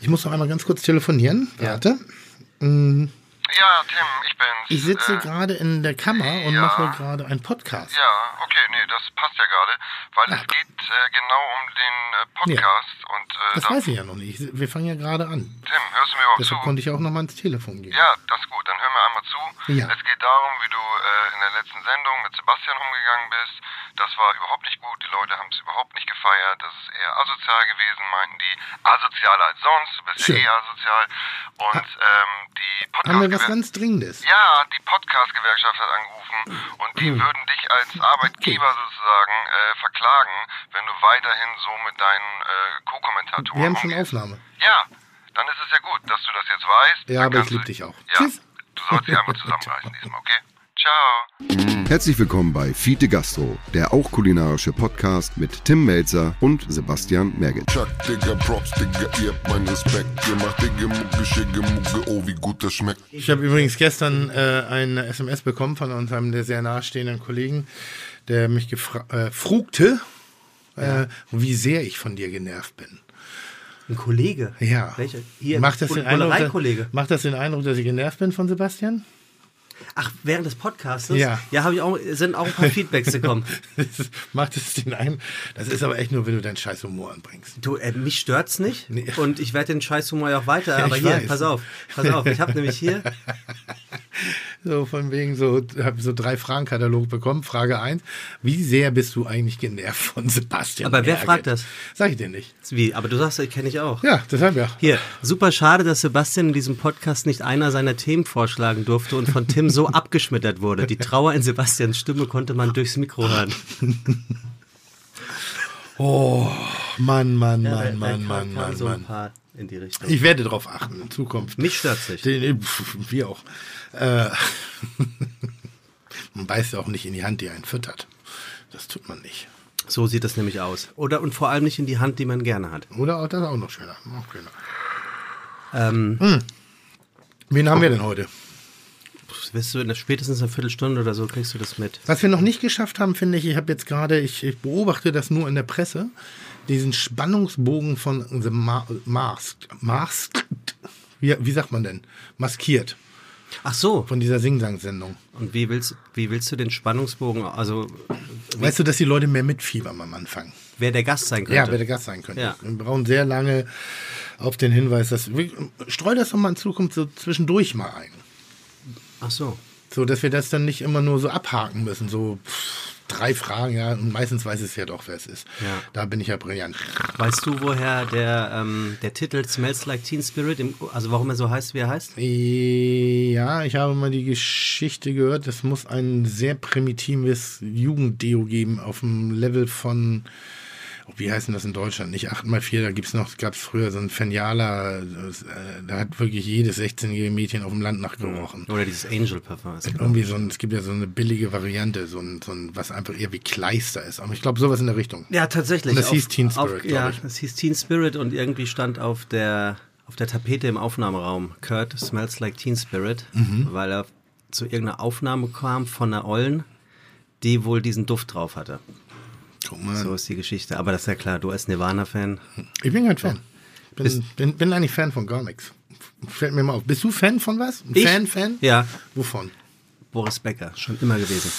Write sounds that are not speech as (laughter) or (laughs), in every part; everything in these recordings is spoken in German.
Ich muss noch einmal ganz kurz telefonieren. Ja. Warte. Ja, Tim, ich bin's. Ich sitze Äh, gerade in der Kammer und ja. mache gerade einen Podcast. Ja, okay, nee, das passt ja gerade, weil es geht äh, genau um den äh, Podcast und äh, Das da- weiß ich ja noch nicht. Wir fangen ja gerade an. Tim, hörst du mir überhaupt Deshalb zu? konnte ich auch noch mal ins Telefon gehen. Ja, das ist gut, dann hör mir einmal zu. Ja. Es geht darum, wie du äh, in der letzten Sendung mit Sebastian umgegangen bist. Das war überhaupt nicht gut, die Leute haben es überhaupt nicht gefeiert, das ist eher asozial gewesen, meinten die. Asozialer als sonst, du bist Schön. ja eh asozial. Und ähm, die wir was ganz Dringendes? Ja, die Podcast-Gewerkschaft hat angerufen und die würden dich als Arbeitgeber sozusagen äh, verklagen, wenn du weiterhin so mit deinen äh, Co-Kommentatoren Wir haben schon. Aufnahme. Ja, dann ist es ja gut, dass du das jetzt weißt. Ja, aber ich kannst lieb du- dich auch. Ja, Tschüss. du sollst dich einfach (laughs) zusammenreißen diesmal, okay? Ciao. Herzlich willkommen bei Fiete Gastro, der auch kulinarische Podcast mit Tim Melzer und Sebastian Merget. Chuck, Digga, Props, Digga, ihr habt meinen Respekt. Ihr macht Digga, Mucke, Schicke, Mucke, oh, wie gut das schmeckt. Ich habe übrigens gestern äh, eine SMS bekommen von uns, einem der sehr nahestehenden Kollegen, der mich gefra- äh, frugte, äh, wie sehr ich von dir genervt bin. Ein Kollege. Ja. Welcher? Hier, macht, das den Eindruck, dass- macht das den Eindruck, dass ich genervt bin von Sebastian? Ach, während des Podcasts? Ja. Ja, habe ich auch, sind auch ein paar Feedbacks gekommen. (laughs) Das macht es den Eindruck. Das ist aber echt nur, wenn du deinen scheiß Humor anbringst. Du, äh, mich stört's nicht. Nee. Und ich werde den Scheißhumor ja auch weiter. (laughs) Ja, aber hier, weiß. pass auf, pass auf. Ich habe nämlich hier, (laughs) So von wegen so, habe so drei Fragenkatalog bekommen. Frage 1, wie sehr bist du eigentlich genervt von Sebastian? Aber wer Merget? fragt das? Sag ich dir nicht. wie, aber du sagst, ich kenne ich auch. Ja, deshalb ja. Hier, super schade, dass Sebastian in diesem Podcast nicht einer seiner Themen vorschlagen durfte und von Tim so abgeschmettert wurde. Die Trauer in Sebastians Stimme konnte man durchs Mikro hören. Oh, Mann, Mann, Ja, Mann, Mann, Mann, Mann, so Mann. in die Richtung. Ich werde darauf achten in Zukunft. Mich stört's nicht. Wir auch. Äh, (laughs) man beißt ja auch nicht in die Hand, die einen füttert. Das tut man nicht. So sieht das nämlich aus. Oder und vor allem nicht in die Hand, die man gerne hat. Oder auch das auch noch schöner. Auch schöner. Ähm, Wen haben wir denn heute? Wirst du in der spätestens eine Viertelstunde oder so kriegst du das mit. Was wir noch nicht geschafft haben, finde ich, ich habe jetzt gerade, ich, ich beobachte das nur in der Presse, diesen Spannungsbogen von The Ma Masked. Masked? Wie, wie sagt man denn? Maskiert. Ach so. Von dieser Sing-Sang-Sendung. Und wie willst, wie willst du den Spannungsbogen, also Weißt du, dass die Leute mehr mitfiebern am Anfang? wer der Gast sein könnte? Ja, wer der Gast sein könnte. Ja. Wir brauchen sehr lange auf den Hinweis, dass. Streu das doch mal in Zukunft so zwischendurch mal ein. Ach so. So, dass wir das dann nicht immer nur so abhaken müssen. So pff, drei Fragen, ja. Und meistens weiß es ja doch, wer es ist. Ja. Da bin ich ja brillant. Weißt du, woher der, ähm, der Titel Smells Like Teen Spirit, im, also warum er so heißt, wie er heißt? Ja, ich habe mal die Geschichte gehört, es muss ein sehr primitives Jugenddeo geben auf dem Level von, wie heißt denn das in Deutschland? Nicht 8x4, da gibt's noch, gab es früher so ein Fenialer, das, äh, da hat wirklich jedes 16-jährige Mädchen auf dem Land nachgerochen. Oder dieses Angel Parfum. ist. Irgendwie so ein, es gibt ja so eine billige Variante, so ein, so ein was einfach eher wie Kleister ist. Aber ich glaube, sowas in der Richtung. Ja, tatsächlich. Und das hieß Teen Spirit, auf, Ja, ich. es hieß Teen Spirit und irgendwie stand auf der, auf der Tapete im Aufnahmeraum Kurt Smells Like Teen Spirit, Mhm. weil er zu irgendeiner Aufnahme kam von einer Ollen, die wohl diesen Duft drauf hatte. Guck mal. So ist die Geschichte. Aber das ist ja klar, du als Nirvana-Fan. Ich bin kein Fan. Bin, Bist- bin, bin eigentlich Fan von gar nichts. Fällt mir mal auf. Bist du Fan von was? Ein Ich? Fan, Fan? Ja, Wovon? Boris Becker, schon immer gewesen.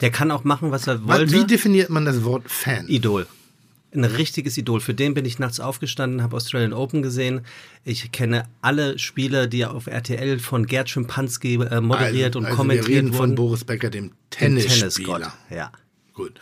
Der kann auch machen, was er wollte. wie definiert man das Wort Fan? Idol. Ein richtiges Idol. Für den bin ich nachts aufgestanden, habe Australian Open gesehen. Ich kenne alle Spiele, die auf RTL von Gerd Schimpanski äh, moderiert und also kommentiert wir reden von wurden. Boris Becker, dem Tennisspieler. Tennisgott. Ja. Gut.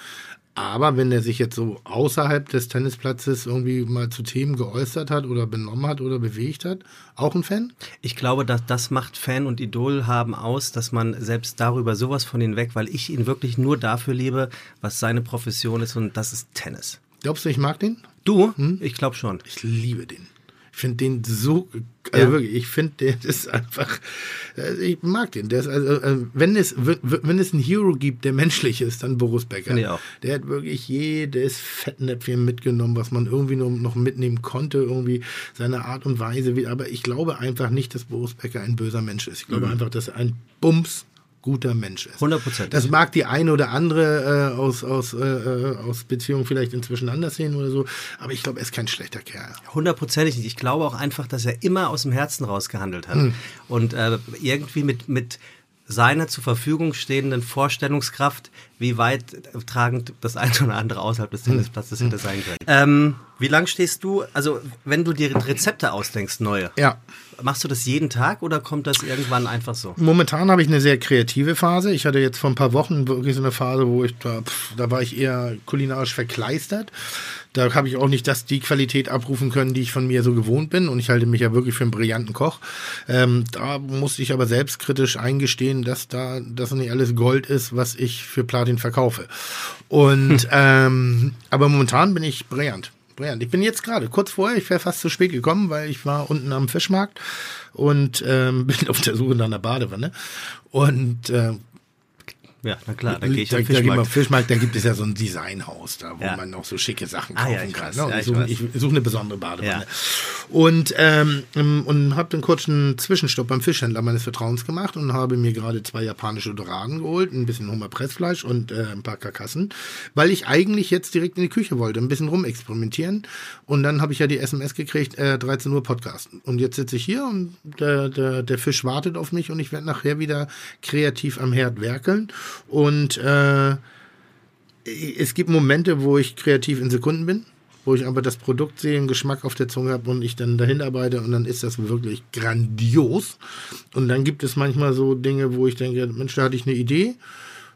Aber wenn er sich jetzt so außerhalb des Tennisplatzes irgendwie mal zu Themen geäußert hat oder benommen hat oder bewegt hat, auch ein Fan? Ich glaube, dass das macht Fan und Idol haben aus, dass man selbst darüber sowas von ihn weg, weil ich ihn wirklich nur dafür liebe, was seine Profession ist und das ist Tennis. Glaubst du, ich mag den? Du? Ich glaube schon. Ich liebe den. Ich finde den so, also Ja. wirklich, ich finde, der ist einfach, äh, ich mag den. Der ist also, äh, wenn es, wenn es einen Hero gibt, der menschlich ist, dann Boris Becker. Ich auch. Der hat wirklich jedes Fettnäpfchen mitgenommen, was man irgendwie noch, noch mitnehmen konnte, irgendwie seine Art und Weise. Aber ich glaube einfach nicht, dass Boris Becker ein böser Mensch ist. Ich Mhm. glaube einfach, dass er ein Bums guter Mensch ist. 100%. Das mag die eine oder andere äh, aus, aus, äh, äh, aus Beziehungen vielleicht inzwischen anders sehen oder so, aber ich glaube, er ist kein schlechter Kerl. Hundertprozentig nicht. Ich glaube auch einfach, dass er immer aus dem Herzen raus gehandelt hat. Und äh, irgendwie mit, mit seiner zur Verfügung stehenden Vorstellungskraft, wie weit tragend das eine oder andere außerhalb des Tennisplatzes hätte sein können. Ähm, wie lang stehst du, also wenn du dir Rezepte ausdenkst, neue, Ja. Machst du das jeden Tag oder kommt das irgendwann einfach so? Momentan habe ich eine sehr kreative Phase. Ich hatte jetzt vor ein paar Wochen wirklich so eine Phase, wo ich da, pff, da war ich eher kulinarisch verkleistert. Da habe ich auch nicht das, die Qualität abrufen können, die ich von mir so gewohnt bin. Und ich halte mich ja wirklich für einen brillanten Koch. Ähm, da musste ich aber selbstkritisch eingestehen, dass da das nicht alles Gold ist, was ich für Platin verkaufe. Und (laughs) ähm, aber momentan bin ich brillant. Brillant. Ich bin jetzt gerade kurz vorher, ich wäre fast zu spät gekommen, weil ich war unten am Fischmarkt und ähm, (laughs) bin auf der Suche nach einer Badewanne. Und äh, Ja, na klar, dann gehe ich da, am da, geht man auf Fischmarkt. Fischmarkt, da gibt es ja so ein Designhaus, da wo Ja. man auch so schicke Sachen Ah, kaufen ja, ich kann. Ne? Ja, ich suche ich suche eine besondere Badewanne. Ja. Und, ähm, und habe einen kurzen Zwischenstopp beim Fischhändler meines Vertrauens gemacht und habe mir gerade zwei japanische Doraden geholt, ein bisschen Hummerpressfleisch und äh, ein paar Karkassen, weil ich eigentlich jetzt direkt in die Küche wollte, ein bisschen rumexperimentieren. Und dann habe ich ja die SMS gekriegt, äh, 13 Uhr Podcast. Und jetzt sitze ich hier und der, der, der Fisch wartet auf mich und ich werde nachher wieder kreativ am Herd werkeln. Und äh, es gibt Momente, wo ich kreativ in Sekunden bin, wo ich aber das Produkt sehe, einen Geschmack auf der Zunge habe und ich dann dahin arbeite und dann ist das wirklich grandios. Und dann gibt es manchmal so Dinge, wo ich denke, Mensch, da hatte ich eine Idee,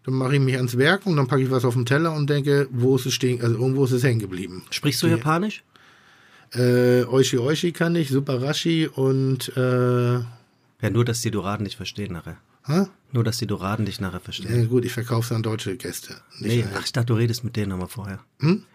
dann mache ich mich ans Werk und dann packe ich was auf den Teller und denke, wo ist es stehen, also irgendwo ist es hängen geblieben. Sprichst du Japanisch? Äh, Oishi Oishi kann ich, Superashi und äh, Ja, nur, dass die Doraden dich verstehen nachher. Hä? Nur, dass die Doraden dich nachher verstehen. Ja, gut, ich verkaufe es an deutsche Gäste. Nee, ach, ich dachte, du redest mit denen nochmal vorher.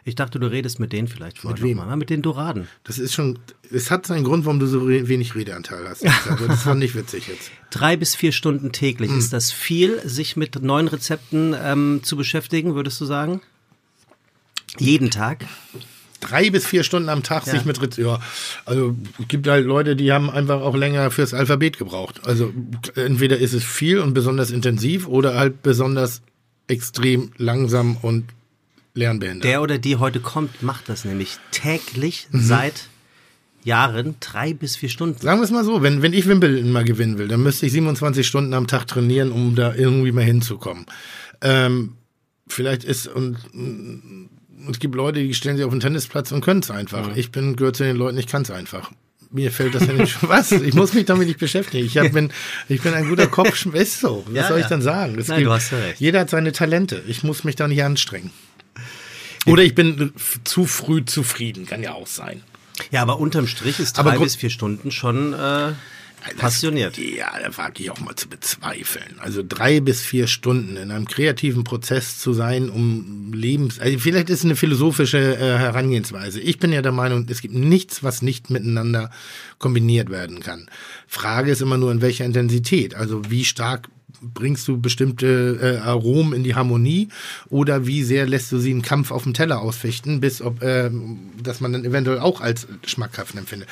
Ich dachte, du redest mit denen vielleicht vorher Mit wem? nochmal. Mit den Doraden. Das ist schon, es hat seinen Grund, warum du so wenig Redeanteil hast. Also das war nicht witzig jetzt. (laughs) Drei bis vier Stunden täglich. Hm. Ist das viel, sich mit neuen Rezepten ähm, zu beschäftigen, würdest du sagen? Jeden Tag? Drei bis vier Stunden am Tag Ja. sich mit Ritz, ja. Also es gibt halt Leute, die haben einfach auch länger fürs Alphabet gebraucht. Also entweder ist es viel und besonders intensiv oder halt besonders extrem langsam und lernbehindert. Der oder die heute kommt, macht das nämlich täglich Mhm. seit Jahren drei bis vier Stunden. Sagen wir es mal so, wenn, wenn ich Wimbledon mal gewinnen will, dann müsste ich 27 Stunden am Tag trainieren, um da irgendwie mal hinzukommen. Ähm, vielleicht ist, und es gibt Leute, die stellen sich auf den Tennisplatz und können es einfach. Ich bin, gehört zu den Leuten, ich kann es einfach. Mir fällt das ja nicht. (laughs) Was? Ich muss mich damit nicht beschäftigen. Ich, hab, bin, ich bin ein guter Kopf. (laughs) Ist so. Was Ja, soll ich ja. dann sagen? Es Nein, du hast ja recht. Jeder hat seine Talente. Ich muss mich da nicht anstrengen. Oder ich bin zu früh zufrieden. Kann ja auch sein. Ja, aber unterm Strich ist drei bis vier Stunden schon äh, passioniert. Ja, da wage ich auch mal zu bezweifeln. Also drei bis vier Stunden in einem kreativen Prozess zu sein, um Lebens... Also vielleicht ist es eine philosophische äh, Herangehensweise. Ich bin ja der Meinung, es gibt nichts, was nicht miteinander kombiniert werden kann. Frage ist immer nur, in welcher Intensität. Also wie stark bringst du bestimmte äh, Aromen in die Harmonie oder wie sehr lässt du sie im Kampf auf dem Teller ausfechten, bis ob, ähm, dass man dann eventuell auch als schmackhaft empfindet.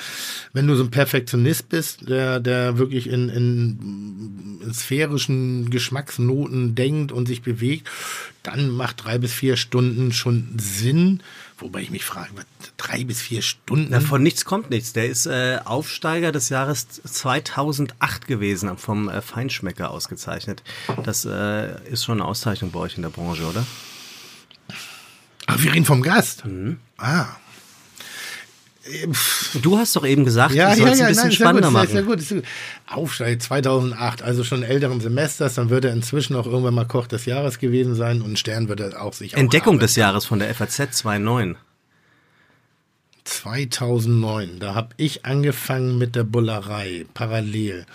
Wenn du so ein Perfektionist bist, der, der wirklich in, in, in sphärischen Geschmacksnoten denkt und sich bewegt, dann macht drei bis vier Stunden schon Sinn. Wobei ich mich frage, was, drei bis vier Stunden? Na, von nichts kommt nichts. Der ist äh, Aufsteiger des Jahres 2008 gewesen, vom äh, Feinschmecker ausgezeichnet. Das äh, ist schon eine Auszeichnung bei euch in der Branche, oder? Ach, wir reden vom Gast. Mhm. Ah. Du hast doch eben gesagt, Ja, du ja, sollst ja, ein bisschen nein, ja spannender gut, ja machen. gut, ist ja gut. Aufsteig 2008, also schon älteren Semesters, dann wird er inzwischen auch irgendwann mal Koch des Jahres gewesen sein und Stern wird er auch sich auch Entdeckung haben. des Jahres von der FAZ 2.9. 2009, da habe ich angefangen mit der Bullerei, parallel.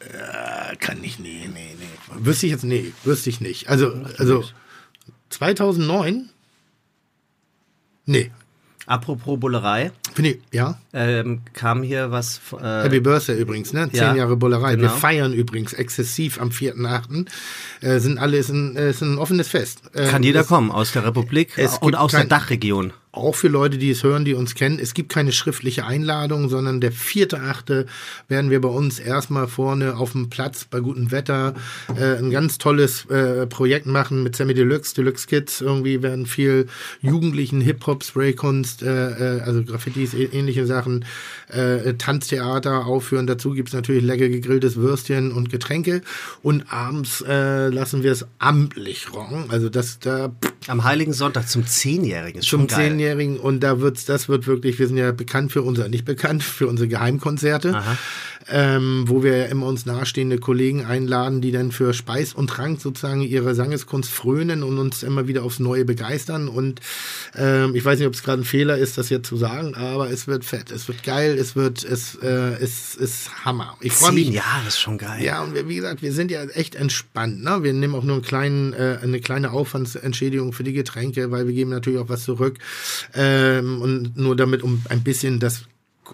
Äh, kann ich, nee, nee, nee. Wüsste ich jetzt, nee, wüsste ich nicht. Also, also 2009? Nee, Apropos Bullerei, finde ich, ja. ähm, kam hier was. Äh, Happy Birthday übrigens, ne? Zehn ja, Jahre Bullerei. Wir genau. feiern übrigens exzessiv am 4.8. Äh, sind alle, ist ein, ist ein offenes Fest. Äh, kann jeder kommen aus der Republik und aus der kein- Dachregion. Auch für Leute, die es hören, die uns kennen, es gibt keine schriftliche Einladung, sondern der vierte, achte werden wir bei uns erstmal vorne auf dem Platz bei gutem Wetter äh, ein ganz tolles äh, Projekt machen mit Sammy Deluxe, Deluxe Kids. Irgendwie werden viel Jugendlichen Hip-Hop, Spraykunst, äh, äh, also Graffitis, äh, ähnliche Sachen, äh, Tanztheater aufführen. Dazu gibt's natürlich lecker gegrilltes Würstchen und Getränke. Und abends äh, lassen wir es amtlich rocken. Also das da Am Heiligen Sonntag zum Zehnjährigen. Ist zum schon geil. Zehnjährigen und da wird's, das wird wirklich, wir sind ja bekannt für unser, nicht bekannt, für unsere Geheimkonzerte, Aha. Ähm, wo wir ja immer uns nahestehende Kollegen einladen, die dann für Speis und Trank sozusagen ihre Sangeskunst frönen und uns immer wieder aufs Neue begeistern und ähm, ich weiß nicht, ob es gerade ein Fehler ist, das jetzt zu sagen, aber es wird fett, es wird geil, es wird, es, äh, es ist Hammer. Ich freue mich. Jahre ist schon geil. Ja, und wir, wie gesagt, wir sind ja echt entspannt. Ne? Wir nehmen auch nur einen kleinen, äh, eine kleine Aufwandsentschädigung für die Getränke, weil wir geben natürlich auch was zurück. Ähm, und nur damit, um ein bisschen das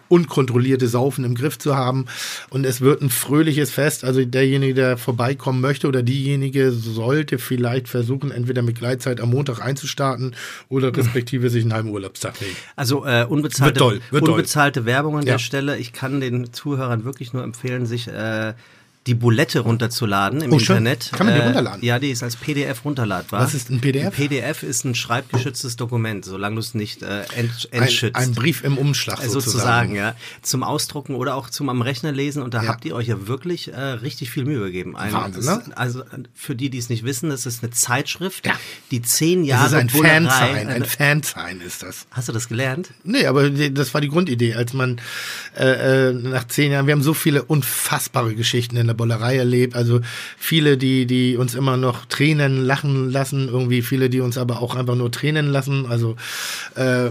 unkontrollierte Saufen im Griff zu haben. Und es wird ein fröhliches Fest. Also derjenige, der vorbeikommen möchte oder diejenige sollte vielleicht versuchen, entweder mit Gleitzeit am Montag einzustarten oder respektive sich einen halben Urlaubstag nehmen. Also äh, unbezahlte, Wird toll, wird unbezahlte Werbung an Ja. der Stelle. Ich kann den Zuhörern wirklich nur empfehlen, sich äh, die Bulette runterzuladen im Oh. Internet. Kann man die Äh, runterladen? Ja, die ist als PDF runterladbar. Was ist ein PDF? Ein PDF ist ein schreibgeschütztes Dokument, solange du es nicht äh, ent, Ein, entschützt. ein Brief im Umschlag Äh, sozusagen. sozusagen, ja. Zum Ausdrucken oder auch zum am Rechner lesen. Und da Ja. habt ihr euch ja wirklich äh, richtig viel Mühe gegeben. Ein, Wahnsinn, das- ne? Also äh, für die, die es nicht wissen, das ist eine Zeitschrift, Ja. die zehn Das Jahre ist ein Bullerei- Fansign, ein äh, Fansign ist das. Hast du das gelernt? Nee, aber das war die Grundidee, als man äh, äh, nach zehn Jahren, wir haben so viele unfassbare Geschichten in der Bollerei erlebt, also viele, die, die uns immer noch Tränen lachen lassen, irgendwie viele, die uns aber auch einfach nur Tränen lassen, also äh,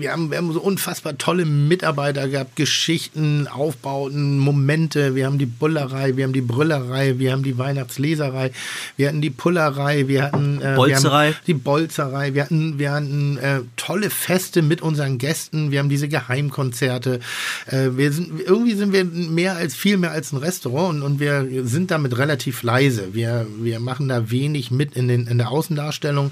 wir haben, wir haben so unfassbar tolle Mitarbeiter gehabt, Geschichten, Aufbauten, Momente. Wir haben die Bullerei, wir haben die Brüllerei, wir haben die Weihnachtsleserei, wir hatten die Pullerei, wir hatten äh, Bolzerei. Wir die Bolzerei, wir hatten, wir hatten äh, tolle Feste mit unseren Gästen, wir haben diese Geheimkonzerte. Äh, wir sind, irgendwie sind wir mehr als viel mehr als ein Restaurant und, und wir sind damit relativ leise. Wir, wir machen da wenig mit in, den, in der Außendarstellung,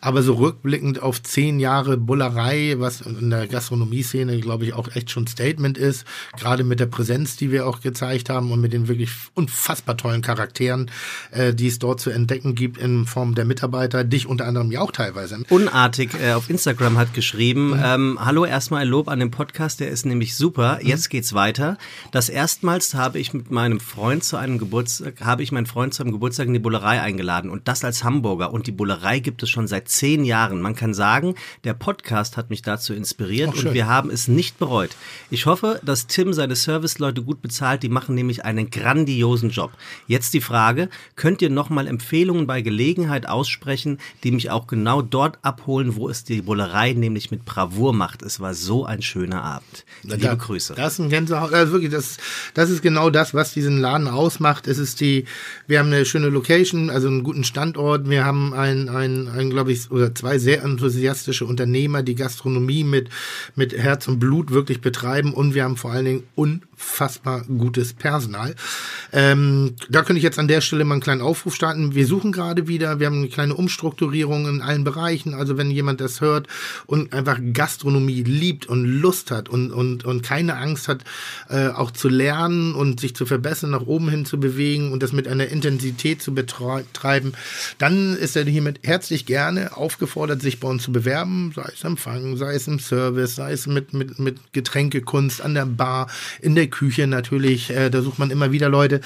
aber so rückblickend auf zehn Jahre Bullerei, was in der Gastronomie-Szene, glaube ich, auch echt schon Statement ist, gerade mit der Präsenz, die wir auch gezeigt haben und mit den wirklich unfassbar tollen Charakteren, äh, die es dort zu entdecken gibt in Form der Mitarbeiter, dich unter anderem ja auch teilweise. Unartig äh, auf Instagram hat geschrieben, Mhm. ähm, hallo, erstmal ein Lob an den Podcast, der ist nämlich super. Mhm. Jetzt geht's weiter. Das erstmals habe ich mit meinem Freund zu einem Geburtstag, habe ich meinen Freund zu einem Geburtstag in die Bullerei eingeladen und das als Hamburger. Und die Bullerei gibt es schon seit zehn Jahren. Man kann sagen, der Podcast hat mich dazu inspiriert Ach, und wir haben es nicht bereut. Ich hoffe, dass Tim seine Serviceleute gut bezahlt. Die machen nämlich einen grandiosen Job. Jetzt die Frage, könnt ihr nochmal Empfehlungen bei Gelegenheit aussprechen, die mich auch genau dort abholen, wo es die Bullerei nämlich mit Bravour macht. Es war so ein schöner Abend. Liebe Da- Grüße. Das ist ein Gänsehaut. Also wirklich, das, das ist genau das, was diesen Laden ausmacht. Es ist die, wir haben eine schöne Location, also einen guten Standort. Wir haben ein, ein, ein glaube ich, oder zwei sehr enthusiastische Unternehmer, die Gastronomie mit, mit Herz und Blut wirklich betreiben. Und wir haben vor allen Dingen unfassbar gutes Personal. Ähm, da könnte ich jetzt an der Stelle mal einen kleinen Aufruf starten. Wir suchen gerade wieder, wir haben eine kleine Umstrukturierung in allen Bereichen. Also wenn jemand das hört und einfach Gastronomie liebt und Lust hat und, und, und keine Angst hat, äh, auch zu lernen und sich zu verbessern, nach oben hin zu bewegen und das mit einer Intensität zu betreiben, dann ist er hiermit herzlich gerne aufgefordert, sich bei uns zu bewerben, sei es Empfang, sei es im Service, sei es mit, mit, mit Getränkekunst an der Bar, in der Küche natürlich. Äh, da sucht man immer wieder Leute.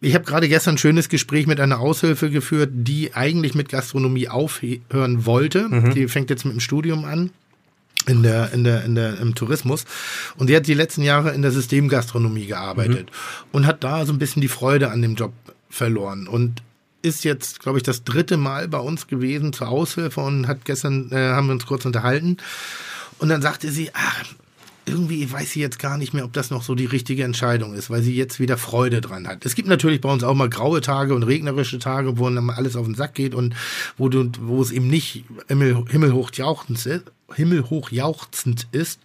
Ich habe gerade gestern ein schönes Gespräch mit einer Aushilfe geführt, die eigentlich mit Gastronomie aufhören wollte. Die fängt jetzt mit dem Studium an in der, in der, in der, im Tourismus. Und sie hat die letzten Jahre in der Systemgastronomie gearbeitet und hat da so ein bisschen die Freude an dem Job verloren und ist jetzt, glaube ich, das dritte Mal bei uns gewesen zur Aushilfe und hat gestern, äh, haben wir uns kurz unterhalten. Und dann sagte sie, ach, irgendwie weiß sie jetzt gar nicht mehr, ob das noch so die richtige Entscheidung ist, weil sie jetzt wieder Freude dran hat. Es gibt natürlich bei uns auch mal graue Tage und regnerische Tage, wo dann mal alles auf den Sack geht und wo du, wo es eben nicht himmel, himmelhoch jauchzend ist, himmelhoch jauchzend ist.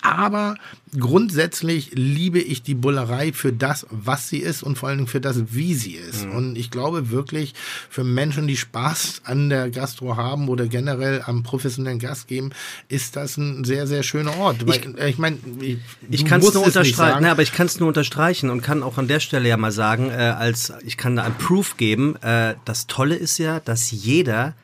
Aber grundsätzlich liebe ich die Bullerei für das, was sie ist und vor allen Dingen für das, wie sie ist. Mhm. Und ich glaube wirklich, für Menschen, die Spaß an der Gastro haben oder generell am professionellen Gast geben, ist das ein sehr, sehr schöner Ort. Ich, äh, ich meine, ich, ich kann es nur unterstreichen, ne, aber ich kann es nur unterstreichen und kann auch an der Stelle ja mal sagen, äh, als ich kann da ein Proof geben. Äh, das Tolle ist ja, dass jeder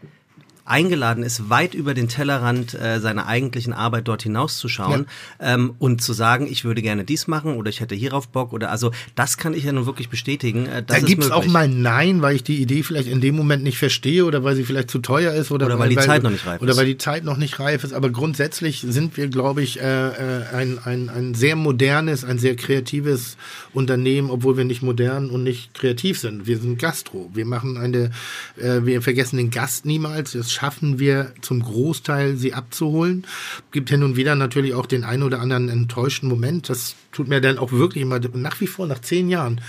eingeladen ist, weit über den Tellerrand äh, seiner eigentlichen Arbeit dort hinauszuschauen ja. ähm, und zu sagen, ich würde gerne dies machen oder ich hätte hierauf Bock oder also das kann ich ja nun wirklich bestätigen. Äh, da gibt es auch mal Nein, weil ich die Idee vielleicht in dem Moment nicht verstehe oder weil sie vielleicht zu teuer ist oder, oder weil, die weil, Zeit noch nicht reif ist. Oder weil die Zeit noch nicht reif ist. Aber grundsätzlich sind wir, glaube ich, äh, äh, ein, ein, ein sehr modernes, ein sehr kreatives Unternehmen, obwohl wir nicht modern und nicht kreativ sind. Wir sind Gastro. Wir machen eine, äh, wir vergessen den Gast niemals. Das schaffen wir zum Großteil, sie abzuholen. Gibt hin und wieder natürlich auch den einen oder anderen enttäuschten Moment. Das tut mir dann auch wirklich immer nach wie vor nach zehn Jahren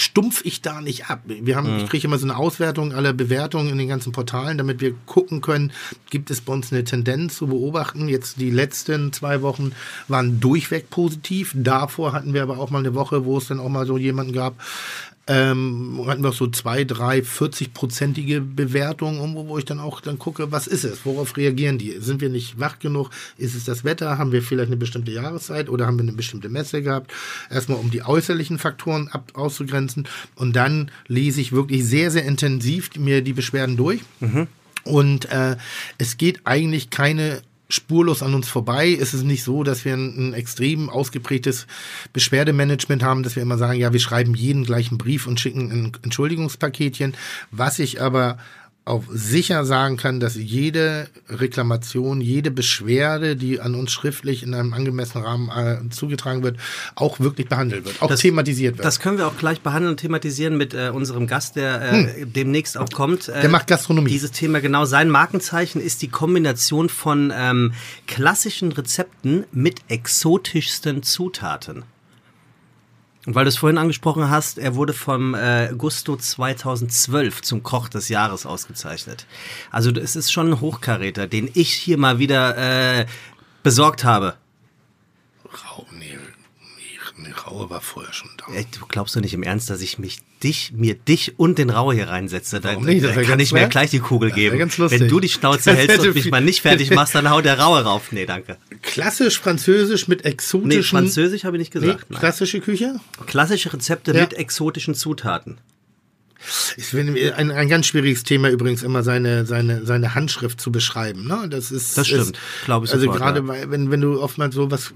stumpf ich da nicht ab. Wir haben, mhm. ich kriege immer so eine Auswertung aller Bewertungen in den ganzen Portalen, damit wir gucken können, gibt es bei uns eine Tendenz zu beobachten. Jetzt die letzten zwei Wochen waren durchweg positiv. Davor hatten wir aber auch mal eine Woche, wo es dann auch mal so jemanden gab, ähm, hatten wir auch so zwei, drei, 40-prozentige Bewertungen, wo ich dann auch dann gucke, was ist es? Worauf reagieren die? Sind wir nicht wach genug? Ist es das Wetter? Haben wir vielleicht eine bestimmte Jahreszeit oder haben wir eine bestimmte Messe gehabt? Erstmal, um die äußerlichen Faktoren ab, auszugrenzen. Und dann lese ich wirklich sehr, sehr intensiv mir die Beschwerden durch. Mhm. Und äh, es geht eigentlich keine spurlos an uns vorbei. Es ist nicht so, dass wir ein, ein, extrem ausgeprägtes Beschwerdemanagement haben, dass wir immer sagen, ja, wir schreiben jeden gleichen Brief und schicken ein Entschuldigungspaketchen. Was ich aber auch sicher sagen kann, dass jede Reklamation, jede Beschwerde, die an uns schriftlich in einem angemessenen Rahmen äh, zugetragen wird, auch wirklich behandelt wird, auch das, thematisiert wird. Das können wir auch gleich behandeln und thematisieren mit äh, unserem Gast, der äh, hm. demnächst auch kommt. der macht Gastronomie. Dieses Thema genau. Sein Markenzeichen ist die Kombination von ähm, klassischen Rezepten mit exotischsten Zutaten. Und weil du es vorhin angesprochen hast, er wurde vom äh, Gusto 2012 zum Koch des Jahres ausgezeichnet. Also es ist schon ein Hochkaräter, den ich hier mal wieder äh, besorgt habe. Nee, Raue war vorher schon da. Ey, du glaubst doch nicht im Ernst, dass ich mich dich, mir dich und den Raue hier reinsetze. Da, nicht? da kann ich mir gleich die Kugel geben. Ganz lustig. Wenn du die Schnauze hältst und mich mal nicht fertig (laughs) machst, dann haut der Raue rauf. Nee, danke. Klassisch französisch mit exotischen... Nee, französisch habe ich nicht gesagt. Nee, klassische Küche? Klassische Rezepte ja. mit exotischen Zutaten. Ich finde ein, ein ganz schwieriges Thema übrigens immer seine seine seine Handschrift zu beschreiben. Ne? Das ist das stimmt, glaube ich. Also sofort, gerade ja. wenn wenn du oftmals so was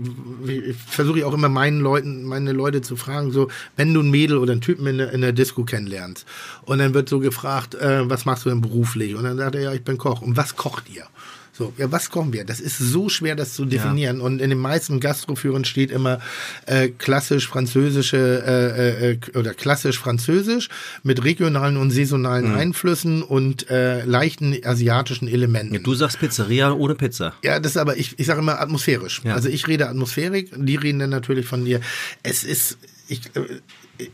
versuche ich auch immer meinen Leuten meine Leute zu fragen so wenn du ein Mädel oder einen Typen in der, in der Disco kennenlernst und dann wird so gefragt äh, was machst du denn beruflich und dann sagt er ja ich bin Koch und was kocht ihr? So, ja, was kochen wir? Das ist so schwer, das zu definieren. Ja. Und in den meisten Gastroführern steht immer äh, klassisch französische äh, äh, oder klassisch französisch mit regionalen und saisonalen mhm. Einflüssen und äh, leichten asiatischen Elementen. Ja, du sagst Pizzeria ohne Pizza. Ja, das ist aber, ich, ich sage immer atmosphärisch. Ja. Also ich rede atmosphärisch, die reden dann natürlich von dir. Es ist, ich, äh,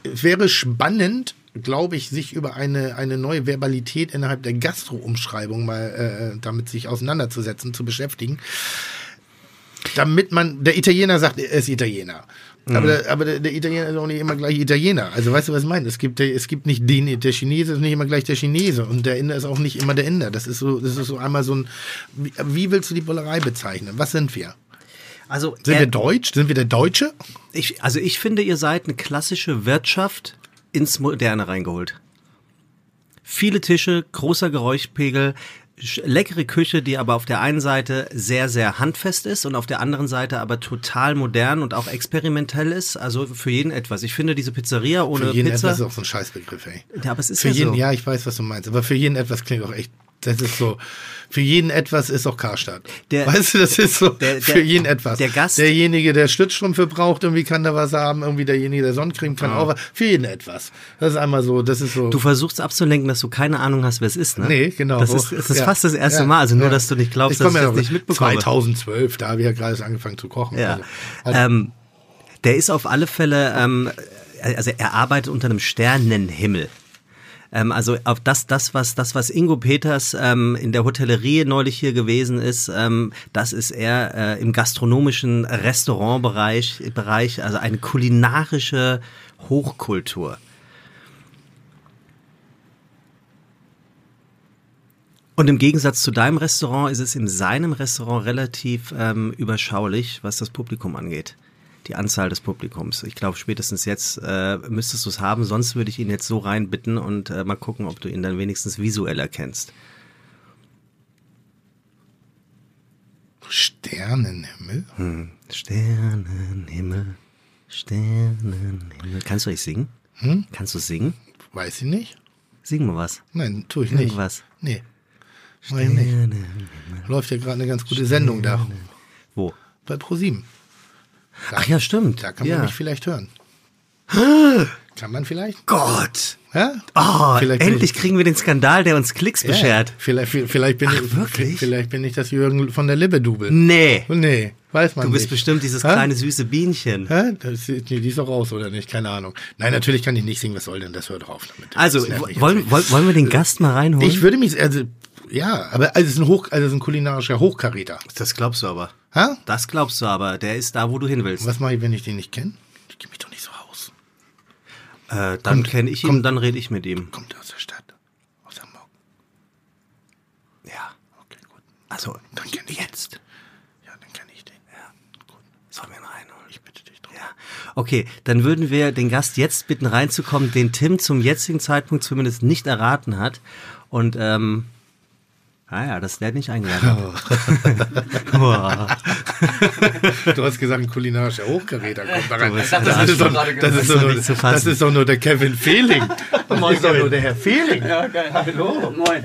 wäre spannend, glaube ich, sich über eine, eine neue Verbalität innerhalb der Gastro-Umschreibung mal äh, damit sich auseinanderzusetzen, zu beschäftigen. Damit man, der Italiener sagt, er ist Italiener. Mhm. Aber, der, aber der, der, Italiener ist auch nicht immer gleich Italiener. Also weißt du, was ich meine? Es gibt, es gibt nicht den, der Chinese ist nicht immer gleich der Chinese und der Inder ist auch nicht immer der Inder. Das ist so, das ist so einmal so ein, wie, wie willst du die Bullerei bezeichnen? Was sind wir? Also, sind wir deutsch? Sind wir der Deutsche? Ich, also ich finde, ihr seid eine klassische Wirtschaft ins Moderne reingeholt. Viele Tische, großer Geräuschpegel, leckere Küche, die aber auf der einen Seite sehr, sehr handfest ist und auf der anderen Seite aber total modern und auch experimentell ist. Also für jeden etwas. Ich finde diese Pizzeria ohne Pizza. Für jeden Pizza, etwas ist auch so ein Scheißbegriff, ey. Ja, aber es ist für ja jeden, so. Ja, ich weiß, was du meinst. Aber für jeden etwas klingt auch echt das ist so, für jeden etwas ist auch Karstadt. Der, weißt du, das ist so, der, der, für jeden etwas. Der Gast. Derjenige, der Stützstrümpfe braucht, irgendwie kann da was haben, irgendwie derjenige, der Sonnencreme kann oh. auch was. Für jeden etwas. Das ist einmal so, das ist so. Du versuchst abzulenken, dass du keine Ahnung hast, wer es ist, ne? Nee, genau. Das ist, das ist ja. fast das erste ja. Mal, also nur, ja. dass du nicht glaubst, ich dass ich das nicht mitbekomme. 2012, da habe ich ja gerade angefangen zu kochen. Ja. Also, also ähm, der ist auf alle Fälle, ähm, also er arbeitet unter einem Sternenhimmel. Ähm, also auf das, das, was, das, was Ingo Peters ähm, in der Hotellerie neulich hier gewesen ist, ähm, das ist eher äh, im gastronomischen Restaurantbereich, Bereich, also eine kulinarische Hochkultur. Und im Gegensatz zu deinem Restaurant ist es in seinem Restaurant relativ ähm, überschaulich, was das Publikum angeht. Die Anzahl des Publikums. Ich glaube, spätestens jetzt äh, müsstest du es haben, sonst würde ich ihn jetzt so reinbitten und äh, mal gucken, ob du ihn dann wenigstens visuell erkennst. Sternenhimmel. Hm. Sternenhimmel, Sternenhimmel. Kannst du euch singen? Hm? Kannst du singen? Weiß ich nicht. Sing mal was. Nein, tue ich nicht. Irgendwas. Nee. Nicht. Läuft ja gerade eine ganz gute Sendung da. Wo? Bei ProSieben. Da, Ach ja, stimmt. Da kann man ja. mich vielleicht hören. (gasps) Kann man vielleicht? Gott! Ja? Oh, Vielleicht endlich kriegen wir den Skandal, der uns Klicks Ja, beschert. Vielleicht, vielleicht, bin ich, wirklich? vielleicht bin ich das Jürgen von der Lippe-Dubel. Nee. Nee, weiß man Du bist nicht. bestimmt dieses Hä? kleine süße Bienchen. Das, nee, die ist doch raus, oder nicht? Keine Ahnung. Nein, natürlich kann ich nicht singen. Was soll denn das? Hört doch auf damit. Also, wollen, wollen, wollen wir den Gast mal reinholen? Ich würde mich, also, ja, aber also es ist ein, Hoch, also es ist ein kulinarischer Hochkaräter. das glaubst du aber. Hä? Das glaubst du aber. Der ist da, wo du hin willst. Was mache ich, wenn ich den nicht kenne? Ich gebe mich doch nicht so aus. Äh, dann kenne ich ihn, kommt- dann rede ich mit ihm. Kommt aus der Stadt? Aus Hamburg? Ja. Okay, gut. Also, Dann kenn ich jetzt. Ja, dann kenne ich den. Sollen wir ihn reinholen? Ich bitte dich drum. Ja. Okay, dann würden wir den Gast jetzt bitten reinzukommen, den Tim zum jetzigen Zeitpunkt zumindest nicht erraten hat. Und, ähm, ah ja, dass der nicht eingeladen. (laughs) Boah. Du hast gesagt, ein kulinarischer Hochkaräter kommt da rein. Das, das ist doch, das, ist doch nur, nicht zu fassen. das ist doch nur der Kevin Fehling. (laughs) Das ist doch nur der Herr Fehling. Ja, geil. Hallo. Moin.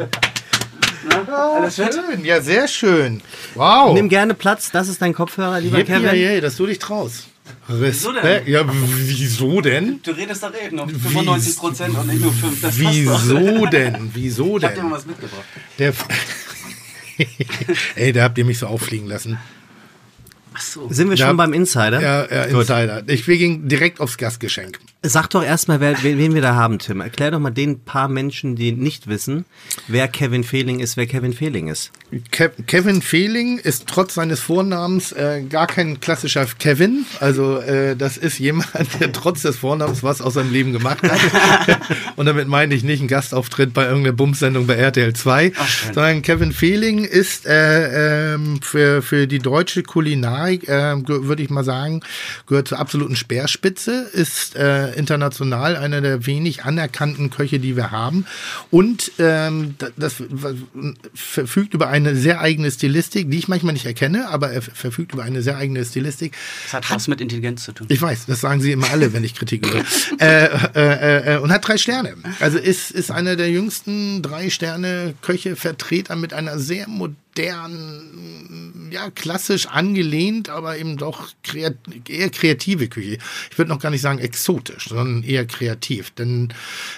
Na, alles fit? Schön, ja, sehr schön. Wow. Nimm gerne Platz, das ist dein Kopfhörer, lieber Yippie, Kevin. yay, dass du dich traust. Respekt. denn? Ja, wieso denn? Du redest da reden um 95 Prozent und nicht nur 5. Das. Wieso denn? Wieso Ich hab dir mal denn? was mitgebracht. Der (laughs) Ey, da habt ihr mich so auffliegen lassen. Ach so. Sind wir Ja. schon beim Insider? Ja, ja Insider. Ich wir gingen direkt aufs Gastgeschenk. Sag doch erstmal, wer, wen wen wir da haben, Tim. Erklär doch mal den paar Menschen, die nicht wissen, wer Kevin Fehling ist, wer Kevin Fehling ist. Ke Kevin Fehling ist trotz seines Vornamens äh, gar kein klassischer Kevin. Also äh, das ist jemand, der trotz des Vornamens was aus seinem Leben gemacht hat. (laughs) Und damit meine ich nicht einen Gastauftritt bei irgendeiner Bumsendung bei RTL 2, schön. sondern Kevin Fehling ist äh, ähm, für, für die deutsche Kulinarik, äh, ge- würde ich mal sagen, gehört zur absoluten Speerspitze, ist äh, international einer der wenig anerkannten Köche, die wir haben. Und ähm, da- das verfügt über eine sehr eigene Stilistik, die ich manchmal nicht erkenne, aber er verfügt über eine sehr eigene Stilistik. Das hat was mit Intelligenz zu tun. Ich weiß, das sagen sie immer alle, wenn ich Kritik übe. (laughs) äh, äh, äh, und hat drei Sterne. Also ist, ist einer der jüngsten drei Sterne Köche, Vertreter mit einer sehr modernen, ja, klassisch angelehnt, aber eben doch kreat eher kreative Küche. Ich würde noch gar nicht sagen exotisch, sondern eher kreativ. Denn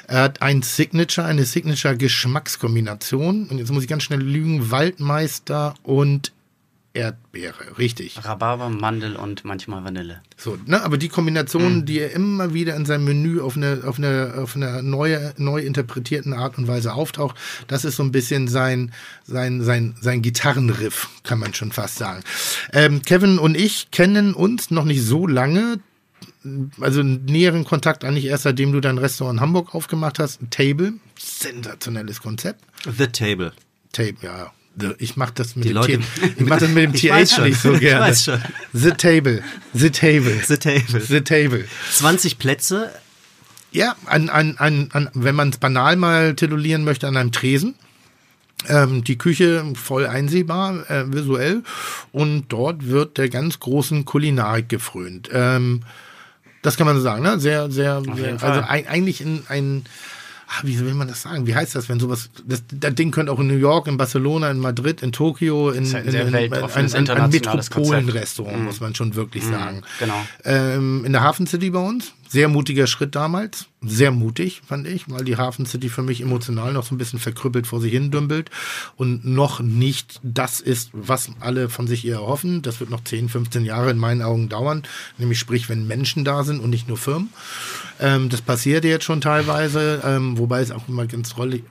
er hat ein Signature, eine Signature-Geschmackskombination. Und jetzt muss ich ganz schnell lügen, Waldmeister und Erdbeere. Richtig. Rhabarber, Mandel und manchmal Vanille. So, ne, aber die Kombination, die er immer wieder in seinem Menü auf eine, auf eine, auf eine neue, neu interpretierten Art und Weise auftaucht, das ist so ein bisschen sein, sein, sein, sein Gitarrenriff, kann man schon fast sagen. Ähm, Kevin und ich kennen uns noch nicht so lange, also einen näheren Kontakt eigentlich erst seitdem du dein Restaurant in Hamburg aufgemacht hast. Table, sensationelles Konzept. The Table. Tape, ja. Ich mach das mit Die dem Leute- T (laughs) ich mach das mit dem TH schon. nicht so gerne. The Table. The Table. The Table. The Table. 20 Plätze. Ja, an, an, an, an, wenn man es banal mal titulieren möchte, an einem Tresen. Ähm, die Küche voll einsehbar, äh, visuell. Und dort wird der ganz großen Kulinarik gefrönt. Ähm, das kann man so sagen, ne? Sehr, sehr, sehr also ein, eigentlich in ein, ah, wie will man das sagen? Wie heißt das, wenn sowas, das, das Ding könnte auch in New York, in Barcelona, in Madrid, in Tokio, in, in, in, ein, ein, ein internationales Metropolenrestaurant, muss man schon wirklich sagen. Genau. Ähm, in der Hafen City bei uns, Sehr mutiger Schritt damals. Sehr mutig, fand ich, weil die Hafen City für mich emotional noch so ein bisschen verkrüppelt vor sich hin dümpelt und noch nicht das ist, was alle von sich eher hoffen. Das wird noch 10, 15 Jahre in meinen Augen dauern. Nämlich sprich, wenn Menschen da sind und nicht nur Firmen. Ähm, das passiert jetzt schon teilweise, ähm, wobei es auch immer ganz toll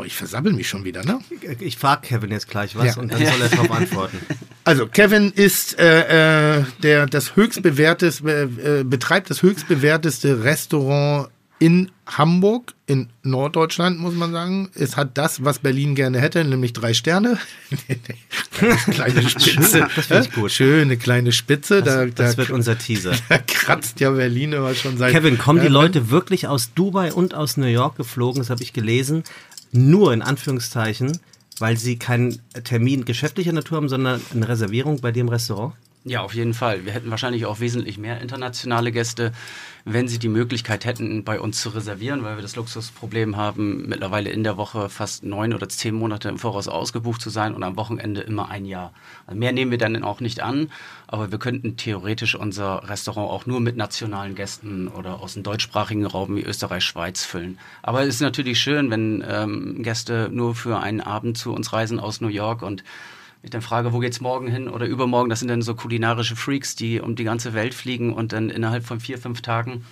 Oh, ich versabbel mich schon wieder, ne? Ich frage Kevin jetzt gleich was Ja. und dann soll er darauf (laughs) antworten. Also Kevin ist äh, äh, der das höchstbewerteste äh, äh, betreibt das höchstbewerteste Restaurant in Hamburg in Norddeutschland muss man sagen. Es hat das, was Berlin gerne hätte, nämlich drei Sterne. (laughs) kleine Spitze, Das finde ich gut. schöne kleine Spitze. da, Das, das da, wird unser (laughs) Teaser. da kratzt ja Berlin immer schon seit. Kevin, kommen die Leute wirklich aus Dubai und aus New York geflogen? Das habe ich gelesen. Nur in Anführungszeichen, weil sie keinen Termin geschäftlicher Natur haben, sondern eine Reservierung bei dir im Restaurant? Ja, auf jeden Fall. Wir hätten wahrscheinlich auch wesentlich mehr internationale Gäste, wenn sie die Möglichkeit hätten, bei uns zu reservieren, weil wir das Luxusproblem haben, mittlerweile in der Woche fast neun oder zehn Monate im Voraus ausgebucht zu sein und am Wochenende immer ein Jahr. Also mehr nehmen wir dann auch nicht an, aber wir könnten theoretisch unser Restaurant auch nur mit nationalen Gästen oder aus dem deutschsprachigen Raum wie Österreich, Schweiz füllen. Aber es ist natürlich schön, wenn ähm, Gäste nur für einen Abend zu uns reisen aus New York und ich dann frage, wo geht's morgen hin oder übermorgen? Das sind dann so kulinarische Freaks, die um die ganze Welt fliegen und dann innerhalb von vier, fünf Tagen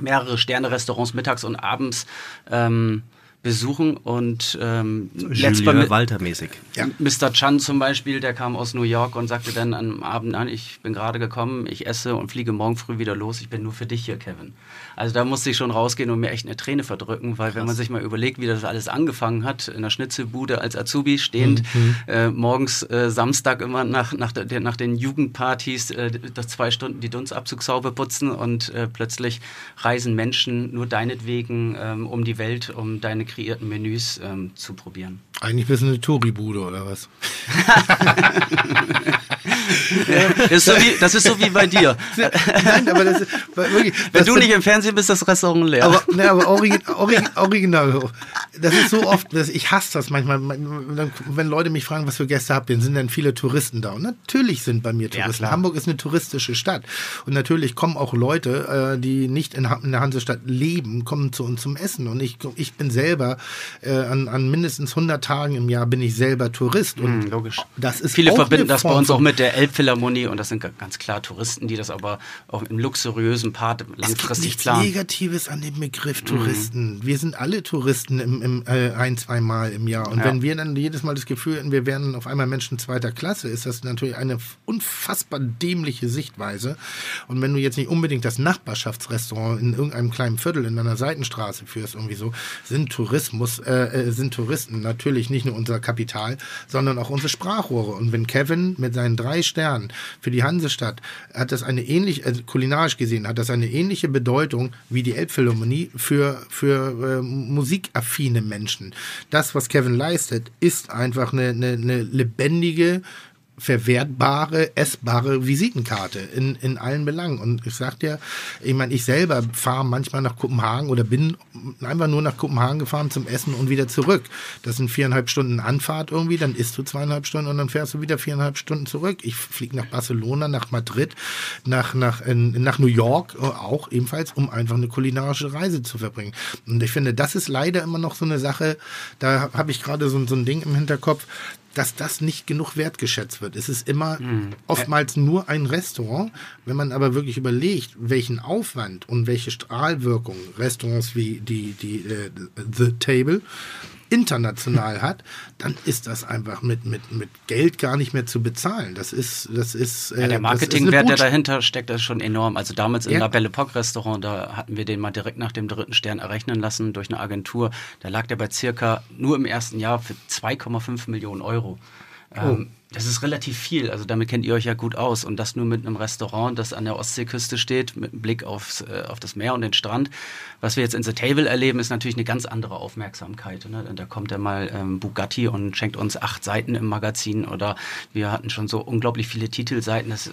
mehrere Sterne-Restaurants mittags und abends ähm, besuchen und ähm, letzt bei Julien mi- Walter mäßig. Mr. Chan zum Beispiel, der kam aus New York und sagte dann am Abend an, ich bin gerade gekommen, ich esse und fliege morgen früh wieder los, ich bin nur für dich hier, Kevin. Also da musste ich schon rausgehen und mir echt eine Träne verdrücken, weil wenn man sich mal überlegt, wie das alles angefangen hat, in der Schnitzelbude als Azubi stehend, äh, morgens äh, Samstag immer nach, nach, der, nach den Jugendpartys äh, das zwei Stunden die Dunstabzugshaube putzen und äh, plötzlich reisen Menschen nur deinetwegen ähm, um die Welt, um deine kreierten Menüs ähm, zu probieren. Eigentlich bist du eine Touri-Bude oder was? Das (laughs) ist, so wie, das ist so wie bei dir. Nein, aber das ist wirklich. Wenn du nicht im Fernsehen bist, ist das Restaurant leer. Aber, ne, aber origi origi original. Das ist so oft, dass ich hasse das manchmal, wenn Leute mich fragen, was für Gäste habt ihr, sind dann viele Touristen da. Und natürlich sind bei mir Touristen. klar. Hamburg ist eine touristische Stadt. Und natürlich kommen auch Leute, äh, die nicht in der Hansestadt leben, kommen zu uns zum Essen. Und ich, ich bin selber, äh, an, an mindestens 100 Tagen im Jahr bin ich selber Tourist. Und Hm, logisch. das ist Viele auch verbinden das bei uns auch mit der Elbphilharmonie und das sind ga- ganz klar Touristen, die das aber auch im luxuriösen Part Es gibt langfristig nichts planen. Negatives an dem Begriff Touristen. Wir sind alle Touristen im, im, äh, ein, zwei Mal im Jahr. Und Ja. wenn wir dann jedes Mal das Gefühl hätten, wir wären auf einmal Menschen zweiter Klasse, ist das natürlich eine unfassbar dämliche Sichtweise. Und wenn du jetzt nicht unbedingt das Nachbarschaftsrestaurant in irgendeinem kleinen Viertel in einer Seitenstraße führst, irgendwie so, sind Tourismus, äh, äh, sind Touristen natürlich nicht nur unser Kapital, sondern auch unsere Sprachrohre. Und wenn Kevin mit seinen drei Sternen für die Hansestadt hat das eine ähnliche, also kulinarisch gesehen, hat das eine ähnliche Bedeutung wie die Elbphilharmonie für, für äh, musikaffine Menschen. Das, was Kevin leistet, ist einfach eine, eine, eine lebendige, verwertbare, essbare Visitenkarte in, in allen Belangen. Und ich sag dir, ich meine, ich selber fahre manchmal nach Kopenhagen oder bin einfach nur nach Kopenhagen gefahren zum Essen und wieder zurück. Das sind viereinhalb Stunden Anfahrt irgendwie, dann isst du zweieinhalb Stunden und dann fährst du wieder viereinhalb Stunden zurück. Ich fliege nach Barcelona, nach Madrid, nach, nach, in, nach New York äh, auch ebenfalls, um einfach eine kulinarische Reise zu verbringen. Und ich finde, das ist leider immer noch so eine Sache, da habe ich gerade so, so ein Ding im Hinterkopf, dass das nicht genug wertgeschätzt wird. Es ist immer oftmals nur ein Restaurant. Wenn man aber wirklich überlegt, welchen Aufwand und welche Strahlwirkung Restaurants wie die, die äh, The Table international hat, dann ist das einfach mit, mit, mit Geld gar nicht mehr zu bezahlen. Das ist, das ist, äh, Ja, der eine Marketingwert, der dahinter steckt, ist schon enorm. Also damals im Ja. La Belle Epoque Restaurant, da hatten wir den mal direkt nach dem dritten Stern errechnen lassen durch eine Agentur. Da lag der bei circa nur im ersten Jahr für 2,5 Millionen Euro. Ähm, das ist relativ viel, also damit kennt ihr euch ja gut aus. Und das nur mit einem Restaurant, das an der Ostseeküste steht, mit einem Blick aufs, äh, auf das Meer und den Strand. Was wir jetzt in The Table erleben, ist natürlich eine ganz andere Aufmerksamkeit. Ne? Da kommt ja mal ähm, Bugatti und schenkt uns acht Seiten im Magazin oder wir hatten schon so unglaublich viele Titelseiten. Das, äh,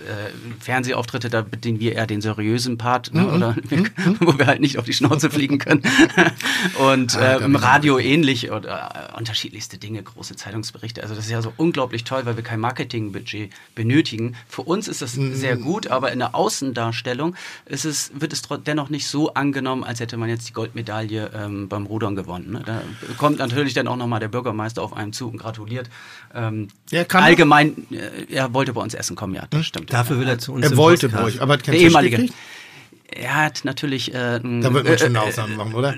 Fernsehauftritte, da bedienen wir eher den seriösen Part, ne? oder (laughs) wo wir halt nicht auf die Schnauze fliegen können. (laughs) und Ah, äh, im Radio ähnlich oder äh, unterschiedlichste Dinge, große Zeitungsberichte. Also das ist ja so unglaublich toll, weil wir kein Marketingbudget benötigen. Für uns ist das sehr gut, aber in der Außendarstellung ist es, wird es dennoch nicht so angenommen, als hätte man jetzt die Goldmedaille ähm, beim Rudern gewonnen. Ne? Da kommt natürlich dann auch nochmal der Bürgermeister auf einem zu und gratuliert. Ähm, Ja, kann er. allgemein, äh, er wollte bei uns essen kommen, ja, das stimmt. Dafür will er zu uns Er wollte bei euch, aber hat kein Der ehemalige. Er hat natürlich. Äh, Da wird man schon äh, eine Ausnahme machen, oder?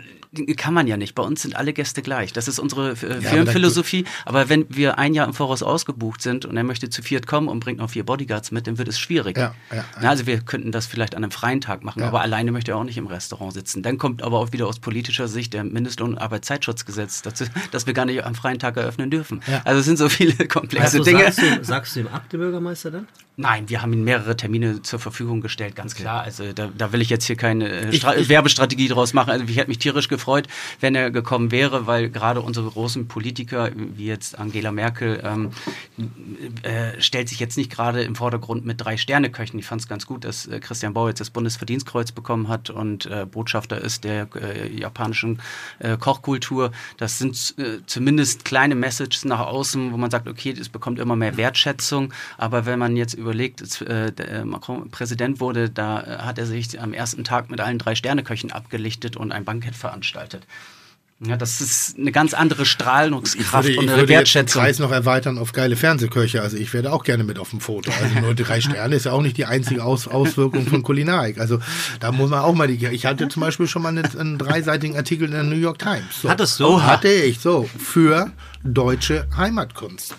Kann man ja nicht. Bei uns sind alle Gäste gleich. Das ist unsere äh, aber Firmenphilosophie. Aber wenn wir ein Jahr im Voraus ausgebucht sind und er möchte zu viert kommen und bringt noch vier Bodyguards mit, dann wird es schwierig. Ja, ja, ja. Na, also wir könnten das vielleicht an einem freien Tag machen, Ja. aber alleine möchte er auch nicht im Restaurant sitzen. Dann kommt aber auch wieder aus politischer Sicht der Mindestlohn- und Arbeitszeitschutzgesetz dazu, (laughs) dass wir gar nicht am freien Tag eröffnen dürfen. Ja. Also es sind so viele komplexe Also Dinge. sagst, du, sagst du ihm ab, der Bürgermeister dann? Nein, wir haben ihm mehrere Termine zur Verfügung gestellt, ganz klar. Also da, da will ich jetzt hier keine äh, Ich- ich- Werbestrategie draus machen. Also ich hätte mich tierisch gefreut, wenn er gekommen wäre, weil gerade unsere großen Politiker, wie jetzt Angela Merkel, ähm, äh, stellt sich jetzt nicht gerade im Vordergrund mit drei Sterne-Köchen. Ich fand es ganz gut, dass äh, Christian Bau jetzt das Bundesverdienstkreuz bekommen hat und äh, Botschafter ist der japanischen Kochkultur. Das sind zumindest kleine Messages nach außen, wo man sagt, okay, es bekommt immer mehr Wertschätzung. Aber wenn man jetzt überlegt, jetzt, äh, der, äh, Macron Präsident wurde, da äh, hat er sich am ersten Tag mit allen drei Sterneköchen abgelichtet und ein Bankett veranstaltet. Ja, das ist eine ganz andere Strahlungskraft würde, und ich eine würde jetzt den Wertschätzung. Kreis noch erweitern auf geile Fernsehköche. Also ich werde auch gerne mit auf dem Foto. Also nur drei Sterne ist ja auch nicht die einzige Aus Auswirkung von Kulinarik. Also da muss man auch mal die. Ich hatte zum Beispiel schon mal einen, einen dreiseitigen Artikel in der New York Times. So. Hattest du? Oh, hatte ich so für deutsche Heimatkunst.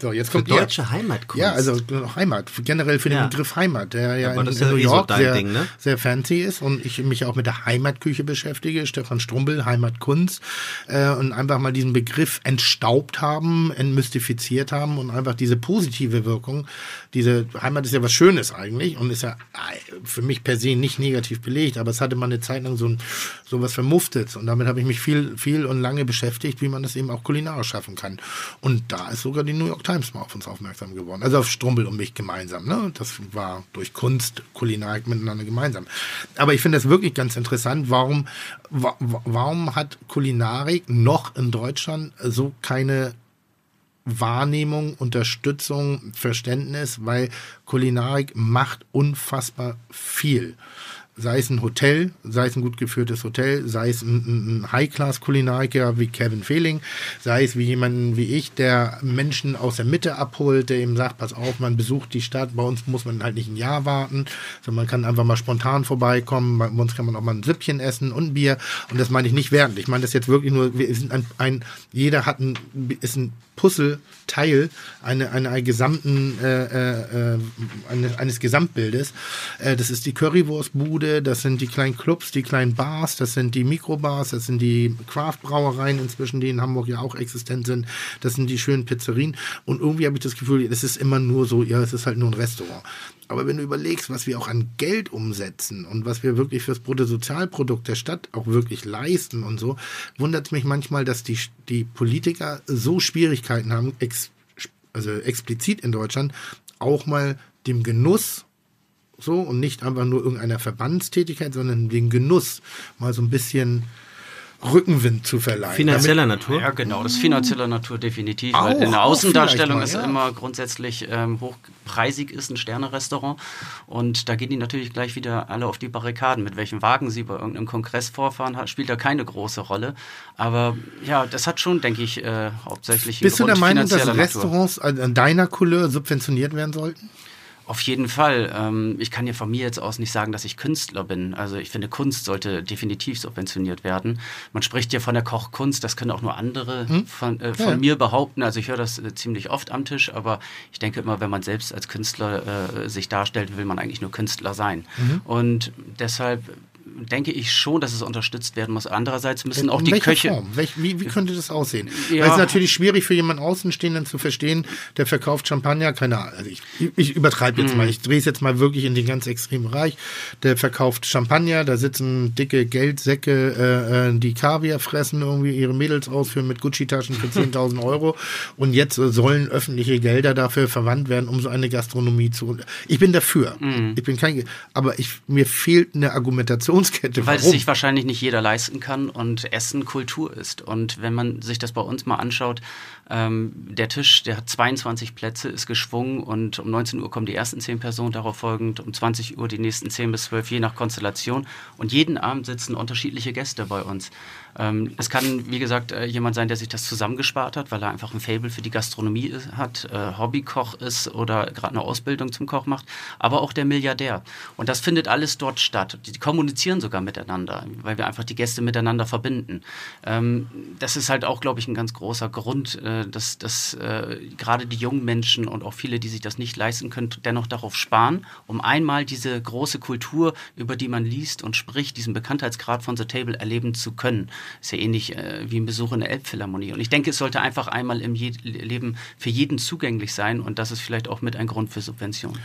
So, jetzt Für kommt ihr. deutsche Heimatkunst. Ja, also Heimat, generell für den Ja. Begriff Heimat, der ja in, in ja New eh so York dein sehr, Ding, ne? sehr fancy ist und ich mich auch mit der Heimatküche beschäftige, Stefan Strumbel, Heimatkunst, äh, und einfach mal diesen Begriff entstaubt haben, entmystifiziert haben und einfach diese positive Wirkung, diese Heimat ist ja was Schönes eigentlich und ist ja äh, für mich per se nicht negativ belegt, aber es hatte mal eine Zeit lang so, ein, so was Vermuftetes und damit habe ich mich viel, viel und lange beschäftigt, wie man das eben auch kulinarisch schaffen kann. Und da ist sogar die New York Times mal auf uns aufmerksam geworden. Also auf Strumbel und mich gemeinsam. Ne? Das war durch Kunst, Kulinarik miteinander gemeinsam. Aber ich finde das wirklich ganz interessant, warum, wa warum hat Kulinarik noch in Deutschland so keine Wahrnehmung, Unterstützung, Verständnis, weil Kulinarik macht unfassbar viel. Sei es ein Hotel, sei es ein gut geführtes Hotel, sei es ein, ein, High-Class-Kulinariker wie Kevin Fehling, sei es wie jemanden wie ich, der Menschen aus der Mitte abholt, der ihm sagt, pass auf, man besucht die Stadt, bei uns muss man halt nicht ein Jahr warten, sondern man kann einfach mal spontan vorbeikommen, bei uns kann man auch mal ein Süppchen essen und ein Bier und das meine ich nicht wertend. Ich meine das jetzt wirklich nur, wir sind ein, ein jeder hat ein, ist ein Puzzleteil eine, eine, einer gesamten, äh, äh, eines, eines Gesamtbildes. Äh, das ist die Currywurstbude, das sind die kleinen Clubs, die kleinen Bars, das sind die Mikrobars, das sind die Craft-Brauereien inzwischen, die in Hamburg ja auch existent sind, das sind die schönen Pizzerien und irgendwie habe ich das Gefühl, das ist immer nur so, ja, es ist halt nur ein Restaurant. Aber wenn du überlegst, was wir auch an Geld umsetzen und was wir wirklich fürs Bruttosozialprodukt der Stadt auch wirklich leisten und so, wundert es mich manchmal, dass die, die Politiker so Schwierigkeiten haben, ex, also explizit in Deutschland, auch mal dem Genuss so und nicht einfach nur irgendeiner Verbandstätigkeit, sondern den Genuss mal so ein bisschen Rückenwind zu verleihen. Finanzieller Natur? Ja, genau, das ist finanzieller Natur definitiv. Auch, weil in der Außendarstellung ist mal, ja. immer grundsätzlich ähm, hochpreisig ist ein Sternerestaurant. Und da gehen die natürlich gleich wieder alle auf die Barrikaden. Mit welchem Wagen sie bei irgendeinem Kongress vorfahren, hat, spielt da keine große Rolle. Aber ja, das hat schon, denke ich, äh, hauptsächlich einen Bist du der Meinung, dass. Restaurants an deiner Couleur subventioniert werden sollten? Auf jeden Fall. Ähm, ich kann ja von mir jetzt aus nicht sagen, dass ich Künstler bin. Also ich finde, Kunst sollte definitiv subventioniert werden. Man spricht ja von der Kochkunst, das können auch nur andere von, äh, von Hm? Ja. mir behaupten. Also ich höre das äh, ziemlich oft am Tisch, aber ich denke immer, wenn man selbst als Künstler äh, sich darstellt, will man eigentlich nur Künstler sein. Mhm. Und deshalb denke ich schon, dass es unterstützt werden muss. Andererseits müssen auch In die welcher Köche... Form? Welch, wie, wie könnte das aussehen? Ja. Weil es ist natürlich schwierig für jemanden Außenstehenden zu verstehen, der verkauft Champagner, keine Ahnung. Also ich, ich übertreibe Mhm. jetzt mal, ich drehe es jetzt mal wirklich in den ganz extremen Bereich. Der verkauft Champagner, da sitzen dicke Geldsäcke, äh, äh, die Kaviar fressen, irgendwie ihre Mädels ausführen mit Gucci-Taschen für (laughs) 10.000 Euro. Und jetzt sollen öffentliche Gelder dafür verwandt werden, um so eine Gastronomie zu. Ich bin dafür. Mhm. Ich bin kein, aber ich, mir fehlt eine Nahrungskette. Weil es sich wahrscheinlich nicht jeder leisten kann und Essen Kultur ist. Und wenn man sich das bei uns mal anschaut, ähm, der Tisch, der hat 22 Plätze, ist geschwungen und um 19 Uhr kommen die ersten 10 Personen, darauf folgend um 20 Uhr die nächsten 10 bis 12, je nach Konstellation. Und jeden Abend sitzen unterschiedliche Gäste bei uns. Ähm, es kann, wie gesagt, äh, jemand sein, der sich das zusammengespart hat, weil er einfach ein Fable für die Gastronomie hat, äh, Hobbykoch ist oder gerade eine Ausbildung zum Koch macht, aber auch der Milliardär. Und das findet alles dort statt. Die kommunizieren sogar miteinander, weil wir einfach die Gäste miteinander verbinden. Ähm, das ist halt auch, glaube ich, ein ganz großer Grund, äh, dass, dass äh, gerade die jungen Menschen und auch viele, die sich das nicht leisten können, dennoch darauf sparen, um einmal diese große Kultur, über die man liest und spricht, diesen Bekanntheitsgrad von The Table erleben zu können. Ist ja ähnlich äh, wie ein Besuch in der Elbphilharmonie. Und ich denke, es sollte einfach einmal im Je Leben für jeden zugänglich sein und das ist vielleicht auch mit ein Grund für Subventionen.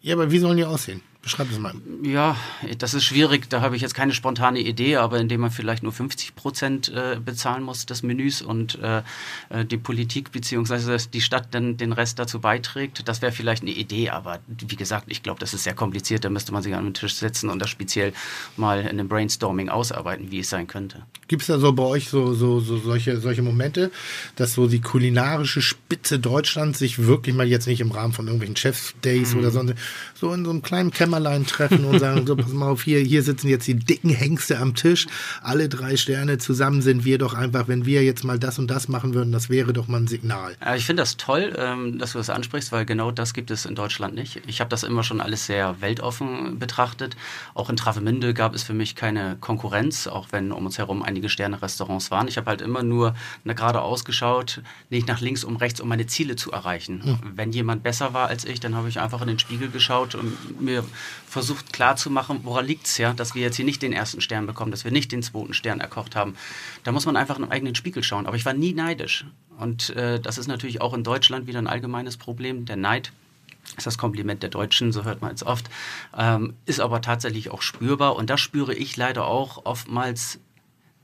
Ja, aber wie sollen die aussehen? Beschreib es mal. Ja, das ist schwierig. Da habe ich jetzt keine spontane Idee, aber indem man vielleicht nur 50 Prozent äh, bezahlen muss des Menüs und äh, äh, die Politik bzw. die Stadt dann den Rest dazu beiträgt, das wäre vielleicht eine Idee. Aber wie gesagt, ich glaube, das ist sehr kompliziert. Da müsste man sich an den Tisch setzen und das speziell mal in einem Brainstorming ausarbeiten, wie es sein könnte. Gibt es da so bei euch so, so, so solche, solche Momente, dass so die kulinarische Spitze Deutschlands sich wirklich mal jetzt nicht im Rahmen von irgendwelchen Chefs-Days mhm. oder sonst so in so einem kleinen Kämmerlein treffen und sagen, so, pass mal auf, hier, hier sitzen jetzt die dicken Hengste am Tisch, alle drei Sterne, zusammen sind wir doch einfach, wenn wir jetzt mal das und das machen würden, das wäre doch mal ein Signal. Ich finde das toll, ähm, dass du das ansprichst, weil genau das gibt es in Deutschland nicht. Ich habe das immer schon alles sehr weltoffen betrachtet. Auch in Travemünde gab es für mich keine Konkurrenz, auch wenn um uns herum einige Sterne-Restaurants waren. Ich habe halt immer nur geradeaus geschaut, nicht nach links, um rechts, um meine Ziele zu erreichen. Hm. Wenn jemand besser war als ich, dann habe ich einfach in den Spiegel geschaut und mir versucht klarzumachen, woran liegt es ja, dass wir jetzt hier nicht den ersten Stern bekommen, dass wir nicht den zweiten Stern erkocht haben. Da muss man einfach in den eigenen Spiegel schauen. Aber ich war nie neidisch. Und äh, das ist natürlich auch in Deutschland wieder ein allgemeines Problem. Der Neid ist das Kompliment der Deutschen, so hört man es oft, ähm, ist aber tatsächlich auch spürbar. Und das spüre ich leider auch oftmals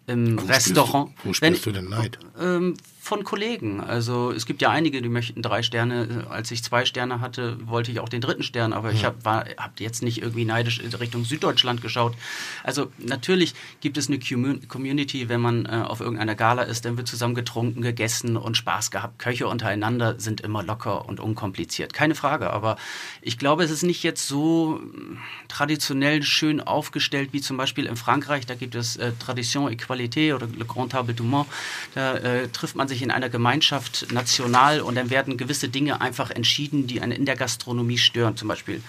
im wo Restaurant. Spürst, wo spürst du denn Neid? Ähm, von Kollegen. Also es gibt ja einige, die möchten drei Sterne. Als ich zwei Sterne hatte, wollte ich auch den dritten Stern, aber ich habe hab jetzt nicht irgendwie neidisch in Richtung Süddeutschland geschaut. Also natürlich gibt es eine Community, wenn man äh, auf irgendeiner Gala ist, dann wird zusammen getrunken, gegessen und Spaß gehabt. Köche untereinander sind immer locker und unkompliziert. Keine Frage, aber ich glaube, es ist nicht jetzt so hm, traditionell schön aufgestellt wie zum Beispiel in Frankreich. Da gibt es äh, Tradition, Equalité oder Le Grand Table du Mont. Da äh, trifft man sich in einer Gemeinschaft national und dann werden gewisse Dinge einfach entschieden, die einen in der Gastronomie stören. Zum Beispiel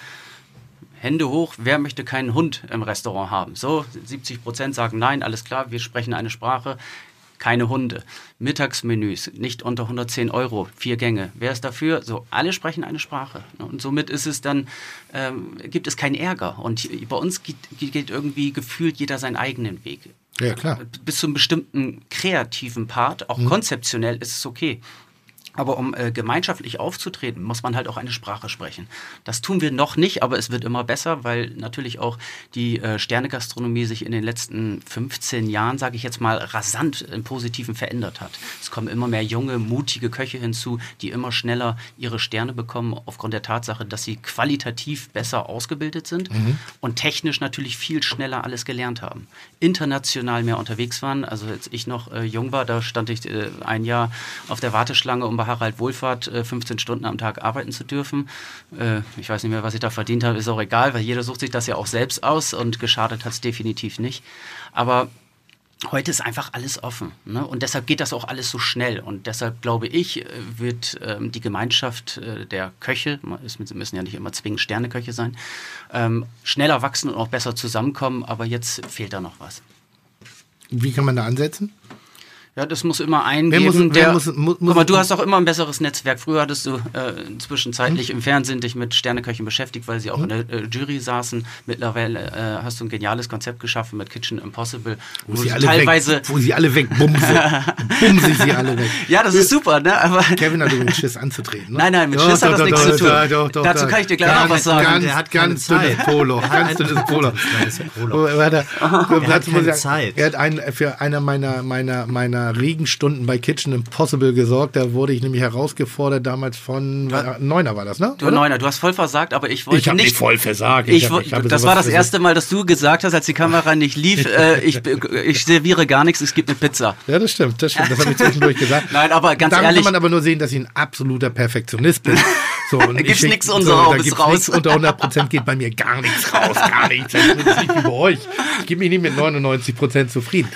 Hände hoch, wer möchte keinen Hund im Restaurant haben? So, 70 Prozent sagen nein, alles klar, wir sprechen eine Sprache. Keine Hunde. Mittagsmenüs, nicht unter 110 Euro, vier Gänge. Wer ist dafür? So, alle sprechen eine Sprache. Und somit ist es dann, ähm, gibt es keinen Ärger. Und bei uns geht, geht irgendwie gefühlt jeder seinen eigenen Weg. Ja, klar. Bis zu einem bestimmten kreativen Part, auch mhm. konzeptionell ist es okay. Aber um äh, gemeinschaftlich aufzutreten, muss man halt auch eine Sprache sprechen. Das tun wir noch nicht, aber es wird immer besser, weil natürlich auch die äh, Sternegastronomie sich in den letzten 15 Jahren, sage ich jetzt mal, rasant im Positiven verändert hat. Es kommen immer mehr junge, mutige Köche hinzu, die immer schneller ihre Sterne bekommen, aufgrund der Tatsache, dass sie qualitativ besser ausgebildet sind mhm. und technisch natürlich viel schneller alles gelernt haben. International mehr unterwegs waren. Also als ich noch äh, jung war, da stand ich äh, ein Jahr auf der Warteschlange, um bei Harald Wohlfahrt 15 äh, Stunden am Tag arbeiten zu dürfen. Äh, ich weiß nicht mehr, was ich da verdient habe, ist auch egal, weil jeder sucht sich das ja auch selbst aus und geschadet hat es definitiv nicht. Aber Heute ist einfach alles offen. Ne? Und deshalb geht das auch alles so schnell. Und deshalb glaube ich, äh, wird ähm, die Gemeinschaft äh, der Köche, es müssen ja nicht immer zwingend Sterneköche sein, ähm, schneller wachsen und auch besser zusammenkommen. Aber jetzt fehlt da noch was. Wie kann man da ansetzen? Ja, das muss immer eingeben. Wer muss, der, muss, muss, guck mal, du hast auch immer ein besseres Netzwerk. Früher hattest du äh, zwischenzeitlich hm? im Fernsehen dich mit Sterneköchen beschäftigt, weil sie auch hm? in der äh, Jury saßen. Mittlerweile äh, hast du ein geniales Konzept geschaffen mit Kitchen Impossible. Wo, wo sie alle teilweise weg, wo sie alle wegbumsen. (laughs) bumsen sie alle weg. Ja, das ist super, ne? Aber (laughs) Kevin hat übrigens Schiss anzutreten. Ne? Nein, nein, mit doch, Schiss doch, hat das doch, nichts zu tun. Doch, doch, Dazu kann ich dir gleich noch was sagen. Ganz, der hat ganz dünnes Polo. Ganz dünnes (laughs) Polo. Er hat keine Zeit. Er hat einen, für einer meiner, meiner, meiner meiner Regenstunden bei Kitchen Impossible gesorgt. Da wurde ich nämlich herausgefordert damals von äh, Neuner war das, ne? Du Neuner, du hast voll versagt, aber ich wollte Ich habe nicht voll versagt. Ich, hab- wo- habe das war das erste Mal, dass du gesagt hast, als die Kamera nicht lief, (laughs) äh, ich, ich serviere gar nichts, es gibt eine Pizza. Ja, das stimmt, das stimmt. Das habe ich zwischendurch gesagt. (laughs) Nein, aber ganz Dann ehrlich- kann man aber nur sehen, dass ich ein absoluter Perfektionist bin. (laughs) So, Da gibt's ich- nix unter Haubes da gibt's raus. Nix unter 100% geht bei mir gar nichts raus, gar nichts. Das ist nicht wie bei euch. Ich gebe mich nicht mit 99% zufrieden.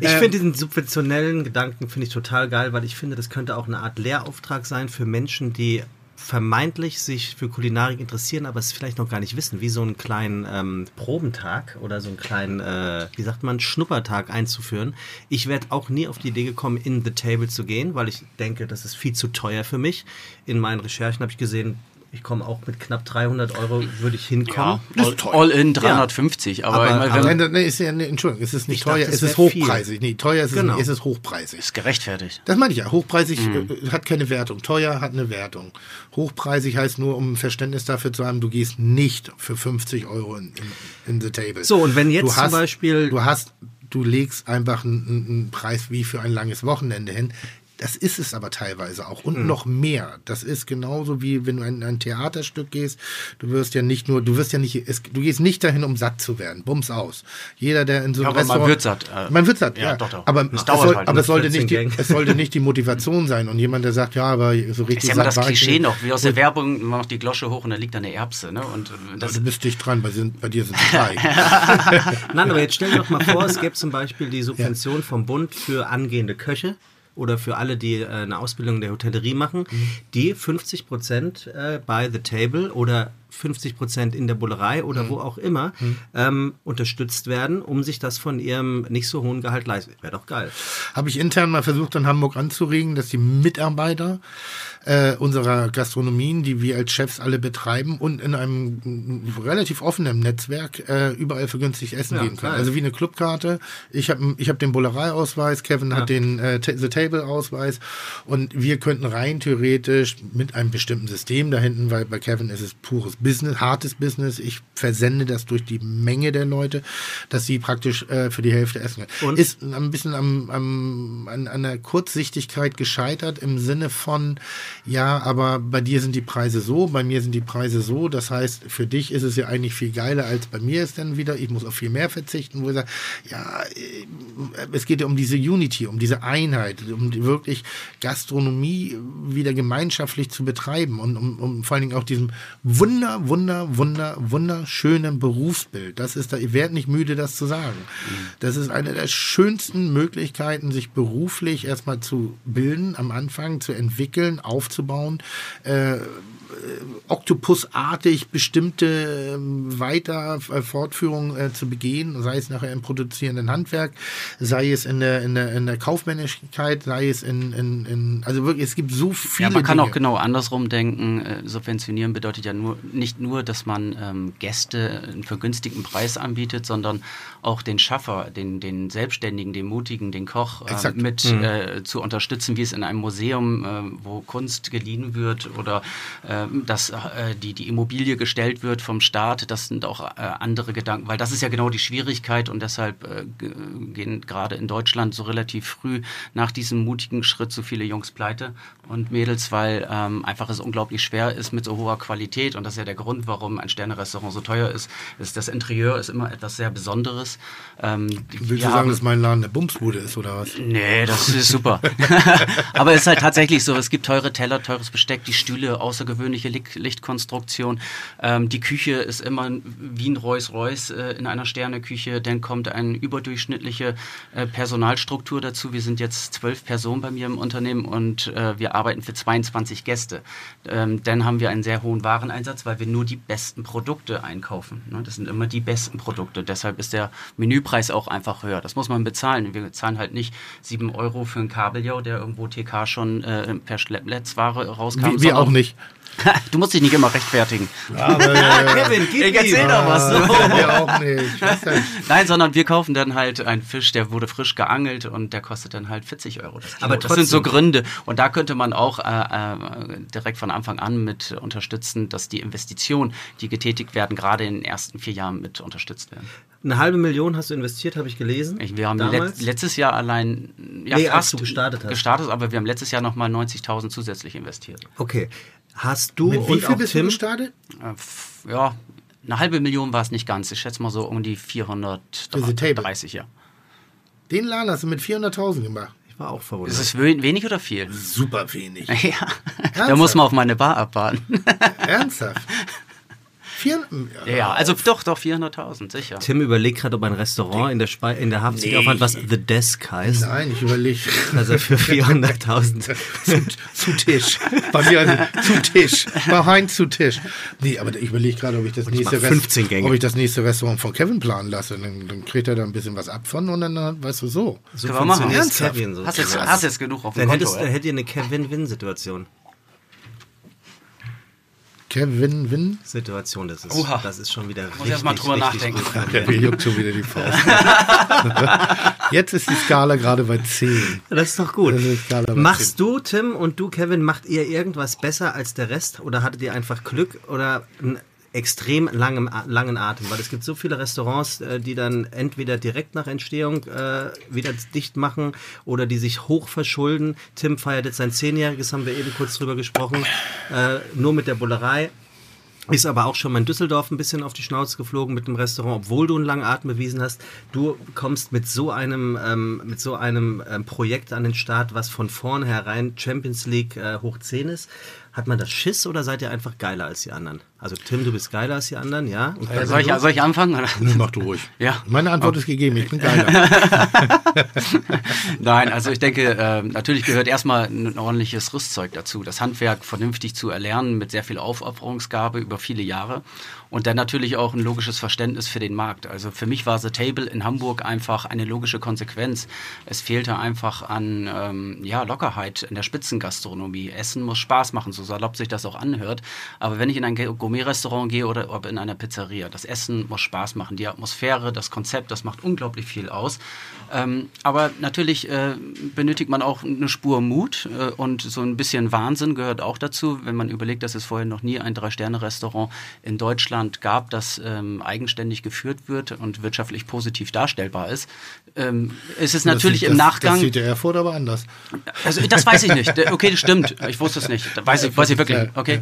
Ich finde diesen subventionellen Gedanken finde ich total geil, weil ich finde, das könnte auch eine Art Lehrauftrag sein für Menschen, die vermeintlich sich für Kulinarik interessieren, aber es vielleicht noch gar nicht wissen, wie so einen kleinen ähm, Probentag oder so einen kleinen, äh, wie sagt man, Schnuppertag einzuführen. Ich werde auch nie auf die Idee gekommen, in The Table zu gehen, weil ich denke, das ist viel zu teuer für mich. In meinen Recherchen habe ich gesehen, ich komme auch mit knapp 300 Euro, würde ich hinkommen. all, all in 350. Aber, Aber- ich meine, aber- wenn, Nein, nein, ist ja, nee, Entschuldigung, es ist nicht Ich dachte, teuer, es es ist wär viel. hochpreisig. Nee, teuer ist es Genau. nicht, es ist hochpreisig. ist gerechtfertigt. Das meine ich ja. Hochpreisig Mhm. äh, hat keine Wertung. Teuer hat eine Wertung. Hochpreisig heißt nur, um Verständnis dafür zu haben, du gehst nicht für 50 Euro in, in, in the table. So, und wenn jetzt du zum hast, Beispiel- Du hast, du legst einfach einen, einen Preis wie für ein langes Wochenende hin. Das ist es aber teilweise auch. Mhm. Und noch mehr. Das ist genauso wie wenn du in ein Theaterstück gehst. Du wirst ja nicht nur, du wirst ja nicht, es, du gehst nicht dahin, um satt zu werden. Bums aus. Jeder, der in so Ja, einem aber man Restaurant. wird satt, äh, man wird satt, ja, ja. doch, doch. Aber, Es soll, halt aber es sollte 14 nicht, die, es sollte nicht die Motivation sein. Und jemand, der sagt, ja, aber so richtig ist ja immer das ich Klischee nicht. noch, wie aus der Werbung, man macht die Glosche hoch und da liegt da eine Erbse. Ne? Und äh, das, Du bist dicht dran, bei, bei dir sind drei. (laughs) Nein, aber jetzt stell dir doch mal vor, es gäbe zum Beispiel die Subvention vom Bund für angehende Köche oder für alle, die äh, eine Ausbildung in der Hotellerie machen, die 50 Prozent äh, bei The Table oder 50 Prozent in der Bullerei oder wo auch immer ähm, unterstützt werden, um sich das von ihrem nicht so hohen Gehalt leisten. Wäre doch geil. Habe ich intern mal versucht, in Hamburg anzuregen, dass die Mitarbeiter äh, unserer Gastronomien, die wir als Chefs alle betreiben und in einem relativ offenen Netzwerk äh, überall für günstig essen Ja, gehen können. Also wie eine Clubkarte. Ich habe ich hab den Bullerei-Ausweis, Kevin hat den äh, The Table-Ausweis und wir könnten rein theoretisch mit einem bestimmten System da hinten, weil bei Kevin ist es pures Business, hartes Business. Ich versende das durch die Menge der Leute, dass sie praktisch äh, für die Hälfte essen können. Und? Ist ein bisschen am, am, an, an der Kurzsichtigkeit gescheitert im Sinne von, ja, aber bei dir sind die Preise so, bei mir sind die Preise so. Das heißt, für dich ist es ja eigentlich viel geiler als bei mir ist dann wieder. Ich muss auf viel mehr verzichten, wo ich sage, ja, äh, es geht ja um diese Unity, um diese Einheit, um wirklich Gastronomie wieder gemeinschaftlich zu betreiben und um, um vor allen Dingen auch diesem wunder, wunder, wunder, wunderschönen Berufsbild. Das ist da, ihr werdet nicht müde, das zu sagen. Das ist eine der schönsten Möglichkeiten, sich beruflich erstmal zu bilden, am Anfang zu entwickeln, aufzubauen. Äh, Oktopusartig bestimmte ähm, weiter äh, Fortführungen äh, zu begehen, sei es nachher im produzierenden Handwerk, sei es in der, in der, in der Kaufmännlichkeit, sei es in, in, in also wirklich, es gibt so viele Ja, man kann Dinge. auch genau andersrum denken. Äh, Subventionieren bedeutet ja nur nicht nur, dass man ähm, Gäste einen vergünstigten Preis anbietet, sondern auch den Schaffer, den, den Selbstständigen, den Mutigen, den Koch äh, mit äh, zu unterstützen, wie es in einem Museum, äh, wo Kunst geliehen wird oder äh, dass äh, die, die Immobilie gestellt wird vom Staat. Das sind auch äh, andere Gedanken, weil das ist ja genau die Schwierigkeit und deshalb äh, ge- gehen gerade in Deutschland so relativ früh nach diesem mutigen Schritt so viele Jungs pleite und Mädels, weil ähm, einfach es unglaublich schwer ist mit so hoher Qualität und das ist ja der Grund, warum ein Sternerestaurant so teuer ist, ist das Interieur ist immer etwas sehr Besonderes. Ähm, Willst du sagen, dass mein Laden eine Bumsbude ist oder was? Nee, das ist super. (laughs) Aber es ist halt tatsächlich so, es gibt teure Teller, teures Besteck, die Stühle, außergewöhnliche Licht Lichtkonstruktion. Ähm, die Küche ist immer wie ein Rolls-Royce äh, in einer Sterneküche. Dann kommt eine überdurchschnittliche äh, Personalstruktur dazu. Wir sind jetzt zwölf Personen bei mir im Unternehmen und äh, wir arbeiten für 22 Gäste. Ähm, dann haben wir einen sehr hohen Wareneinsatz, weil wir nur die besten Produkte einkaufen. Ne? Das sind immer die besten Produkte. Deshalb ist der Menüpreis auch einfach höher. Das muss man bezahlen. Wir zahlen halt nicht 7 Euro für einen Kabeljau, der irgendwo TK schon äh, per Schleppnetzware rauskam. Wir, wir auch nicht. (laughs) du musst dich nicht immer rechtfertigen. Aber, äh, (laughs) Kevin, gib Ich erzähl ihm. doch was. wir auch nicht. Was? Nein, sondern wir kaufen dann halt einen Fisch, der wurde frisch geangelt und der kostet dann halt 40 Euro. Das. Aber das sind so trotzdem- Gründe. Und da könnte man auch äh, äh, direkt von Anfang an mit unterstützen, dass die Investitionen, die getätigt werden, gerade in den ersten vier Jahren mit unterstützt werden. Eine halbe Million hast du investiert, habe ich gelesen. Ich, wir haben let, letztes Jahr allein ja, Nee, fast du gestartet hast. gestartet, aber wir haben letztes Jahr nochmal 90.000 zusätzlich investiert. Okay. Hast du Mit wie und viel auch bist du Tim gestartet? Äh, ja, eine halbe Million war es nicht ganz. Ich schätze mal so um die Diese Table. 430, ja. Den Laden hast du mit 400.000 gemacht. Ich war auch verwundert. Ist es we- wenig oder viel? Super wenig. (laughs) Ja, da muss man auf meine Bar abwarten. (laughs) Ernsthaft? Vier, Ja, also doch, doch, 400.000, sicher. Tim überlegt gerade, ob ein Restaurant in der, Spe in der Haft sich aufhat, was The Desk heißt. Nein, ich überlege. Also für 400.000. zu, zu Tisch. Bei mir also, zu Tisch. Bei Heinz zu Tisch. Nee, aber ich überlege gerade, ob ich das nächste mach 15 Rest- Gänge. ob ich das nächste Restaurant von Kevin planen lasse. Dann, dann kriegt er da ein bisschen was ab von und dann, weißt du, so. So Können wir machen. funktioniert Ernsthaft? Kevin so. Hast jetzt, hast jetzt genug auf dem Dann Konto. hättest, dann hättet ihr eine Kevin-Win-Situation. Kevin Win. Situation, das ist, Oha. das ist schon wieder Muss richtig, erst mal drüber nachdenken. Der mir juckt schon wieder die Faust. (laughs) Jetzt ist die Skala gerade bei 10. Das ist doch gut. Ist Machst du, Tim, und du, Kevin, macht ihr irgendwas besser als der Rest? Oder hattet ihr einfach Glück oder extrem langen, langen Atem? Weil es gibt so viele Restaurants, äh, die dann entweder direkt nach Entstehung äh, wieder dicht machen oder die sich hoch verschulden. Tim feiert jetzt sein Zehnjähriges, haben wir eben kurz drüber gesprochen, äh, nur mit der Bullerei. Ist aber auch schon mal in Düsseldorf ein bisschen auf die Schnauze geflogen mit dem Restaurant, obwohl du einen langen Atem bewiesen hast. Du kommst mit so einem, ähm, mit so einem ähm, Projekt an den Start, was von vornherein Champions League äh, hoch 10 ist. Hat man das Schiss oder seid ihr einfach geiler als die anderen? Also Tim, du bist geiler als die anderen, ja? Und Äh, Soll ich, soll ich anfangen? Oder? Nee, mach du ruhig. Ja. Meine Antwort ist gegeben. Ich bin geiler. (laughs) Nein, also ich denke, äh, natürlich gehört erstmal ein ordentliches Rüstzeug dazu, das Handwerk vernünftig zu erlernen mit sehr viel Aufopferungsgabe über viele Jahre und dann natürlich auch ein logisches Verständnis für den Markt. Also für mich war The Table in Hamburg einfach eine logische Konsequenz. Es fehlte einfach an ähm, ja, Lockerheit in der Spitzengastronomie. Essen muss Spaß machen, so salopp sich das auch anhört. Aber wenn ich in ein Gourmet-Restaurant gehe oder ob in einer Pizzeria, das Essen muss Spaß machen. Die Atmosphäre, das Konzept, das macht unglaublich viel aus. Ähm, aber natürlich äh, benötigt man auch eine Spur Mut äh, und so ein bisschen Wahnsinn gehört auch dazu, wenn man überlegt, dass es vorher noch nie ein Drei-Sterne-Restaurant in Deutschland gab, das ähm, eigenständig geführt wird und wirtschaftlich positiv darstellbar ist. Ähm, es ist natürlich das, im Nachgang. Das sieht der Erfurt aber anders. Also das weiß ich nicht. Okay, das stimmt. Ich wusste es nicht. Weiß ich, weiß ich wirklich. Okay.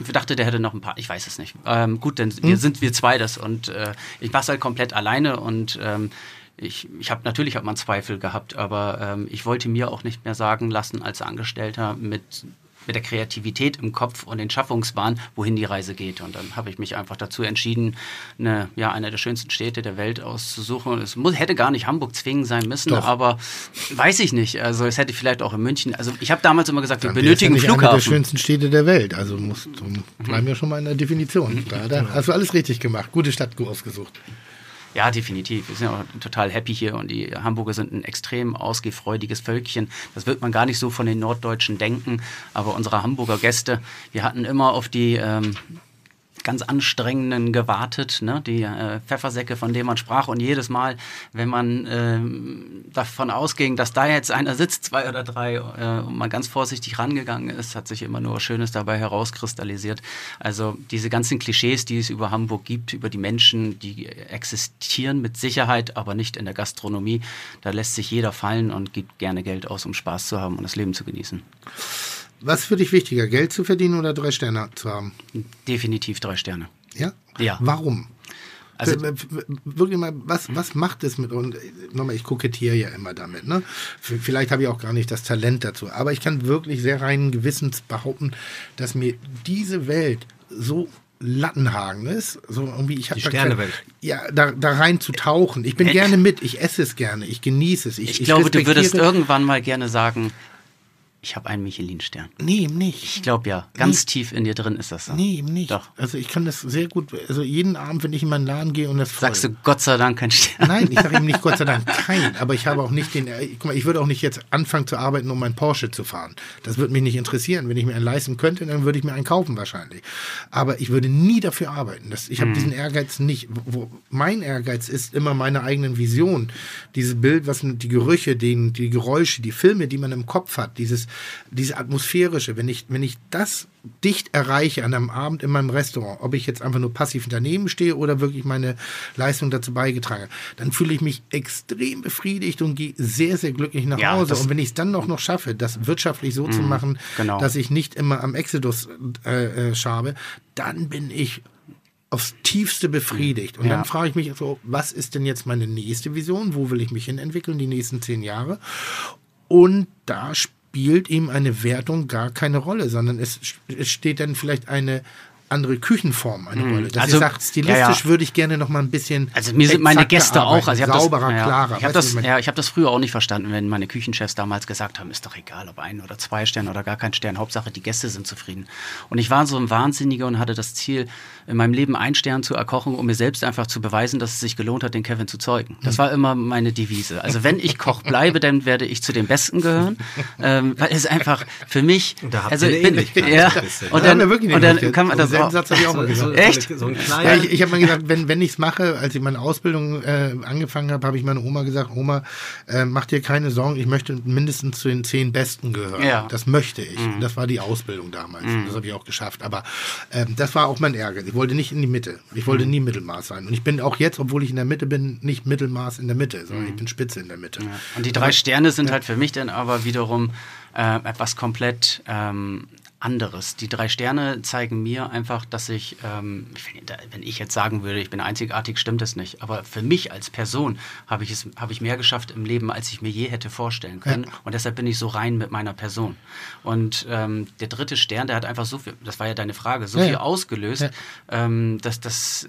Ich dachte, der hätte noch ein paar. Ich weiß es nicht. Ähm, gut, dann wir sind wir zwei das und äh, ich mache es halt komplett alleine und ähm, ich, ich habe natürlich hat man Zweifel gehabt, aber ähm, ich wollte mir auch nicht mehr sagen lassen als Angestellter mit mit der Kreativität im Kopf und den Schaffungsbahn, wohin die Reise geht. Und dann habe ich mich einfach dazu entschieden, eine, ja, eine der schönsten Städte der Welt auszusuchen. Es muss, hätte gar nicht Hamburg zwingend sein müssen, Doch. aber weiß ich nicht. Also es hätte vielleicht auch in München. Also ich habe damals immer gesagt, wir Dann ja benötigen nicht einen eine der Flughafen. schönsten Städte der Welt. Also musst, du bleiben ja schon mal in der Definition. Da, da hast du alles richtig gemacht. Gute Stadt ausgesucht. Ja, definitiv. Wir sind auch total happy hier und die Hamburger sind ein extrem ausgefreudiges Völkchen. Das wird man gar nicht so von den Norddeutschen denken, aber unsere Hamburger Gäste, wir hatten immer auf die ähm, ganz anstrengenden gewartet, ne? die äh, Pfeffersäcke, von denen man sprach. Und jedes Mal, wenn man ähm, davon ausging, dass da jetzt einer sitzt, zwei oder drei, äh, und man ganz vorsichtig rangegangen ist, hat sich immer nur Schönes dabei herauskristallisiert. Also diese ganzen Klischees, die es über Hamburg gibt, über die Menschen, die existieren mit Sicherheit, aber nicht in der Gastronomie, da lässt sich jeder fallen und gibt gerne Geld aus, um Spaß zu haben und das Leben zu genießen. Was für dich wichtiger, Geld zu verdienen oder drei Sterne zu haben? Definitiv drei Sterne. Ja? Ja. Warum? Also- wirklich mal, was, was macht es mit uns? Nochmal, ich kokettiere ja immer damit. Ne? Vielleicht habe ich auch gar nicht das Talent dazu. Aber ich kann wirklich sehr reinen Gewissens behaupten, dass mir diese Welt so Lattenhagen ist. So irgendwie, ich hab Die da Sternewelt. Kein, ja, da, da rein zu tauchen. Ich bin gerne mit, ich esse es gerne, ich genieße es. Ich, Ich, glaube, du würdest irgendwann mal gerne sagen, ich habe einen Michelin-Stern. Nee, eben nicht. Ich glaube ja, ganz tief in dir drin ist das so. Nee, eben nicht. Doch. Also ich kann das sehr gut, also jeden Abend, wenn ich in meinen Laden gehe und das voll. Sagst du Gott sei Dank kein Stern? Nein, ich sage eben nicht Gott sei Dank (laughs) kein, aber ich habe auch nicht den, äh, guck mal, ich würde auch nicht jetzt anfangen zu arbeiten, um einen Porsche zu fahren. Das würde mich nicht interessieren. Wenn ich mir einen leisten könnte, dann würde ich mir einen kaufen wahrscheinlich. Aber ich würde nie dafür arbeiten. Das, ich habe Mhm. diesen Ehrgeiz nicht. Wo, mein Ehrgeiz ist immer meine eigenen Visionen. Dieses Bild, was die Gerüche, den, die Geräusche, die Filme, die man im Kopf hat, dieses, diese atmosphärische, wenn ich, wenn ich das dicht erreiche an einem Abend in meinem Restaurant, ob ich jetzt einfach nur passiv daneben stehe oder wirklich meine Leistung dazu beigetragen, dann fühle ich mich extrem befriedigt und gehe sehr, sehr glücklich nach Ja, Hause. Und wenn ich es dann auch noch schaffe, das wirtschaftlich so zu machen, genau. dass ich nicht immer am Exodus äh, äh, schabe, dann bin ich aufs tiefste befriedigt. Und Ja. dann frage ich mich so, was ist denn jetzt meine nächste Vision? Wo will ich mich hin entwickeln, die nächsten zehn Jahre? Und da spielt ihm eine Wertung gar keine Rolle, sondern es, es steht dann vielleicht eine andere Küchenform eine Rolle. Dass Also, ihr sagt, stilistisch ja, ja. würde ich gerne noch mal ein bisschen Also mir sind meine Gäste auch, also ich habe sauberer, das, ja, klarer. ich habe das, ich ja, ich habe das früher auch nicht verstanden, wenn meine Küchenchefs damals gesagt haben, ist doch egal, ob ein oder zwei Sterne oder gar kein Stern, Hauptsache die Gäste sind zufrieden. Und ich war so ein Wahnsinniger und hatte das Ziel, in meinem Leben einen Stern zu erkochen, um mir selbst einfach zu beweisen, dass es sich gelohnt hat, den Kevin zu zeugen. Das war immer meine Devise. Also wenn ich Koch bleibe, dann werde ich zu den Besten gehören, ähm, weil es einfach für mich, Da habt also ihr eine ich bin, Ähnlichkeit, ja, und Da haben dann, wir wirklich und dann kann man das Denselben auch, Satz habe ich auch mal gesagt. so, Echt? So, ein Ja, ich ich habe mal gesagt, wenn, wenn ich es mache, als ich meine Ausbildung äh, angefangen habe, habe ich meiner Oma gesagt, Oma, äh, mach dir keine Sorgen, ich möchte mindestens zu den zehn Besten gehören. Ja. Das möchte ich. Das war die Ausbildung damals. Das habe ich auch geschafft. Aber ähm, das war auch mein Ärger. Ich wollte nicht in die Mitte. Ich wollte nie Mittelmaß sein. Und ich bin auch jetzt, obwohl ich in der Mitte bin, nicht Mittelmaß in der Mitte, sondern ich bin Spitze in der Mitte. Und die drei Sterne sind halt für mich dann aber wiederum äh, etwas komplett ähm, anderes. Die drei Sterne zeigen mir einfach, dass ich, ähm, wenn- ich jetzt sagen würde, ich bin einzigartig, stimmt es nicht. Aber für mich als Person habe ich es, habe ich mehr geschafft im Leben, als ich mir je hätte vorstellen können. Und deshalb bin ich so rein mit meiner Person. Und ähm, der dritte Stern, der hat einfach so viel, das war ja deine Frage, so Ja, viel ja. ausgelöst, Ja. ähm, dass das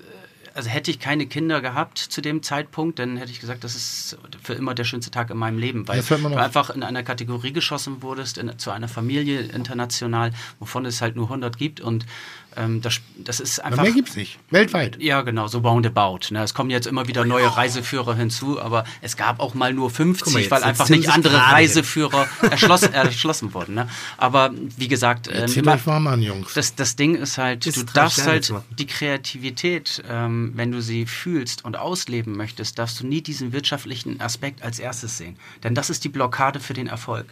also hätte ich keine Kinder gehabt zu dem Zeitpunkt, dann hätte ich gesagt, das ist für immer der schönste Tag in meinem Leben, weil du einfach in einer Kategorie geschossen wurdest, in, zu einer Familie international, wovon es halt nur 100 gibt. Und ähm, das, das ist Aber einfach... mehr gibt's nicht. Weltweit. Ja, genau, so roundabout. Ne? Es kommen jetzt immer wieder neue Reiseführer hinzu, aber es gab auch mal nur 50, Guck mal, weil einfach nicht andere. Reiseführer (laughs) erschloss, erschlossen wurden. Ne? Aber wie gesagt, euch warm an, Jungs. das, das Ding ist halt, Ist du darfst halt die Kreativität, ähm, wenn du sie fühlst und ausleben möchtest, darfst du nie diesen wirtschaftlichen Aspekt als erstes sehen. Denn das ist die Blockade für den Erfolg.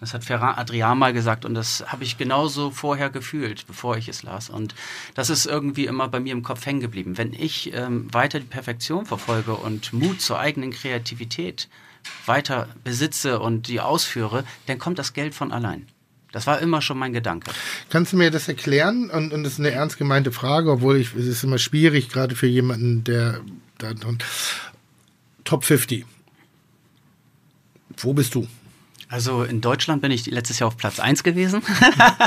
Das hat Ferran Adrian mal gesagt und das habe ich genauso vorher gefühlt, bevor ich es las. Und das ist irgendwie immer bei mir im Kopf hängen geblieben. Wenn ich ähm, weiter die Perfektion verfolge und Mut zur eigenen Kreativität weiter besitze und die ausführe, dann kommt das Geld von allein. Das war immer schon mein Gedanke. Kannst du mir das erklären? Und, und das ist eine ernst gemeinte Frage, obwohl ich, es ist immer schwierig, gerade für jemanden, der drin. Top 50. Wo bist du? Also in Deutschland bin ich letztes Jahr auf Platz 1 gewesen.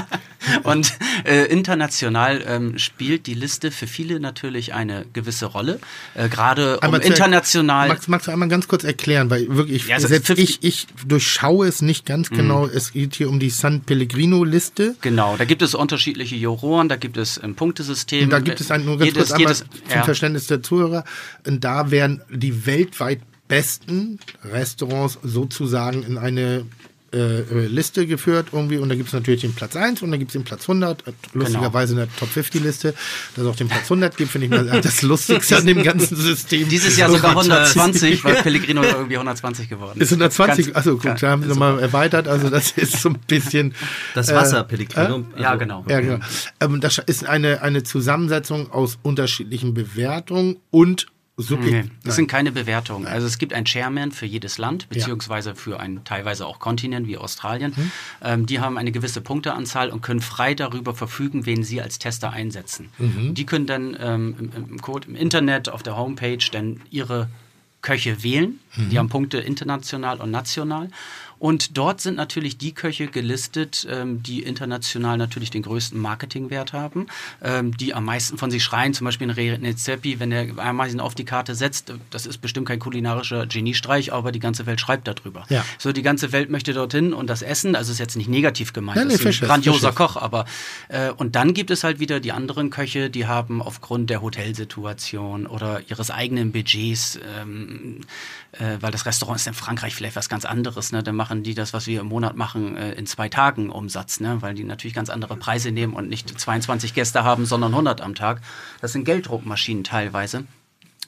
(laughs) und äh, international ähm, spielt die Liste für viele natürlich eine gewisse Rolle. Äh, Gerade um international. Magst, magst du einmal ganz kurz erklären, weil wirklich, Ja, also selbst 50 ich, ich durchschaue es nicht ganz genau. Es geht hier um die San Pellegrino-Liste. Genau, da gibt es unterschiedliche Juroren, da gibt es ein Punktesystem. Und da gibt es ein, nur ganz Jedes- kurz einmal jedes- zum ja. Verständnis der Zuhörer. Und da werden die weltweit besten Restaurants sozusagen in eine äh, äh, Liste geführt irgendwie. Und da gibt es natürlich den Platz 1 und da gibt es den Platz 100, äh, Genau. lustigerweise in der Top 50 Liste, dass es auch den Platz 100 gibt, finde ich mal das Lustigste an dem ganzen System. Dieses Jahr sogar Oh Gott, 120, weil Pellegrino irgendwie 120 geworden Ist 120, Ganz- also gut, da haben sie nochmal erweitert, also das ist so ein bisschen... das äh, Wasser, Pellegrino. Ja, genau. Ja, genau. Ähm, das ist eine, eine Zusammensetzung aus unterschiedlichen Bewertungen und Nee, Subjekt. das sind keine Bewertungen. Also es gibt einen Chairman für jedes Land, beziehungsweise für einen teilweise auch Kontinent wie Australien. Mhm. Ähm, die haben eine gewisse Punkteanzahl und können frei darüber verfügen, wen sie als Tester einsetzen. Mhm. Die können dann ähm, im, im Code im Internet, auf der Homepage dann ihre Köche wählen. Mhm. Die haben Punkte international und national. Und dort sind natürlich die Köche gelistet, ähm, die international natürlich den größten Marketingwert haben, ähm, die am meisten von sich schreien. Zum Beispiel ein René Zeppi, wenn er Ameisen auf die Karte setzt, das ist bestimmt kein kulinarischer Geniestreich, aber die ganze Welt schreibt darüber. Ja. So, die ganze Welt möchte dorthin und das Essen, also ist jetzt nicht negativ gemeint, Nein, das ist ein ist- grandioser Fisch ist. Koch, aber äh, und dann gibt es halt wieder die anderen Köche, die haben aufgrund der Hotelsituation oder ihres eigenen Budgets, ähm, äh, weil das Restaurant ist in Frankreich vielleicht was ganz anderes, ne? dann machen die das, was wir im Monat machen, äh, in zwei Tagen Umsatz, ne? weil die natürlich ganz andere Preise nehmen und nicht 22 Gäste haben, sondern 100 am Tag. Das sind Gelddruckmaschinen teilweise.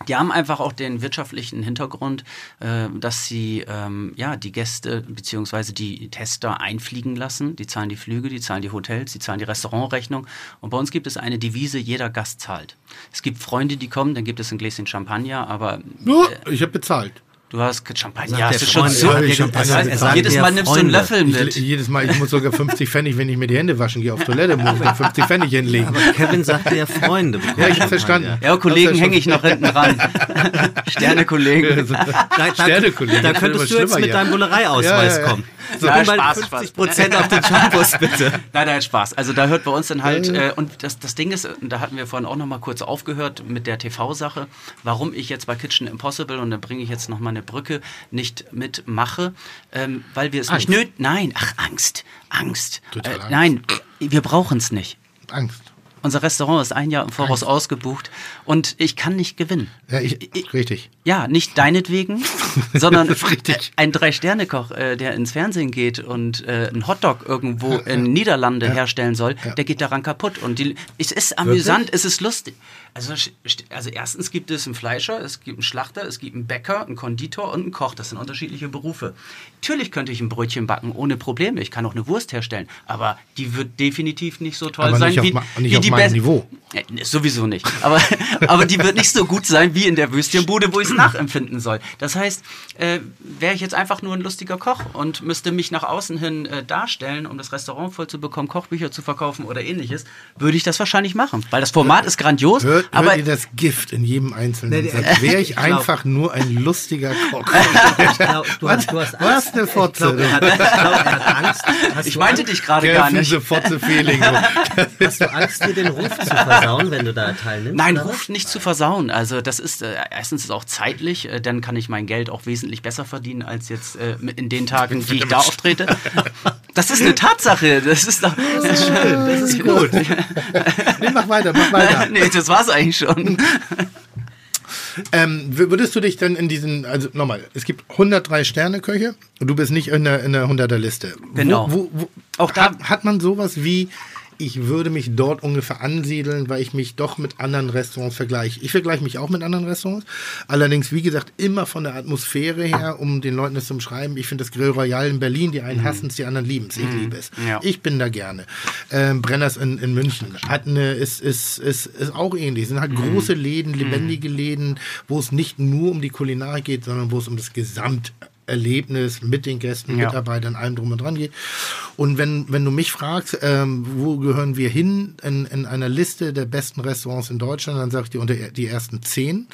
Die haben einfach auch den wirtschaftlichen Hintergrund, äh, dass sie ähm, ja die Gäste bzw. die Tester einfliegen lassen. Die zahlen die Flüge, die zahlen die Hotels, die zahlen die Restaurantrechnung. Und bei uns gibt es eine Devise: jeder Gast zahlt. Es gibt Freunde, die kommen, dann gibt es ein Gläschen Champagner, aber Ja, ich habe bezahlt. Du hast Champagner. Ja, das ist schon so. jedes Mal nimmst du einen. Löffel mit. Ich, jedes Mal, ich muss sogar 50 Pfennig, wenn ich mir die Hände waschen gehe auf Toilette, muss ich 50 Pfennig hinlegen. Aber Kevin sagte ja (laughs) Freunde. Ja, ich habe man verstanden. Ja, Kollegen hänge ich noch hinten ran. (laughs) Sterne-Kollegen. Da, da, Sternekollege, da könntest du jetzt schlimmer mit deinem Bullerei-Ausweis kommen. So. Bei Spaß, 50 Prozent auf den Shampoos, bitte. Nein, nein, Spaß. Also da hört bei uns dann halt, äh, und das, das Ding ist, und da hatten wir vorhin auch noch mal kurz aufgehört mit der TV-Sache, warum ich jetzt bei Kitchen Impossible, und da bringe ich jetzt noch mal eine Brücke, nicht mitmache, ähm, weil wir es Angst. nicht nöt... Nein, ach, Angst, Angst. Total Äh, Angst. Nein, wir brauchen es nicht. Angst. Unser Restaurant ist ein Jahr im Voraus ausgebucht und ich kann nicht gewinnen. Ja, ich, richtig. Ja, nicht deinetwegen, (laughs) sondern (laughs) ein Drei-Sterne-Koch, äh, der ins Fernsehen geht und äh, einen Hotdog irgendwo in Niederlande herstellen soll, Ja. der geht daran kaputt. Und die, es ist amüsant, es ist lustig. Also, also erstens gibt es einen Fleischer, es gibt einen Schlachter, es gibt einen Bäcker, einen Konditor und einen Koch. Das sind unterschiedliche Berufe. Natürlich könnte ich ein Brötchen backen ohne Probleme. Ich kann auch eine Wurst herstellen, aber die wird definitiv nicht so toll Aber sein wie, wie die meinem best- Niveau. ja, ne, sowieso nicht. Aber, (laughs) aber die wird nicht so gut sein wie in der Würstchenbude, wo ich es (clears throat) nachempfinden soll. Das heißt, äh, wäre ich jetzt einfach nur ein lustiger Koch und müsste mich nach außen hin äh, darstellen, um das Restaurant voll zu bekommen, Kochbücher zu verkaufen oder ähnliches, würde ich das wahrscheinlich machen. Weil das Format ist grandios, Hört, aber hört ihr das Gift in jedem einzelnen Nee, Satz? Wäre (laughs) ich ich glaub- einfach nur ein lustiger Koch. (laughs) Ich glaub, du, hast, du hast Was Angst. eine Fotze. Ich glaube, er, hat- ich glaub, er hat Angst. Hast ich meinte Angst? dich gerade gar nicht. the Fotze Feeling. Hast du Angst, dir den Ruf zu versauen, wenn du da teilnimmst? Nein, oder? Ruf nicht zu versauen. Also das ist äh, erstens ist auch zeitlich, äh, dann kann ich mein Geld auch wesentlich besser verdienen als jetzt äh, in den Tagen, die ich da auftrete. Das ist eine Tatsache. Das ist doch. Das ist (laughs) gut. Nee, mach weiter, mach weiter. (laughs) nee, das war's eigentlich schon. Ähm, würdest du dich denn in diesen, also nochmal, es gibt 103 Sterne-Köche und du bist nicht in der, in der 100er Liste. Genau. Wo, wo, wo, Auch da- hat, hat man sowas wie, ich würde mich dort ungefähr ansiedeln, weil ich mich doch mit anderen Restaurants vergleiche. Ich vergleiche mich auch mit anderen Restaurants. Allerdings, wie gesagt, immer von der Atmosphäre her, um den Leuten das zu beschreiben. Ich finde das Grill Royal in Berlin, die einen hassen es, die anderen lieben es. Ich liebe es. Ja. Ich bin da gerne. Ähm, Brenners in, in München hat eine, ist, ist, ist, ist auch ähnlich. Es sind halt große Läden, lebendige Läden, wo es nicht nur um die Kulinarik geht, sondern wo es um das Gesamterlebnis mit den Gästen, Ja. Mitarbeitern, allem drum und dran geht. Und wenn, wenn du mich fragst, ähm, wo gehören wir hin in, in einer Liste der besten Restaurants in Deutschland, dann sage ich dir unter die ersten zehn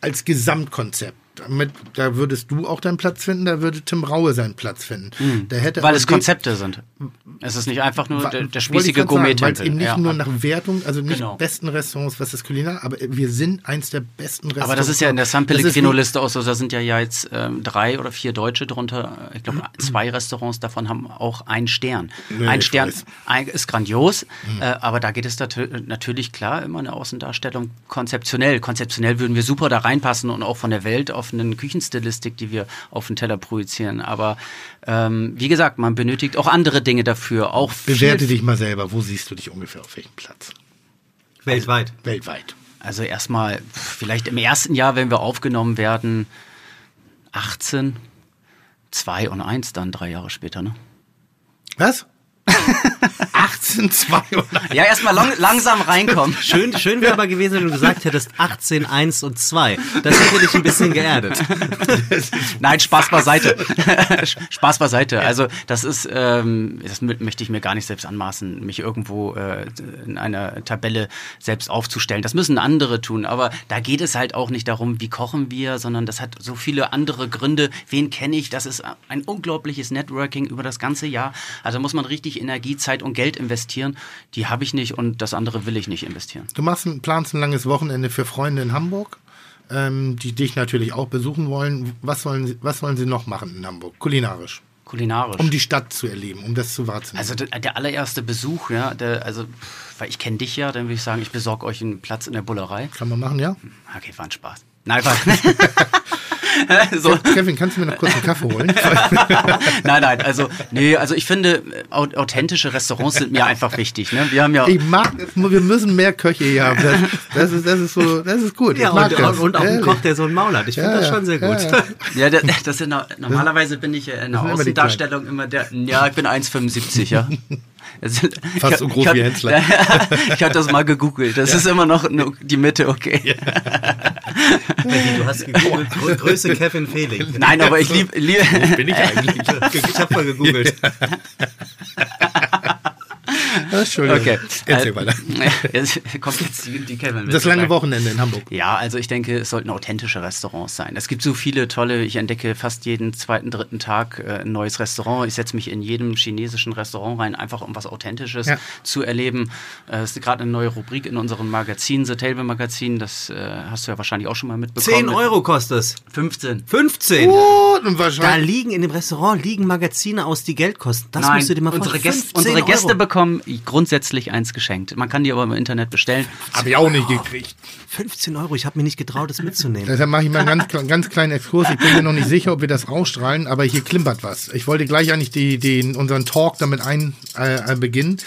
als Gesamtkonzept. Damit, da würdest du auch deinen Platz finden, da würde Tim Raue seinen Platz finden. Der hätte Weil es Konzepte sind. Es ist nicht einfach nur der, der spießige sagen, Weil es eben nicht Ja. nur nach Wertung, also nicht Genau. besten Restaurants, was das Kulinar, aber wir sind eins der besten Restaurants. Aber das ist ja in der San Pellegrino-Liste auch so, da sind ja, jetzt ähm, drei oder vier Deutsche drunter. Ich glaube, zwei Restaurants davon haben auch einen Stern. Nee, ein Stern ein, ist grandios, äh, aber da geht es natürlich klar immer eine Außendarstellung konzeptionell. Konzeptionell würden wir super da reinpassen und auch von der Welt auf eine Küchenstilistik, die wir auf den Teller projizieren. Aber ähm, wie gesagt, man benötigt auch andere Dinge dafür. Auch Bewerte viel- dich mal selber. Wo siehst du dich ungefähr auf welchem Platz? Weltweit. Weltweit. Also erstmal, vielleicht im ersten Jahr, wenn wir aufgenommen werden, 18, 2 und 1 dann drei Jahre später, ne? Was? (laughs) 18, 2 und Ja, erstmal lang, langsam reinkommen. (laughs) Schön, schön wäre aber gewesen, wenn du gesagt hättest 18, 1 und 2. Das hätte dich ein bisschen geerdet. (laughs) Nein, Spaß beiseite. (laughs) Spaß beiseite. Also das ist, ähm, das mö- möchte ich mir gar nicht selbst anmaßen, mich irgendwo äh, in einer Tabelle selbst aufzustellen. Das müssen andere tun. Aber da geht es halt auch nicht darum, wie kochen wir, sondern das hat so viele andere Gründe. Wen kenne ich? Das ist ein unglaubliches Networking über das ganze Jahr. Also muss man richtig Energie, Zeit und Geld investieren. Die habe ich nicht und das andere will ich nicht investieren. Du machst ein, planst ein langes Wochenende für Freunde in Hamburg, ähm, die dich natürlich auch besuchen wollen. Was wollen, sie, was wollen sie noch machen in Hamburg? Kulinarisch. Kulinarisch. Um die Stadt zu erleben, um das zu wahrzunehmen. Also der, der allererste Besuch, ja, der, also, weil ich kenne dich ja, dann würde ich sagen, ich besorge euch einen Platz in der Bullerei. Kann man machen, ja? Okay, war ein Spaß. Nein, (laughs) so. Kevin, kannst du mir noch kurz einen Kaffee holen? (laughs) Nein, nein, also, nee, also ich finde, au- authentische Restaurants sind mir einfach wichtig. Ne? Wir haben ja. Ich mag wir müssen mehr Köche hier haben. Das, das, ist, das, ist, so, das ist gut. Ja, ich mag und, das. und, und auch ein. Koch, der so einen Maul hat. Ich finde Ja, das schon sehr ja, gut. ja. Ja, (laughs) das, das sind, no- normalerweise bin ich ja in der sind immer Außendarstellung immer der. Ja, ich bin 1,75, ja. Fast ich- so groß hab- wie Hensler. (laughs) ich habe das mal gegoogelt. Das ist immer noch nur die Mitte, okay. Du hast gegoogelt, Grö- Größe Kevin Felix. Nein, aber ich liebe. Lieb, Bin ich eigentlich? Ich habe mal gegoogelt. Entschuldigung. okay. Erzähl Äh, weiter. Jetzt kommt jetzt die, die Kevin. Das lange Wochenende in Hamburg. Ja, also ich denke, es sollten authentische Restaurants sein. Es gibt so viele tolle, ich entdecke fast jeden zweiten, dritten Tag äh, ein neues Restaurant. Ich setze mich in jedem chinesischen Restaurant rein, einfach um was Authentisches Ja. zu erleben. Äh, Es ist gerade eine neue Rubrik in unserem Magazin, The Table Magazin. Das äh, hast du ja wahrscheinlich auch schon mal mitbekommen. 10 Euro kostet es. 15. 15. Oh, und Da liegen in dem Restaurant liegen Magazine aus, die Geld kosten. Das Nein, musst du dir mal unsere, vorstellen. Gäste, unsere 15 Gäste bekommen grundsätzlich eins geschenkt. Man kann die aber im Internet bestellen. Habe ich auch nicht gekriegt. 15 Euro. Ich habe mir nicht getraut, das mitzunehmen. Deshalb mache ich mal einen ganz, ganz kleinen Exkurs. Ich bin mir noch nicht sicher, ob wir das ausstrahlen, aber hier klimpert was. Ich wollte gleich eigentlich die, den, unseren Talk damit ein, äh, äh, beginnen.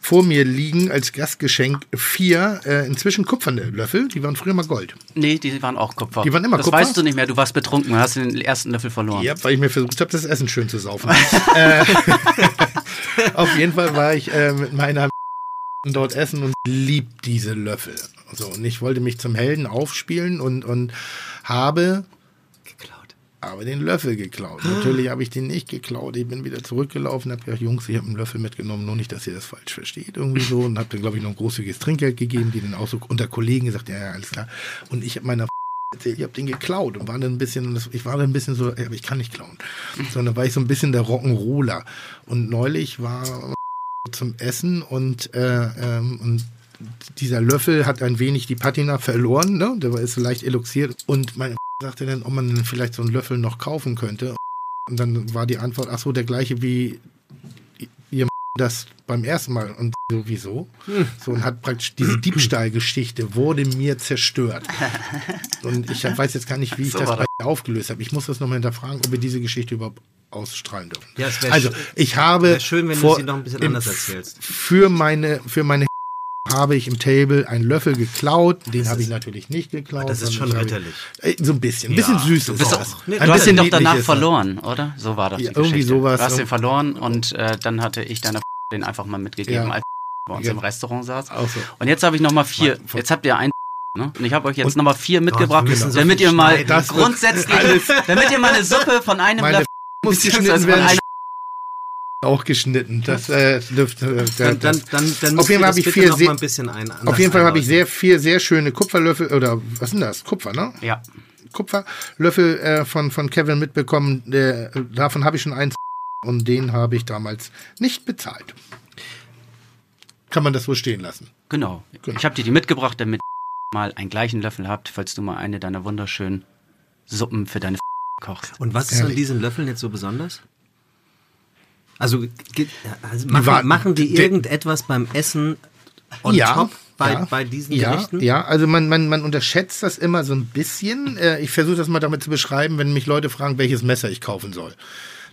Vor mir liegen als Gastgeschenk vier äh, inzwischen kupferne Löffel. Die waren früher mal Gold. Nee, die waren auch Kupfer. Die waren immer das Kupfer? weißt du nicht mehr. Du warst betrunken. Du hast den ersten Löffel verloren. Ja, weil ich mir versucht habe, das Essen schön zu saufen. (laughs) äh, (laughs) auf jeden Fall war ich äh, mit meiner dort essen und lieb diese Löffel. So, und ich wollte mich zum Helden aufspielen und, und habe Geklaut. aber den Löffel geklaut. Natürlich habe ich den nicht geklaut. Ich bin wieder zurückgelaufen, habe gesagt, Jungs, ich habe einen Löffel mitgenommen, nur nicht, dass ihr das falsch versteht irgendwie so. Und habe dann, glaube ich, noch ein großzügiges Trinkgeld gegeben, die dann auch so unter Kollegen gesagt, ja, ja, alles klar. Und ich habe meiner erzählt, ich habe den geklaut und war dann ein bisschen, ich war dann ein bisschen so, ey, aber ich kann nicht klauen. (laughs) Sondern war ich so ein bisschen der Rock'n'Roller. Und neulich war zum Essen und, äh, ähm, und dieser Löffel hat ein wenig die Patina verloren, ne? Der war ist so leicht eluxiert. Und meine (laughs) sagte dann, ob man denn vielleicht so einen Löffel noch kaufen könnte. Und dann war die Antwort, ach so, der gleiche wie ihr (laughs) das beim ersten Mal. Und (laughs) so, wieso? So, und hat praktisch diese (clears throat) Diebstahlgeschichte wurde mir zerstört. Und ich weiß jetzt gar nicht, wie ich So das aufgelöst habe. Ich muss das nochmal hinterfragen, ob wir diese Geschichte überhaupt ausstrahlen dürfen. Ja, also, ich habe. schön, wenn du sie noch ein bisschen anders erzählst. Für meine, für meine (laughs) habe ich im Table einen Löffel geklaut. Den habe ich natürlich nicht geklaut. Das ist schon sondern ich ritterlich. Äh, So ein bisschen. Ein bisschen süß. Du ist auch, Nee, du ein hast ihn bisschen doch danach verloren, oder? So war das Ja, irgendwie Geschichte. sowas. Du hast ihn verloren und äh, dann hatte ich deiner (laughs) den einfach mal mitgegeben, Ja. als (laughs) bei uns Ja. im Restaurant saß. So. Und jetzt habe ich noch mal vier. Jetzt habt ihr ein ne? und ich habe euch jetzt Und- noch mal vier mitgebracht, damit ihr mal grundsätzlich, damit ihr mal eine Suppe von einem Löffel muss geschnitten werden. Auch geschnitten. Das äh, dürfte. Äh, Dann, dann, dann, dann Auf jeden Fall habe ich noch sehr- mal ein bisschen ein. auf jeden Fall habe ich sehr vier sehr schöne Kupferlöffel oder was sind das? Kupfer, ne? ja. Kupferlöffel äh, von von Kevin mitbekommen. Der, davon habe ich schon eins und den habe ich damals nicht bezahlt. Kann man das so stehen lassen? Genau. Genau. Ich habe dir die mitgebracht, damit ihr mal einen gleichen Löffel habt, falls du mal eine deiner wunderschönen Suppen für deine kochst. Und was ist an Ehrlich. diesen Löffeln jetzt so besonders? Also, also machen, waren- machen die irgendetwas beim Essen on top bei, ja, bei diesen ja, Gerichten? Ja, also man, man, man unterschätzt das immer so ein bisschen. Äh, ich versuche das mal damit zu beschreiben, wenn mich Leute fragen, welches Messer ich kaufen soll.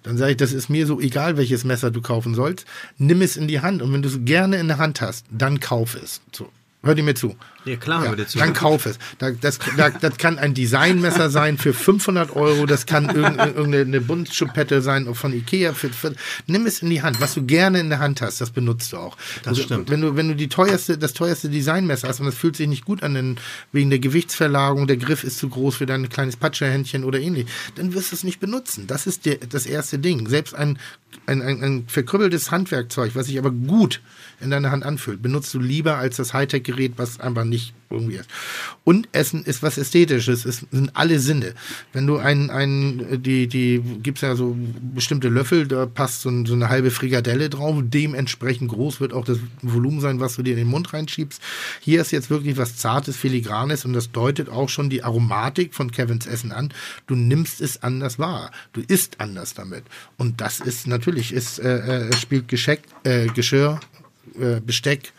Dann sage ich, das ist mir so egal, welches Messer du kaufen sollst. Nimm es in die Hand und wenn du es gerne in der Hand hast, dann kauf es. So. Hör dir mir zu. Ja, klar, Ja, hör dir zu. dann kauf es. Da, das, da, das kann ein Designmesser sein für 500 Euro, das kann irgend- irgendeine Buntschuppette sein von Ikea. Für, für, nimm es in die Hand. Was du gerne in der Hand hast, das benutzt du auch. Das stimmt. Wenn du, wenn du die teuerste, das teuerste Designmesser hast und das fühlt sich nicht gut an, denn wegen der Gewichtsverlagerung, der Griff ist zu groß für dein kleines Patscherhändchen oder ähnlich, dann wirst du es nicht benutzen. Das ist der, das erste Ding. Selbst ein, ein, ein, ein verkrüppeltes Handwerkzeug, was sich aber gut in deiner Hand anfühlt, benutzt du lieber als das Hightech-Gerät, was einfach nicht irgendwie ist. Und Essen ist was Ästhetisches, es sind alle Sinne. Wenn du ein, ein die, die, gibt's ja so bestimmte Löffel, da passt so, ein, so eine halbe Frikadelle drauf, dementsprechend groß wird auch das Volumen sein, was du dir in den Mund reinschiebst. Hier ist jetzt wirklich was Zartes, Filigranes und das deutet auch schon die Aromatik von Kevins Essen an. Du nimmst es anders wahr. Du isst anders damit. Und das ist natürlich, ist, äh, äh, spielt Gescheck, äh, Geschirr, äh, Besteck,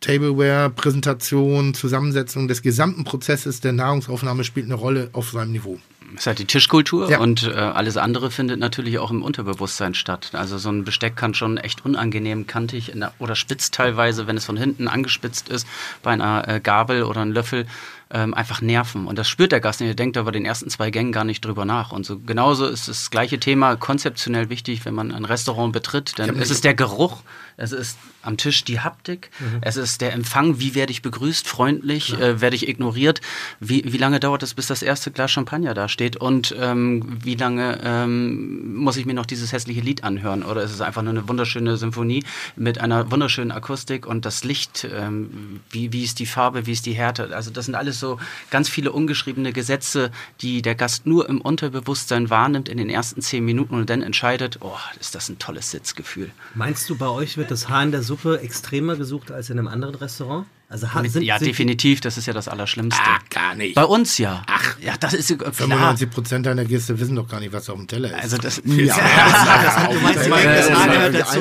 Tableware, Präsentation, Zusammensetzung des gesamten Prozesses der Nahrungsaufnahme spielt eine Rolle auf seinem Niveau. Es ist halt die Tischkultur Ja. und äh, alles andere findet natürlich auch im Unterbewusstsein statt. Also so ein Besteck kann schon echt unangenehm kantig der, oder spitz teilweise, wenn es von hinten angespitzt ist, bei einer äh, Gabel oder einem Löffel ähm, einfach nerven. Und das spürt der Gast nicht. Der denkt aber den ersten zwei Gängen gar nicht drüber nach. Und so genauso ist das gleiche Thema konzeptionell wichtig, wenn man ein Restaurant betritt. Denn es ist der Geruch, es ist am Tisch die Haptik, es ist der Empfang, wie werde ich begrüßt, freundlich, äh, werde ich ignoriert, wie, wie lange dauert es, bis das erste Glas Champagner da steht? Und ähm, wie lange ähm, muss ich mir noch dieses hässliche Lied anhören? Oder ist es einfach nur eine wunderschöne Symphonie mit einer wunderschönen Akustik und das Licht, ähm, wie, wie ist die Farbe, wie ist die Härte, also das sind alles so ganz viele ungeschriebene Gesetze, die der Gast nur im Unterbewusstsein wahrnimmt in den ersten zehn Minuten und dann entscheidet, oh, ist das ein tolles Sitzgefühl. Meinst du, bei euch wird das Haar in der Suppe extremer gesucht als in einem anderen Restaurant? Also ha- sind, ja, sind definitiv, das ist ja das Allerschlimmste. Ah, gar nicht. Bei uns ja. Ach, ja, das ist ja klar. 95 Prozent deiner Gäste wissen doch gar nicht, was auf dem Teller ist. Also das, ja,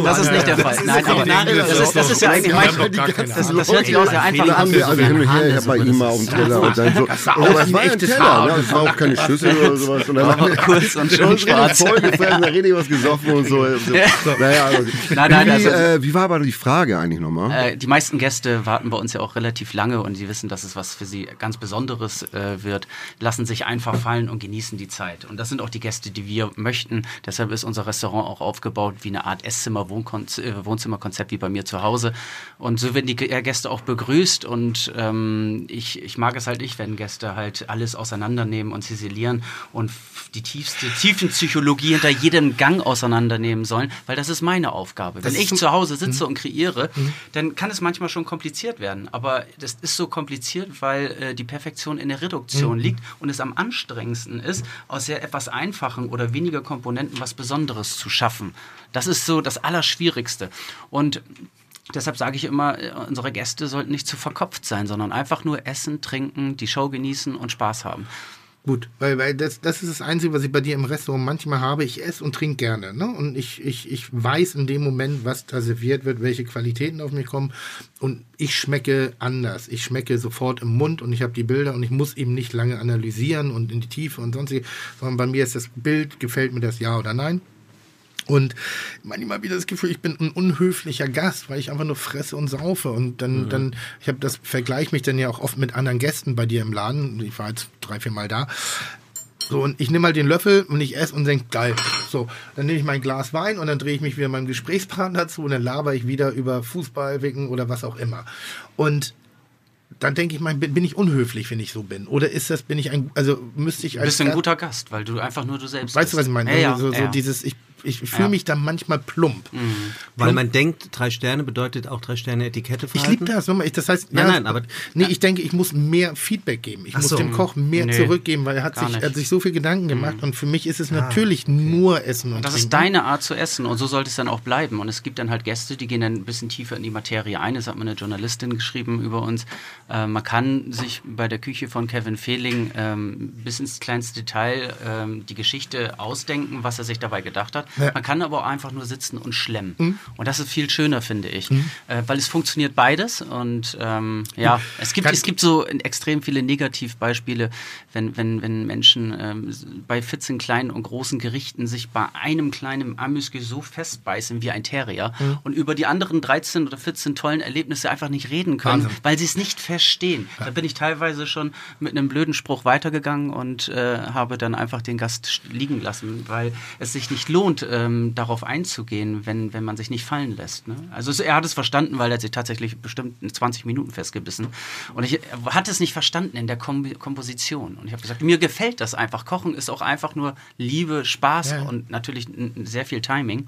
das ist nicht der Fall. Nein, aber das ist, das ist ja eigentlich mein, das, das hört sich auch sehr einfach an. haben wir also hin und her, ich bei ihm mal auf dem Teller und dann so, oh, auch das ein war ein echtes Teller, Haar. ne? das war auch keine Schüssel oder sowas. Und dann wir kurz und schön schwarz. da richtig was gesoffen und so. Naja, also, Nein, nein, wie, also- äh, wie war aber die Frage eigentlich nochmal? Äh, die meisten Gäste warten bei uns ja auch relativ lange und sie wissen, dass es was für sie ganz Besonderes äh, wird, lassen sich einfach fallen und genießen die Zeit. Und das sind auch die Gäste, die wir möchten. Deshalb ist unser Restaurant auch aufgebaut wie eine Art Esszimmer-Wohnzimmerkonzept wie bei mir zu Hause. Und so werden die äh, Gäste auch begrüßt und ähm, ich, ich mag es halt nicht, wenn Gäste halt alles auseinandernehmen und ziselieren und die tiefste Tiefenpsychologie hinter jedem Gang auseinandernehmen sollen, weil das ist meine Aufgabe. Wenn ich zu Hause sitze und kreiere, dann kann es manchmal schon kompliziert werden. Aber das ist so kompliziert, weil äh, die Perfektion in der Reduktion liegt und es am anstrengendsten ist, aus sehr etwas einfachen oder weniger Komponenten was Besonderes zu schaffen. Das ist so das Allerschwierigste. Und Deshalb sage ich immer, äh, unsere Gäste sollten nicht zu verkopft sein, sondern einfach nur essen, trinken, die Show genießen und Spaß haben. Gut, weil, weil das, das ist das Einzige, was ich bei dir im Restaurant manchmal habe. Ich esse und trinke gerne. Ne? Und ich, ich, ich weiß in dem Moment, was da serviert wird, welche Qualitäten auf mich kommen. Und ich schmecke anders. Ich schmecke sofort im Mund und ich habe die Bilder und ich muss eben nicht lange analysieren und in die Tiefe und sonstige, sondern bei mir ist das Bild, gefällt mir das ja oder nein. Und manchmal wieder das Gefühl, ich bin ein unhöflicher Gast, weil ich einfach nur fresse und saufe. Und dann, dann, ich habe das, vergleiche mich dann ja auch oft mit anderen Gästen bei dir im Laden. Ich war jetzt drei, vier Mal da. So, und ich nehme mal den Löffel und ich esse und denke, geil. So, dann nehme ich mein Glas Wein und dann drehe ich mich wieder meinem Gesprächspartner zu und dann laber ich wieder über Fußball, Wicken oder was auch immer. Und dann denke ich mal, bin, ich unhöflich, wenn ich so bin? Oder ist das, bin ich ein, also müsste ich Du als bist ein guter Gast, weil du einfach nur du selbst Weißt du, was ich meine? Ja, ja, so, so ja. dieses, ich, ich fühle Ja. mich dann manchmal plump. Weil man denkt, drei Sterne bedeutet auch drei Sterne Etikette Ich verhalten. liebe das. nochmal, Ich, das heißt, Nein, ja, nein, aber- nee, ich denke, ich muss mehr Feedback geben. Ich Ach muss so. dem Koch mehr Nee, zurückgeben, weil er hat sich, er hat sich so viel Gedanken gemacht und für mich ist es natürlich nur Essen und Das Trinken. ist deine Art zu essen und so sollte es dann auch bleiben. Und es gibt dann halt Gäste, die gehen dann ein bisschen tiefer in die Materie ein. Das hat mir eine Journalistin geschrieben über uns. Äh, man kann sich bei der Küche von Kevin Fehling ähm, bis ins kleinste Detail ähm, die Geschichte ausdenken, was er sich dabei gedacht hat. Ja. Man kann aber auch einfach nur sitzen und schlemmen. Und das ist viel schöner, finde ich. Äh, weil es funktioniert beides. Und ähm, ja, es gibt, Kann- es gibt so extrem viele Negativbeispiele, wenn, wenn, wenn Menschen ähm, bei 14 kleinen und großen Gerichten sich bei einem kleinen Amüsgü so festbeißen wie ein Terrier und über die anderen 13 oder 14 tollen Erlebnisse einfach nicht reden können, Wahnsinn. weil sie es nicht verstehen. Da bin ich teilweise schon mit einem blöden Spruch weitergegangen und äh, habe dann einfach den Gast st- liegen lassen, weil es sich nicht lohnt, ähm, darauf einzugehen, wenn, wenn man sich nicht fallen lässt. Ne? Also es, er hat es verstanden, weil er sich tatsächlich bestimmt in 20 Minuten festgebissen. Und ich er hat es nicht verstanden in der Kom Komposition. Und ich habe gesagt, mir gefällt das einfach. Kochen ist auch einfach nur Liebe, Spaß Ja. und natürlich sehr viel Timing.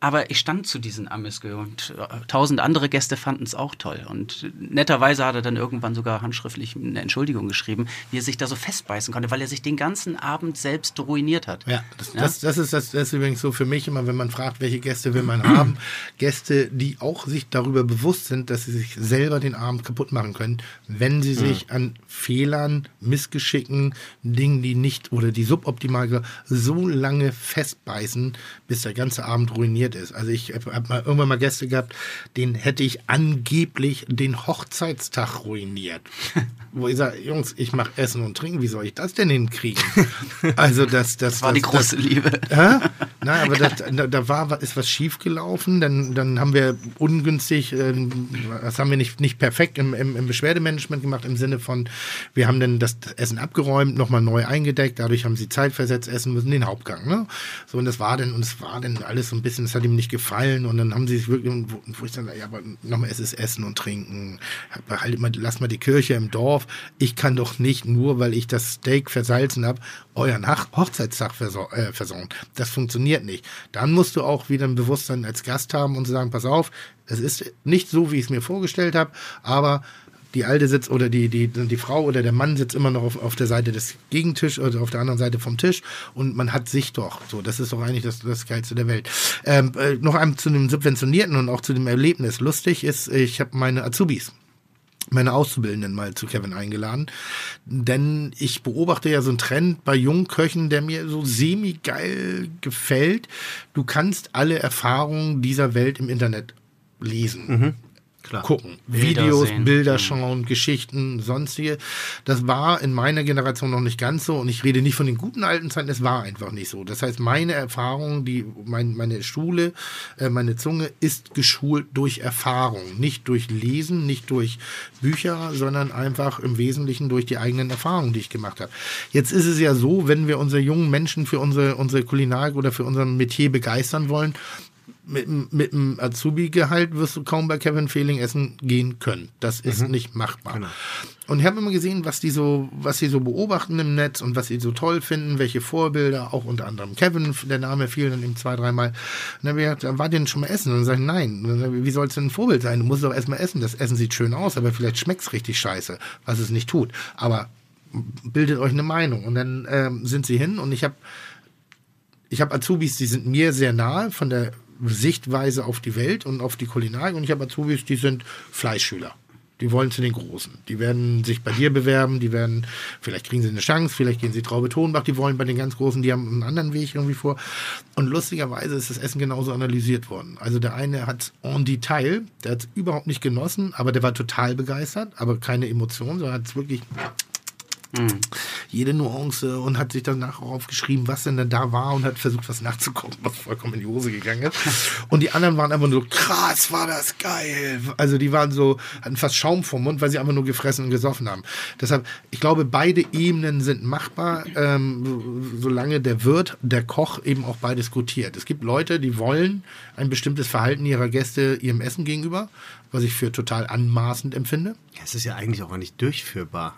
Aber ich stand zu diesen Amüsgö und äh, tausend andere Gäste fanden es auch toll. Und netterweise hat er dann irgendwann sogar handschriftlich eine Entschuldigung geschrieben, wie er sich da so festbeißen konnte, weil er sich den ganzen Abend selbst ruiniert hat. Ja, das, Ja? Das, das, ist, das, das ist übrigens so für mich immer, wenn man fragt, welche Gäste will man haben. (clears throat) Gäste, die auch sich darüber bewusst sind, dass sie sich selber den Abend kaputt machen können, wenn sie sich an Fehlern, Missgeschicken, Dingen, die nicht oder die suboptimal so lange festbeißen, bis der ganze Abend ruiniert passiert ist. Also ich habe hab mal irgendwann mal Gäste gehabt, den hätte ich angeblich den Hochzeitstag ruiniert. (laughs) Wo ich sage, Jungs, ich mache Essen und Trinken, wie soll ich das denn hinkriegen? Also das, das, Das war die das, große Liebe. Hä? Nein, aber das, da, da war ist was schief gelaufen. Dann, dann haben wir ungünstig, ähm, das haben wir nicht, nicht perfekt im, im, im Beschwerdemanagement gemacht, im Sinne von, wir haben dann das Essen abgeräumt, nochmal neu eingedeckt, dadurch haben sie zeitversetzt essen müssen, den Hauptgang. Ne? So, und das war dann, und es war dann alles so ein bisschen, es hat ihm nicht gefallen. Und dann haben sie sich wirklich, wo, wo ich dann, ja, aber nochmal, es ist Essen und Trinken. Halt mal, lass mal die Kirche im Dorf. Ich kann doch nicht, nur weil ich das Steak versalzen habe, euren Hochzeitstag versor äh, versorgen. Das funktioniert nicht. Dann musst du auch wieder ein Bewusstsein als Gast haben und sagen, pass auf, es ist nicht so, wie ich es mir vorgestellt habe, aber die Alte sitzt oder die, die, die Frau oder der Mann sitzt immer noch auf, auf der Seite des Gegentisch oder auf der anderen Seite vom Tisch und man hat sich doch. So, das ist doch eigentlich das, das Geilste der Welt. Ähm, äh, noch einmal zu dem Subventionierten und auch zu dem Erlebnis. Lustig ist, ich habe meine Azubis meine Auszubildenden mal zu Kevin eingeladen. Denn ich beobachte ja so einen Trend bei jungen Köchen, der mir so semi-geil gefällt. Du kannst alle Erfahrungen dieser Welt im Internet lesen. Klar. Gucken. Bilder Videos, sehen. Bilder Mhm. schauen, Geschichten, sonstige. Das war in meiner Generation noch nicht ganz so. Und ich rede nicht von den guten alten Zeiten, es war einfach nicht so. Das heißt, meine Erfahrung, die, mein, meine Schule, äh, meine Zunge ist geschult durch Erfahrung. Nicht durch Lesen, nicht durch Bücher, sondern einfach im Wesentlichen durch die eigenen Erfahrungen, die ich gemacht habe. Jetzt ist es ja so, wenn wir unsere jungen Menschen für unsere, unsere Kulinarik oder für unser Metier begeistern wollen, mit, dem- mit dem Azubi-Gehalt wirst du kaum bei Kevin Fehling essen gehen können. Das ist nicht machbar. Und ich habe immer gesehen, was die so, was sie so beobachten im Netz und was sie so toll finden, welche Vorbilder, auch unter anderem Kevin, der Name fiel dann eben zwei, dreimal. Und dann habe ich gesagt, war denn schon mal essen? Und dann sage ich, nein. Dann wie soll es denn ein Vorbild sein? Du musst doch erstmal essen. Das Essen sieht schön aus, aber vielleicht schmeckt es richtig scheiße, was es nicht tut. Aber bildet euch eine Meinung. Und dann ähm, sind sie hin und ich habe ich habe Azubis, die sind mir sehr nahe von der Sichtweise auf die Welt und auf die Kulinarik und ich habe Azubis, die sind Fleischschüler. Die wollen zu den Großen. Die werden sich bei dir bewerben, die werden, vielleicht kriegen sie eine Chance, vielleicht gehen sie Traube Tonbach, die wollen bei den ganz Großen, die haben einen anderen Weg irgendwie vor. Und lustigerweise ist das Essen genauso analysiert worden. Also der eine hat en Detail, der hat es überhaupt nicht genossen, aber der war total begeistert, aber keine Emotionen, sondern hat es wirklich jede Nuance und hat sich danach auch aufgeschrieben, was denn denn da war und hat versucht, was nachzugucken, was vollkommen in die Hose gegangen ist. (laughs) Und die anderen waren einfach nur, krass, war das geil. Also die waren so, hatten fast Schaum vom Mund, weil sie einfach nur gefressen und gesoffen haben. Deshalb, ich glaube, beide Ebenen sind machbar, ähm, solange der Wirt, der Koch eben auch beides gutiert. Es gibt Leute, die wollen ein bestimmtes Verhalten ihrer Gäste ihrem Essen gegenüber, was ich für total anmaßend empfinde. Es ist ja eigentlich auch nicht durchführbar.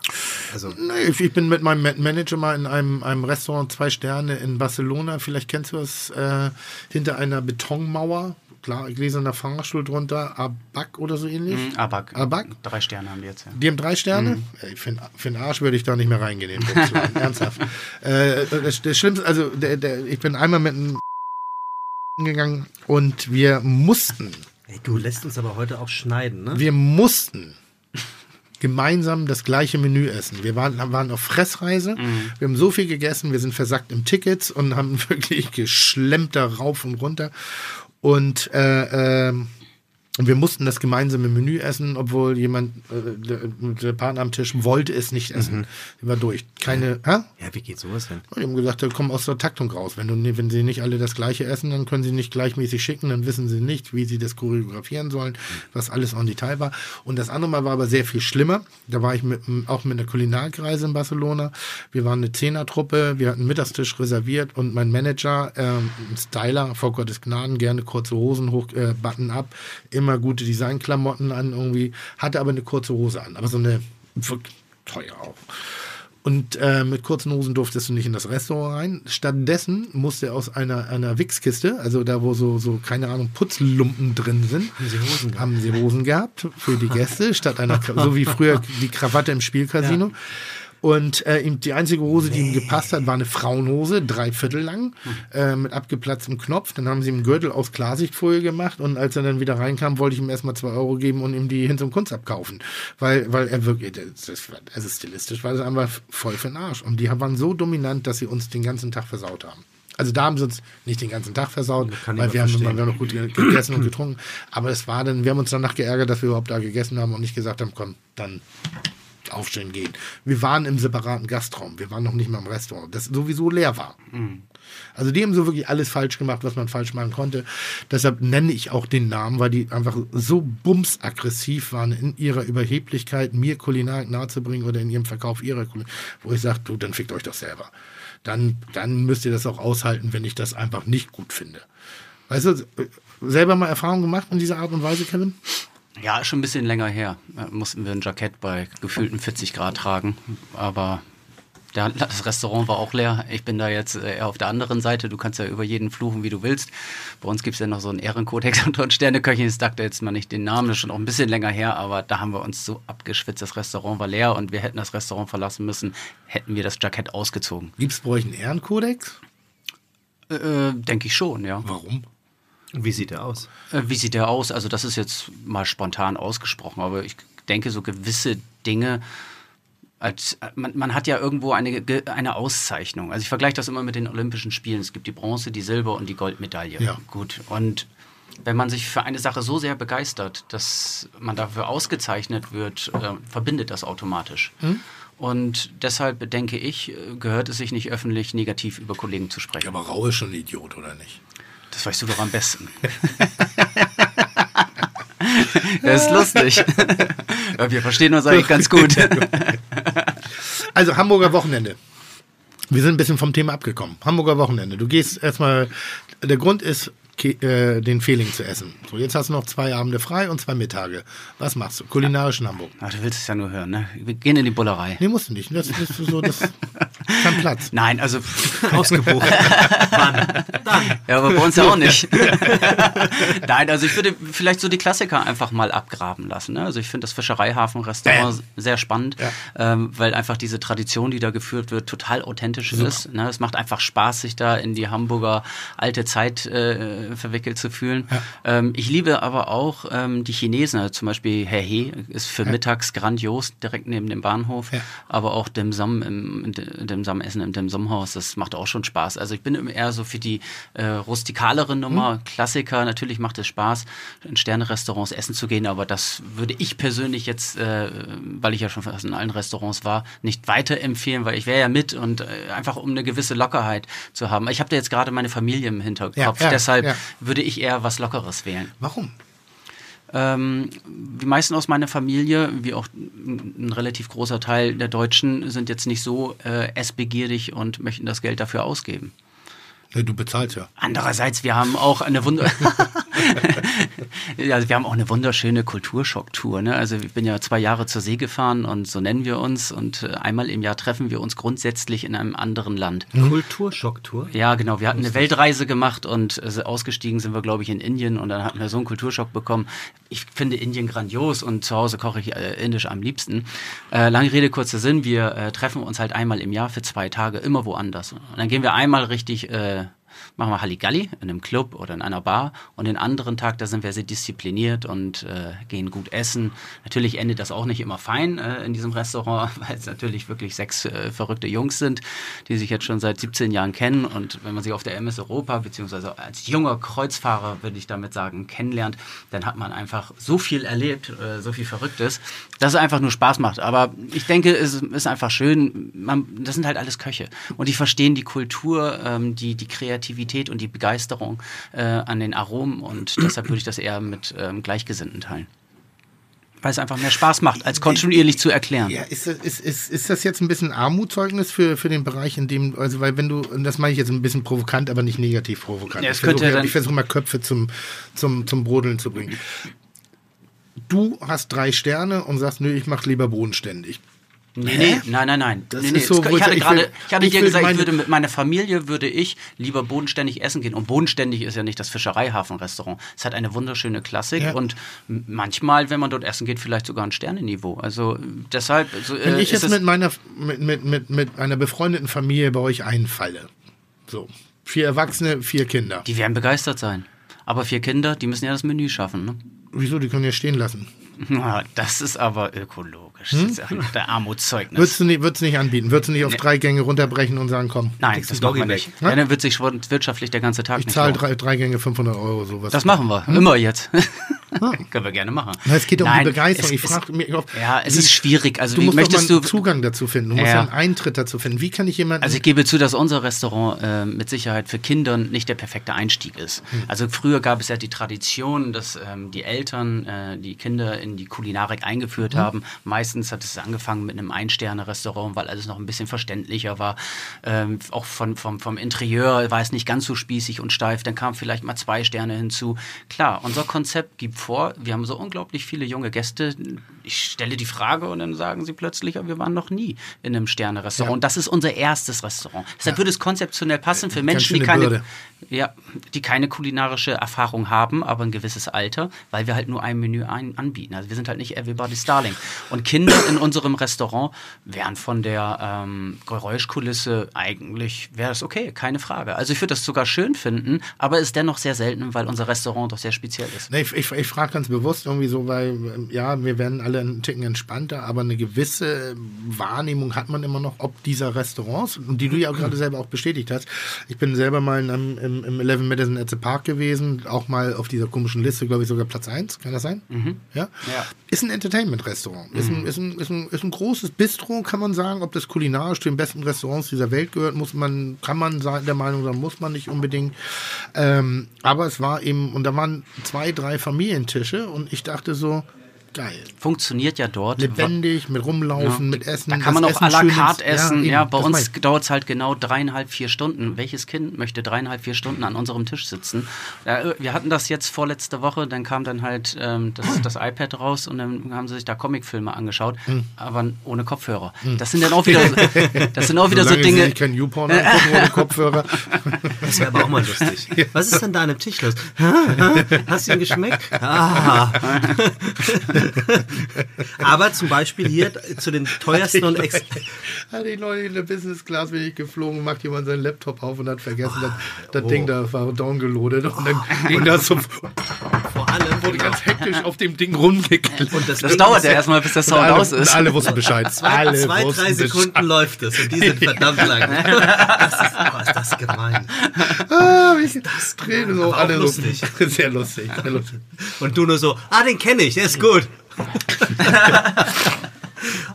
Also, Nee, ich- bin mit meinem Ma- Manager mal in einem, einem Restaurant zwei Sterne in Barcelona, vielleicht kennst du es, äh, hinter einer Betonmauer, klar, gläserner Fahrstuhl drunter, Abak oder so ähnlich. Mhm, Abak. Abak? Drei Sterne haben die jetzt, ja. Die haben drei Sterne? Ey, für, den- für den Arsch würde ich da nicht mehr reingehen, in den (laughs) ernsthaft. Äh, das, das Schlimmste, also der, der, ich bin einmal mit einem gegangen und wir mussten ey, du lässt uns aber heute auch schneiden, ne? wir mussten gemeinsam das gleiche Menü essen. Wir waren, waren auf Fressreise. Wir haben so viel gegessen. Wir sind versackt im Tickets und haben (laughs) wirklich geschlemmt da rauf und runter. Und äh, ähm, und wir mussten das gemeinsame Menü essen, obwohl jemand, äh, der, der Partner am Tisch wollte es nicht essen. Die war durch. Keine, hä? Ja, wie geht sowas denn? Die haben gesagt, kommen aus der Taktung raus. Wenn, du, wenn sie nicht alle das gleiche essen, dann können sie nicht gleichmäßig schicken, dann wissen sie nicht, wie sie das choreografieren sollen, was alles en Detail war. Und das andere Mal war aber sehr viel schlimmer. Da war ich mit, auch mit einer Kulinarikreise in Barcelona. Wir waren eine Zehnertruppe, wir hatten einen Mittagstisch reserviert und mein Manager, ähm, ein Styler, vor Gottes Gnaden, gerne kurze Hosen hoch, äh, Button up, immer gute Designklamotten an irgendwie, hatte aber eine kurze Hose an, aber so eine wirklich teuer auch. Und äh, mit kurzen Hosen durftest du nicht in das Restaurant rein. Stattdessen musste er aus einer, einer Wichskiste, also da, wo so, so, keine Ahnung, Putzlumpen drin sind, haben sie Hosen gehabt, haben sie Hosen gehabt für die Gäste, statt einer, so wie früher (laughs) die Krawatte im Spielcasino. Und äh, ihm die einzige Hose, die ihm gepasst hat, war eine Frauenhose, drei Viertel lang, äh, mit abgeplatztem Knopf. Dann haben sie ihm einen Gürtel aus Klarsichtfolie gemacht und als er dann wieder reinkam, wollte ich ihm erstmal zwei Euro geben und ihm die hin zum Kunst abkaufen. Weil, weil er wirklich, das, das, also stilistisch war das einfach voll für den Arsch. Und die waren so dominant, dass sie uns den ganzen Tag versaut haben. Also da haben sie uns nicht den ganzen Tag versaut, weil wir haben, wir haben noch gut ge- gegessen und getrunken. Aber es war dann, wir haben uns danach geärgert, dass wir überhaupt da gegessen haben und nicht gesagt haben, komm, dann aufstehen gehen. Wir waren im separaten Gastraum. Wir waren noch nicht mal im Restaurant, das sowieso leer war. Also die haben so wirklich alles falsch gemacht, was man falsch machen konnte. Deshalb nenne ich auch den Namen, weil die einfach so bumsaggressiv waren in ihrer Überheblichkeit, mir Kulinarik nahezubringen oder in ihrem Verkauf ihrer Kulinarik, wo ich sage, du, dann fickt euch doch selber. Dann, dann müsst ihr das auch aushalten, wenn ich das einfach nicht gut finde. Weißt du, selber mal Erfahrung gemacht in dieser Art und Weise, Kevin? Ja, ist schon ein bisschen länger her. Da mussten wir ein Jackett bei gefühlten 40 Grad tragen. Aber der, das Restaurant war auch leer. Ich bin da jetzt äh, eher auf der anderen Seite. Du kannst ja über jeden fluchen, wie du willst. Bei uns gibt es ja noch so einen Ehrenkodex (laughs) unter uns Sterneköchen. Ich sagte jetzt mal nicht den Namen, das ist schon auch ein bisschen länger her. Aber da haben wir uns so abgeschwitzt. Das Restaurant war leer und wir hätten das Restaurant verlassen müssen, hätten wir das Jackett ausgezogen. Gibt es bei euch einen Ehrenkodex? Äh, Denke ich schon, ja. Warum? Wie sieht er aus? Äh, Wie sieht der aus? Also das ist jetzt mal spontan ausgesprochen, aber ich denke, so gewisse Dinge, als, man, man hat ja irgendwo eine, eine Auszeichnung. Also ich vergleiche das immer mit den Olympischen Spielen. Es gibt die Bronze, die Silber und die Goldmedaille. Ja. Gut. Und wenn man sich für eine Sache so sehr begeistert, dass man dafür ausgezeichnet wird, äh, verbindet das automatisch. Und deshalb denke ich, äh, gehört es sich nicht öffentlich negativ über Kollegen zu sprechen. Aber Rau ist schon ein Idiot, oder nicht? Das weißt du doch am besten. (laughs) das ist lustig. Wir verstehen uns eigentlich ganz gut. (laughs) Also Hamburger Wochenende. Wir sind ein bisschen vom Thema abgekommen. Hamburger Wochenende. Du gehst erstmal, der Grund ist, äh, den Fehling zu essen. So, jetzt hast du noch zwei Abende frei und zwei Mittage. Was machst du? Kulinarisch in Hamburg. Ach, du willst es ja nur hören, ne? Wir gehen in die Bullerei. Nee, musst du nicht. Das ist so, das kein Platz. (laughs) Nein, also (laughs) Ausgebucht. Wann? Dann. Ja, aber bei uns ja auch nicht. (laughs) Nein, also ich würde vielleicht so die Klassiker einfach mal abgraben lassen. Ne? Also ich finde das Fischereihafen-Restaurant sehr spannend, ähm, weil einfach diese Tradition, die da geführt wird, total authentisch ist. Ne? Es macht einfach Spaß, sich da in die Hamburger alte Zeit äh, verwickelt zu fühlen. Ähm, ich liebe aber auch ähm, die Chinesen, also zum Beispiel Herr He ist für mittags grandios, direkt neben dem Bahnhof, Ja. aber auch Dim Sum im, Dim Sum Essen im Sum Haus, das macht auch schon Spaß. Also ich bin eher so für die äh, rustikalere Nummer, Klassiker. Natürlich macht es Spaß, in Sterne-Restaurants essen zu gehen, aber das würde ich persönlich jetzt, äh, weil ich ja schon fast in allen Restaurants war, nicht weiterempfehlen, weil ich wäre ja mit und äh, einfach um eine gewisse Lockerheit zu haben. Ich habe da jetzt gerade meine Familie im Hinterkopf, Ja, ja, deshalb ja. würde ich eher was Lockeres wählen. Warum? Ähm, die meisten aus meiner Familie, wie auch ein relativ großer Teil der Deutschen, sind jetzt nicht so äh, essbegierig und möchten das Geld dafür ausgeben. Du bezahlst ja. Andererseits, wir haben auch eine Wunder (laughs) (laughs) (laughs) ja, also wir haben auch eine wunderschöne Kulturschocktour. Ne? Also ich bin ja zwei Jahre zur See gefahren und so nennen wir uns und äh, einmal im Jahr treffen wir uns grundsätzlich in einem anderen Land. Kulturschocktour. Ja, genau. Wir hatten eine Weltreise gemacht und äh, ausgestiegen sind wir, glaube ich, in Indien und dann hatten wir so einen Kulturschock bekommen. Ich finde Indien grandios und zu Hause koche ich äh, indisch am liebsten. Äh, lange Rede, kurzer Sinn. Wir äh, treffen uns halt einmal im Jahr für zwei Tage immer woanders. Und dann gehen wir einmal richtig äh, machen wir Halligalli in einem Club oder in einer Bar und den anderen Tag, da sind wir sehr diszipliniert und äh, gehen gut essen. Natürlich endet das auch nicht immer fein äh, in diesem Restaurant, (laughs) weil es natürlich wirklich sechs äh, verrückte Jungs sind, die sich jetzt schon seit 17 Jahren kennen und wenn man sie auf der MS Europa beziehungsweise als junger Kreuzfahrer, würde ich damit sagen, kennenlernt, dann hat man einfach so viel erlebt, äh, so viel Verrücktes, dass es einfach nur Spaß macht. Aber ich denke, es ist einfach schön, man, das sind halt alles Köche und die verstehen die Kultur, ähm, die, die Kreativität und die Begeisterung äh, an den Aromen und (clears throat) deshalb würde ich das eher mit ähm, Gleichgesinnten teilen. Weil es einfach mehr Spaß macht, als kontinuierlich zu erklären. Ja, ist, das- ist, ist, ist das jetzt ein bisschen Armutszeugnis für, für den Bereich, in dem, also weil wenn du, und das meine ich jetzt ein bisschen provokant, aber nicht negativ provokant. Ja, ich versuche ja- versuche mal Köpfe zum, zum, zum Brodeln zu bringen. Du hast drei Sterne und sagst, nö, ich mache lieber bodenständig. Nee, nee, nein, nein, nein. Das nee, nee. so, ich hatte ich- ich gerade, will- ich hatte ich dir gesagt, ich würde mit meiner Familie würde ich lieber bodenständig essen gehen. Und bodenständig ist ja nicht das Fischereihafenrestaurant. Es hat eine wunderschöne Klassik Ja. und manchmal, wenn man dort essen geht, vielleicht sogar ein Sternenniveau. Also deshalb. So, Wenn äh, ich jetzt mit meiner, mit, mit, mit, mit einer befreundeten Familie bei euch einfalle, so, vier Erwachsene, vier Kinder. die werden begeistert sein. Aber vier Kinder, die müssen ja das Menü schaffen. Ne? Wieso, die können ja stehen lassen. (laughs) Na, Das ist aber ökologisch. Das ist ja der Armutszeugnis. Würdest du nicht, würdest nicht anbieten? Würdest du nicht auf Nee. drei Gänge runterbrechen und sagen, komm, Nein, das machen wir nicht. Bag. Ja, dann wird sich wirtschaftlich der ganze Tag ich nicht zahle lohnen. drei, drei Gänge 500 Euro, sowas. Das machen wir. Immer jetzt. (laughs) Können wir gerne machen. Na, es geht um Nein, die Begeisterung. es ich frage mich oft, Ja, es wie- ist schwierig. Also du musst möchtest du Zugang dazu finden. Du musst Ja. einen Eintritt dazu finden. Wie kann ich jemanden... Also ich gebe zu, dass unser Restaurant äh, mit Sicherheit für Kinder nicht der perfekte Einstieg ist. Hm. Also früher gab es ja die Tradition, dass ähm, die Eltern äh, die Kinder in die Kulinarik eingeführt Hm. haben. Meistens hat es angefangen mit einem Ein-Sterne-Restaurant, weil alles noch ein bisschen verständlicher war. Ähm, auch von, vom, vom Interieur war es nicht ganz so spießig und steif. Dann kamen vielleicht mal zwei Sterne hinzu. Klar, unser Konzept gibt vor, wir haben so unglaublich viele junge Gäste. Ich stelle die Frage und dann sagen sie plötzlich, "Ja, wir waren noch nie in einem Sterne-Restaurant. Ja. Das ist unser erstes Restaurant. Deshalb würde es konzeptionell passen für Menschen, die keine, Bürde. ja, die keine kulinarische Erfahrung haben, aber ein gewisses Alter, weil wir halt nur ein Menü ein, anbieten. Also wir sind halt nicht Everybody's Darling. Und Kinder in unserem Restaurant wären von der ähm, Geräuschkulisse eigentlich, wäre das okay, keine Frage. Also ich würde das sogar schön finden, aber ist dennoch sehr selten, weil unser Restaurant doch sehr speziell ist. Nee, ich ich, ich frage ganz bewusst irgendwie so, weil ähm, ja, wir werden alle einen Ticken entspannter, aber eine gewisse Wahrnehmung hat man immer noch, ob dieser Restaurants, und die du ja auch gerade selber auch bestätigt hast. Ich bin selber mal in im, im 11 Madison at the Park gewesen, auch mal auf dieser komischen Liste, glaube ich, sogar Platz 1, kann das sein? Ja? Ja. Ist ein Entertainment-Restaurant. Ist, ein, ist, ein, ist, ein, ist ein großes Bistro, kann man sagen. Ob das kulinarisch zu den besten Restaurants dieser Welt gehört, muss man, kann man sein, der Meinung sein, muss man nicht unbedingt. Ähm, aber es war eben, und da waren zwei, drei Familientische und ich dachte so, geil. Funktioniert ja dort. Lebendig, mit rumlaufen, mit Essen. Da kann man auch à la carte essen. Ja, eben, bei das uns ich. dauert es halt genau dreieinhalb, vier Stunden. Welches Kind möchte dreieinhalb, vier Stunden an unserem Tisch sitzen? Ja, wir hatten das jetzt vorletzte Woche, dann kam dann halt ähm, das, das iPad raus und dann haben sie sich da Comicfilme angeschaut, Hm. aber ohne Kopfhörer. Das sind dann auch wieder, das sind auch wieder so Dinge. sich kein YouPorn ohne (laughs) Kopfhörer. Das wäre aber auch mal lustig. Was ist denn da an dem Tisch los? Hast du ihn geschmeckt? Ah. (laughs) (laughs) Aber zum Beispiel hier zu den teuersten und ex Hatte ich neulich in der Business Class bin ich geflogen, macht jemand seinen Laptop auf und hat vergessen, das, das oh. Ding da war downgeloadet und dann ging das so (laughs) vor allem wurde ganz hektisch auf dem Ding rumgeklettert. und das, Das dauert ja erstmal, bis der Und Sound alle, aus ist. alle wussten Bescheid. Zwei, alle zwei wussten drei Sekunden läuft es und die sind verdammt lang. (laughs) Das ist, oh, ist das gemein. Ah, wie das drehen so alle lustig. so. (laughs) Sehr lustig, sehr lustig. Und du nur so, ah, den kenne ich, der ist gut. (laughs)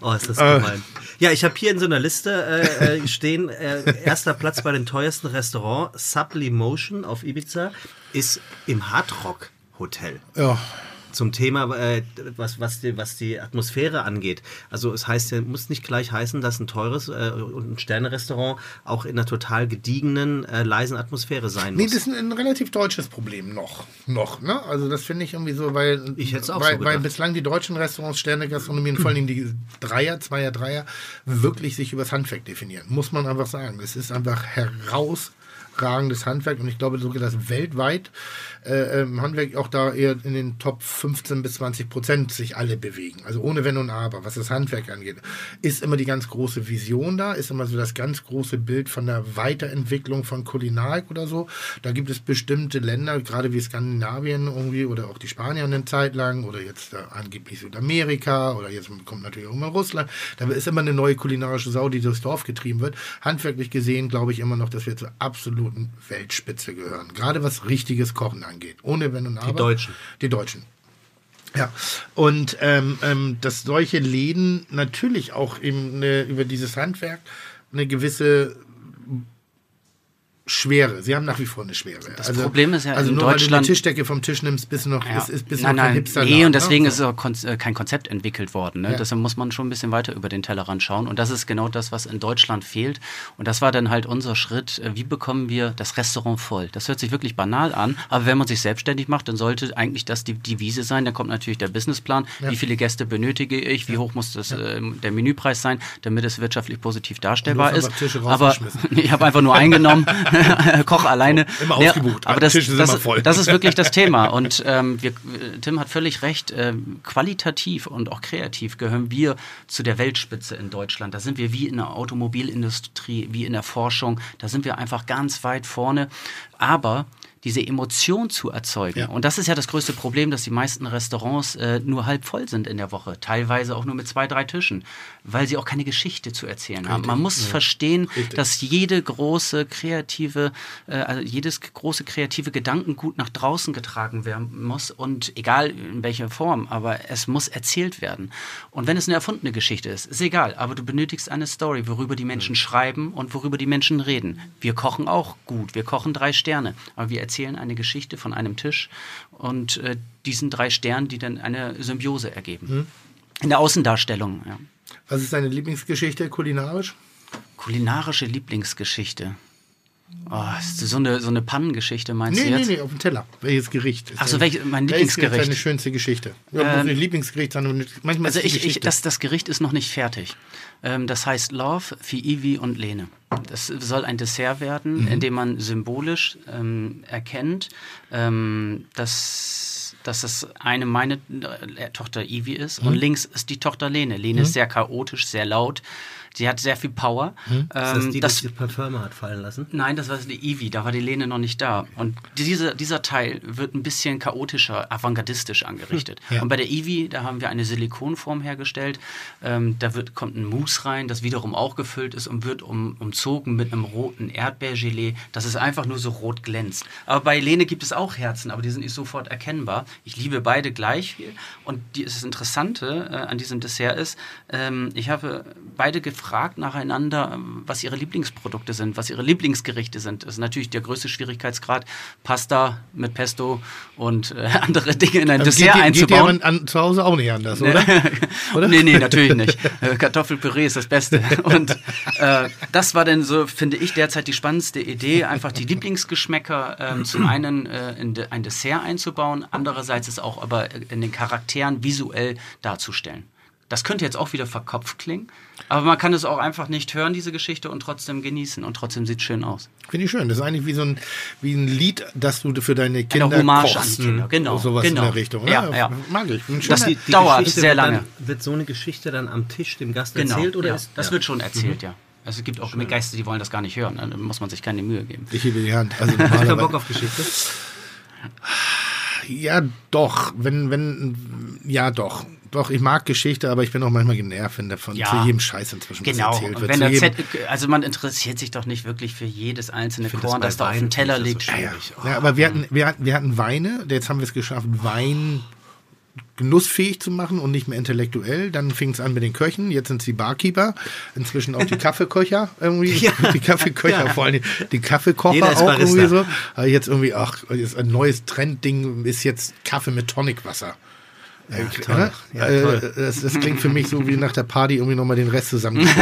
oh, ist das gemein. Ja, ich habe hier in so einer Liste äh, äh, stehen, äh, erster Platz bei den teuersten Restaurants, Sublimotion auf Ibiza, ist im Hardrock Hotel. Ja, Zum Thema, äh, was, was, die, was die Atmosphäre angeht. Also es heißt ja, muss nicht gleich heißen, dass ein teures äh, und ein Sternerestaurant auch in einer total gediegenen, äh, leisen Atmosphäre sein nee, muss. das ist ein, ein relativ deutsches Problem noch. Noch, ne? Also das finde ich irgendwie so, weil, Ich hätte auch weil, so weil bislang die deutschen Restaurants, Sterne-Gastronomien, vor allem die Dreier, Zweier, Dreier, wirklich sich übers Handwerk definieren. Muss man einfach sagen. Es ist einfach herausragendes Handwerk und ich glaube sogar, dass weltweit äh, ähm, Handwerk auch da eher in den Top 15 bis 20 Prozent sich alle bewegen. Also ohne Wenn und Aber, was das Handwerk angeht. Ist immer die ganz große Vision da, ist immer so das ganz große Bild von der Weiterentwicklung von Kulinarik oder so. Da gibt es bestimmte Länder, gerade wie Skandinavien irgendwie oder auch die Spanier eine Zeit lang oder jetzt äh, angeblich Südamerika oder jetzt kommt natürlich auch mal Russland. Da ist immer eine neue kulinarische Sau, die durchs Dorf getrieben wird. Handwerklich gesehen glaube ich immer noch, dass wir zur absoluten Weltspitze gehören. Gerade was richtiges Kochen angeht. Ohne Wenn und Aber. Deutschen. Die Deutschen. Ja, und ähm, ähm, dass solche Läden natürlich auch eben eine, über dieses Handwerk eine gewisse Schwere. Sie haben nach wie vor eine Schwere. Das Problem ist ja also in nur weil du Deutschland- eine Tischdecke vom Tisch nimmst, bist du noch, Ja. ist, ist, bist nein, noch kein nein, Hipster. nee, und deswegen ne? ist auch Kon äh, kein Konzept entwickelt worden. Ne? Ja. Deshalb muss man schon ein bisschen weiter über den Tellerrand schauen. Und das ist genau das, was in Deutschland fehlt. Und das war dann halt unser Schritt. äh, Wie bekommen wir das Restaurant voll? Das hört sich wirklich banal an, aber wenn man sich selbstständig macht, dann sollte eigentlich das die Devise sein. Dann kommt natürlich der Businessplan. Wie viele Gäste benötige ich? Wie hoch muss das, äh, der Menüpreis sein, damit es wirtschaftlich positiv darstellbar ist? Aber (laughs) ich habe einfach nur eingenommen, (laughs) (laughs) Koch alleine. immer Nee, ausgebucht. Aber das, das, immer das ist wirklich das Thema. (laughs) Und ähm, wir, Tim hat völlig recht. Ähm, qualitativ und auch kreativ gehören wir zu der Weltspitze in Deutschland. Da sind wir wie in der Automobilindustrie, wie in der Forschung. Da sind wir einfach ganz weit vorne. Aber diese Emotion zu erzeugen. Ja. Und das ist ja das größte Problem, dass die meisten Restaurants äh, nur halb voll sind in der Woche, teilweise auch nur mit zwei, drei Tischen, weil sie auch keine Geschichte zu erzählen haben. Man muss verstehen, dass jede große kreative, äh, also jedes große kreative Gedankengut nach draußen getragen werden muss und egal in welcher Form, aber es muss erzählt werden. Und wenn es eine erfundene Geschichte ist, ist egal, aber du benötigst eine Story, worüber die Menschen schreiben und worüber die Menschen reden. Wir kochen auch gut, wir kochen drei Sterne, aber wir erzählen eine Geschichte von einem Tisch und äh, diesen drei Sternen, die dann eine Symbiose ergeben. In der Außendarstellung, ja. Was ist deine Lieblingsgeschichte kulinarisch? Kulinarische Lieblingsgeschichte. Oh, ist das so eine, so eine Pannengeschichte, meinst Nee, du nee, jetzt? nee, auf dem Teller. Welches Gericht? ist Ach so, dein- welch- mein Welches ist Lieblingsgericht? deine schönste Geschichte? Ja, Ähm, Lieblingsgericht sein, manchmal Also ist ich, ich, das, das Gericht ist noch nicht fertig. Ähm, das heißt Love für Ivi und Lene. Das soll ein Dessert werden, Mhm. in dem man symbolisch ähm, erkennt, ähm, dass, dass das eine meine äh, Tochter Ivi ist Mhm. und links ist die Tochter Lene. Lene ist sehr chaotisch, sehr laut. Sie hat sehr viel Power. Mhm. Ist das Ähm, die, das, die das Parfüm hat fallen lassen? Nein, das war die Ivi, da war die Lene noch nicht da. Und diese, dieser Teil wird ein bisschen chaotischer, avantgardistisch angerichtet. Ja. Und bei der Ivi, da haben wir eine Silikonform hergestellt. Ähm, da wird, kommt ein Mousse rein, das wiederum auch gefüllt ist und wird um, umzogen mit einem roten Erdbeergelee, dass es einfach nur so rot glänzt. Aber bei Lene gibt es auch Herzen, aber die sind nicht sofort erkennbar. Ich liebe beide gleich viel. Und die, das Interessante äh, an diesem Dessert ist, ähm, ich habe beide gefragt nacheinander, ähm, was ihre Lieblingsprodukte sind, was ihre Lieblingsgerichte sind. Das ist natürlich der größte Schwierigkeitsgrad, Pasta mit Pesto und äh, (laughs) andere Dinge in ein Also Dessert geht, dir- geht dir einzubauen. an, zu Hause auch nicht anders, oder? (laughs) Oder? nee, nee, natürlich nicht. Äh, Kartoffelpüree ist das Beste. (laughs) Und äh, das war dann so, finde ich, derzeit die spannendste Idee, einfach die Lieblingsgeschmäcker ähm, zum (clears throat) einen äh, in de, ein Dessert einzubauen, andererseits es auch aber in den Charakteren visuell darzustellen. Das könnte jetzt auch wieder verkopft klingen, aber man kann es auch einfach nicht hören, diese Geschichte, und trotzdem genießen. Und trotzdem sieht es schön aus. Finde ich schön. Das ist eigentlich wie so ein, wie ein Lied, das du für deine Kinder Eine Hommage kochst. an Kinder, genau. Sowas genau. in der Richtung. Ja, ja. Mag ich. Ein Das schöner- die- dauert Geschichte sehr wird lange. Dann, wird so eine Geschichte dann am Tisch dem Gast Genau. erzählt oder ja. ist das ja. wird schon erzählt, ja. Also es gibt auch Geister, die wollen das gar nicht hören. ne? Da muss man sich keine Mühe geben. ich hebe die Hand. Also (laughs) Hast du Bock auf Geschichte? Ja, doch. Wenn, wenn, ja, doch. Doch, ich mag Geschichte, aber ich bin auch manchmal genervt, wenn davon Ja. zu jedem Scheiß inzwischen Genau. was erzählt wird. wenn Z, also man interessiert sich doch nicht wirklich für jedes einzelne das Korn, bei das da auf dem Teller liegt. das so ja, schwierig. ja, aber wir hatten, wir, hatten, wir hatten Weine, jetzt haben wir es geschafft, Wein genussfähig zu machen und nicht mehr intellektuell. Dann fing es an mit den Köchen, jetzt sind es die Barkeeper, inzwischen auch die (laughs) Kaffeeköcher irgendwie. Ja. Die Kaffeeköcher, vor allem die Kaffeekocher Jeder ist auch Barista. irgendwie so. Aber jetzt irgendwie, ach, jetzt ein neues Trendding ist jetzt Kaffee mit Tonicwasser. Ja, toll. Ja, toll. Das, das klingt für mich so wie nach der Party irgendwie nochmal den Rest zusammen. (laughs)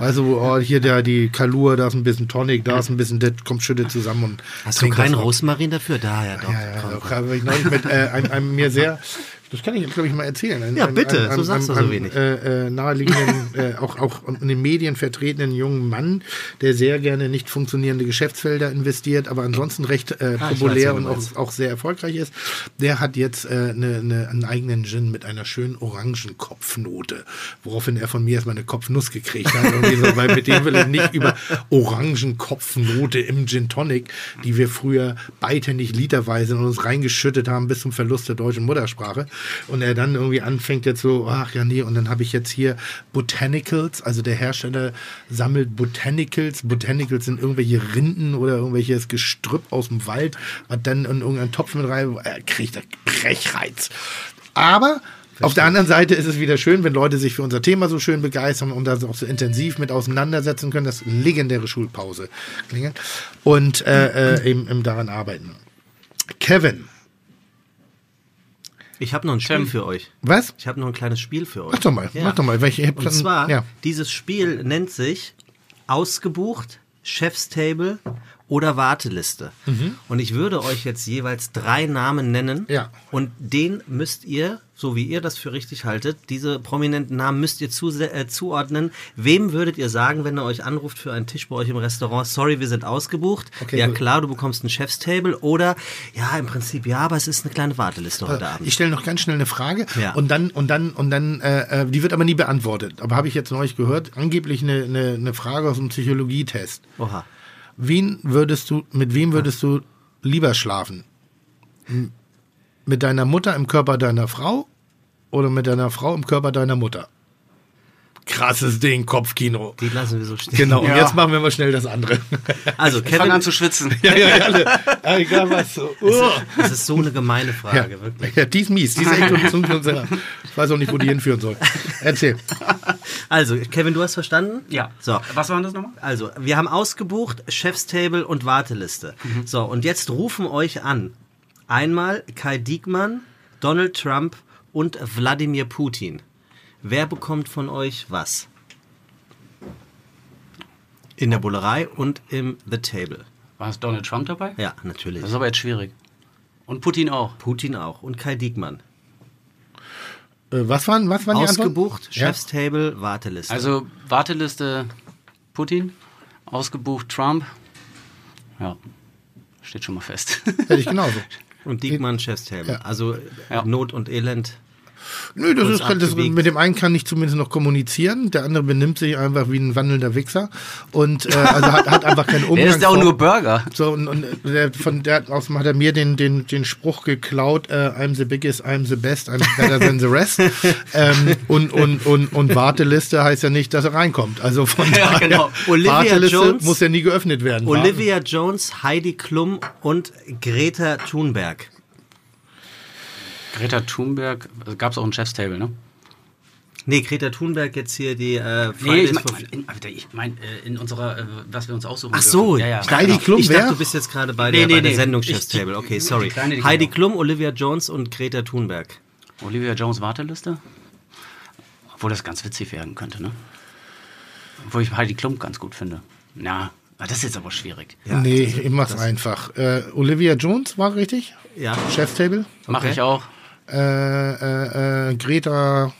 Also oh, hier der, die Kalur, da ist ein bisschen Tonic, da ist ein bisschen, das kommt schüttet zusammen und Hast du keinen. Rosmarin dafür? Da, ja, doch. Ja, ja, Komm, doch, komm. habe ich neulich mit äh, einem, einem mir sehr, (laughs) das kann ich glaube ich mal erzählen. Ein, Ja, bitte, ein, so sagst du so wenig. Äh, äh, naheliegenden, (laughs) äh, auch, auch in den Medien vertretenen jungen Mann, der sehr gerne nicht funktionierende Geschäftsfelder investiert, aber ansonsten recht äh, Ah, weiß, populär wen und auch, auch sehr erfolgreich ist. Der hat jetzt äh, eine, eine, einen eigenen Gin mit einer schönen orangen Kopfnote, woraufhin er von mir erstmal eine Kopfnuss gekriegt hat. So, weil mit dem will ich nicht über orangen Kopfnote im Gin Tonic, die wir früher beidhändig literweise in uns reingeschüttet haben bis zum Verlust der deutschen Muttersprache. Und er dann irgendwie anfängt jetzt so, ach ja, nee, und dann habe ich jetzt hier Botanicals, also der Hersteller sammelt Botanicals. Botanicals sind irgendwelche Rinden oder irgendwelches Gestrüpp aus dem Wald, was dann in irgendeinen Topf mit rein, er kriegt er Brechreiz. Aber auf der anderen Seite ist es wieder schön, wenn Leute sich für unser Thema so schön begeistern und da auch so intensiv mit auseinandersetzen können, das legendäre Schulpause klingelt und äh, äh, (clears throat) eben, eben daran arbeiten. Kevin, Ich habe noch ein Spiel Tim. für euch. was? Ich habe noch ein kleines Spiel für euch. Mach doch mal, mach doch mal. Hab Und zwar, ja. dieses Spiel nennt sich Ausgebucht, Chef's Table oder Warteliste. Und ich würde euch jetzt jeweils drei Namen nennen. Ja. Und den müsst ihr, so wie ihr das für richtig haltet, diese prominenten Namen müsst ihr zu, äh, zuordnen. Wem würdet ihr sagen, wenn er euch anruft für einen Tisch bei euch im Restaurant? Sorry, wir sind ausgebucht. Okay, ja gut. klar, du bekommst ein Chef's Table. Oder, ja, im Prinzip ja, aber es ist eine kleine Warteliste heute Abend. Ich stelle noch ganz schnell eine Frage Ja. und dann und dann und dann äh, äh, die wird aber nie beantwortet. Aber habe ich jetzt neulich gehört, angeblich eine, eine, eine Frage aus einem Psychologietest. Oha. Wen würdest du mit wem würdest du lieber schlafen? Mit deiner Mutter im Körper deiner Frau oder mit deiner Frau im Körper deiner Mutter? Krasses Ding, Kopfkino. Die lassen wir so stehen. Genau, und Ja. jetzt machen wir mal schnell das andere. Also, Ich fange Kevin, an zu schwitzen. ja, ja, ja, alle. Ja, egal was. So. Oh. das ist so eine gemeine Ja. Frage, wirklich. ja, die ist mies. Die ist echt (laughs) unser. Ich weiß auch nicht, wo die hinführen soll. Erzähl. Also, Kevin, du hast verstanden? Ja. So. Was war das nochmal? Also, wir haben ausgebucht Chefstable und Warteliste. Mhm. So, und jetzt rufen euch an. Einmal Kai Diekmann, Donald Trump und Wladimir Putin. Wer bekommt von euch was? In der Bullerei und im The Table. War es Donald Trump dabei? Ja, natürlich. Das ist aber jetzt schwierig. Und Putin auch. Putin auch und Kai Diekmann. Äh, was waren, was waren die Antworten? Ausgebucht, Ja. Chefstable, Warteliste. Also Warteliste Putin, ausgebucht Trump. Ja, steht schon mal fest. Hätte ich genauso. (laughs) und Diekmann, Chefstable. Ja. Also Ja. Not und Elend. Nö, das ist, das, abgewiegt. mit dem einen kann ich zumindest noch kommunizieren, der andere benimmt sich einfach wie ein wandelnder Wichser und äh, also hat, hat einfach keinen (laughs) Umgang. Der ist ja auch nur Burger. So, und, und der, von der aus hat er mir den, den, den Spruch geklaut, äh, I'm the biggest, I'm the best, I'm better than the rest. (laughs) ähm, und, und, und, und Warteliste heißt ja nicht, dass er reinkommt. Also von (laughs) Ja, daher, genau. Olivia Warteliste Jones- muss ja nie geöffnet werden. Olivia Jones, Heidi Klum und Greta Thunberg. Greta Thunberg, also gab es auch ein Chefstable, ne? Nee, Greta Thunberg jetzt hier die äh, Nee, ich meine, ich mein, äh, in unserer, äh, was wir uns aussuchen Ach so, ja, ja. Heidi Klum, ich wer? dachte, du bist jetzt gerade bei Nee, der, nee, bei der. Sendung Ich- Chefstable. Okay, die sorry. Kleine, die Heidi genau. Klum, Olivia Jones und Greta Thunberg. Olivia Jones Warteliste? Obwohl das ganz witzig werden könnte, ne? Obwohl ich Heidi Klum ganz gut finde. Ja, aber das ist jetzt aber schwierig. nee, ich mach's einfach. Äh, Olivia Jones war richtig? Ja. Chefstable? Mache Okay. ich auch. Äh, äh, äh, Greta,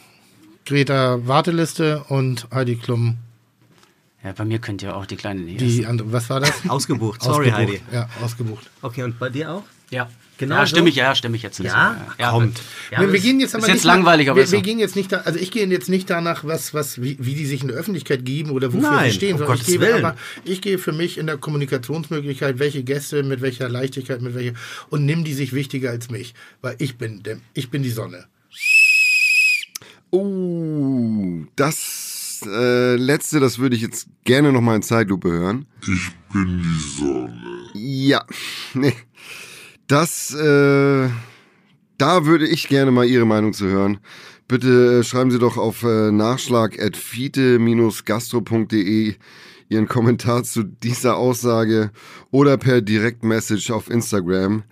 Greta Warteliste und Heidi Klum Ja, bei mir könnt ihr auch die kleine nicht die andere. Was war das? Ausgebucht. Sorry, Ausgebucht. Heidi. Ja, ausgebucht. Okay, und bei dir auch? Ja. Genau Ja, so? stimme ich, ja, stimme ich jetzt nicht. Ja? so. ja Kommt. Ja, wir, wir das gehen jetzt aber ist jetzt nicht langweilig, aber wir, ist wir so. gehen jetzt nicht da, also ich gehe jetzt nicht danach, was, was, wie, wie die sich in der Öffentlichkeit geben oder wofür Nein, sie stehen, um sondern ich Gottes Willen. aber, ich gehe für mich in der Kommunikationsmöglichkeit, welche Gäste, mit welcher Leichtigkeit, mit welcher, und nimm die sich wichtiger als mich, weil ich bin, der, ich bin die Sonne. Oh, das äh, letzte, das würde ich jetzt gerne noch mal in Zeitlupe hören. Ich bin die Sonne. Ja, (laughs) nee. Das, äh, da würde ich gerne mal Ihre Meinung zu hören. Bitte äh, schreiben Sie doch auf äh, nachschlag.fiete-gastro.de Ihren Kommentar zu dieser Aussage oder per Direktmessage auf Instagram.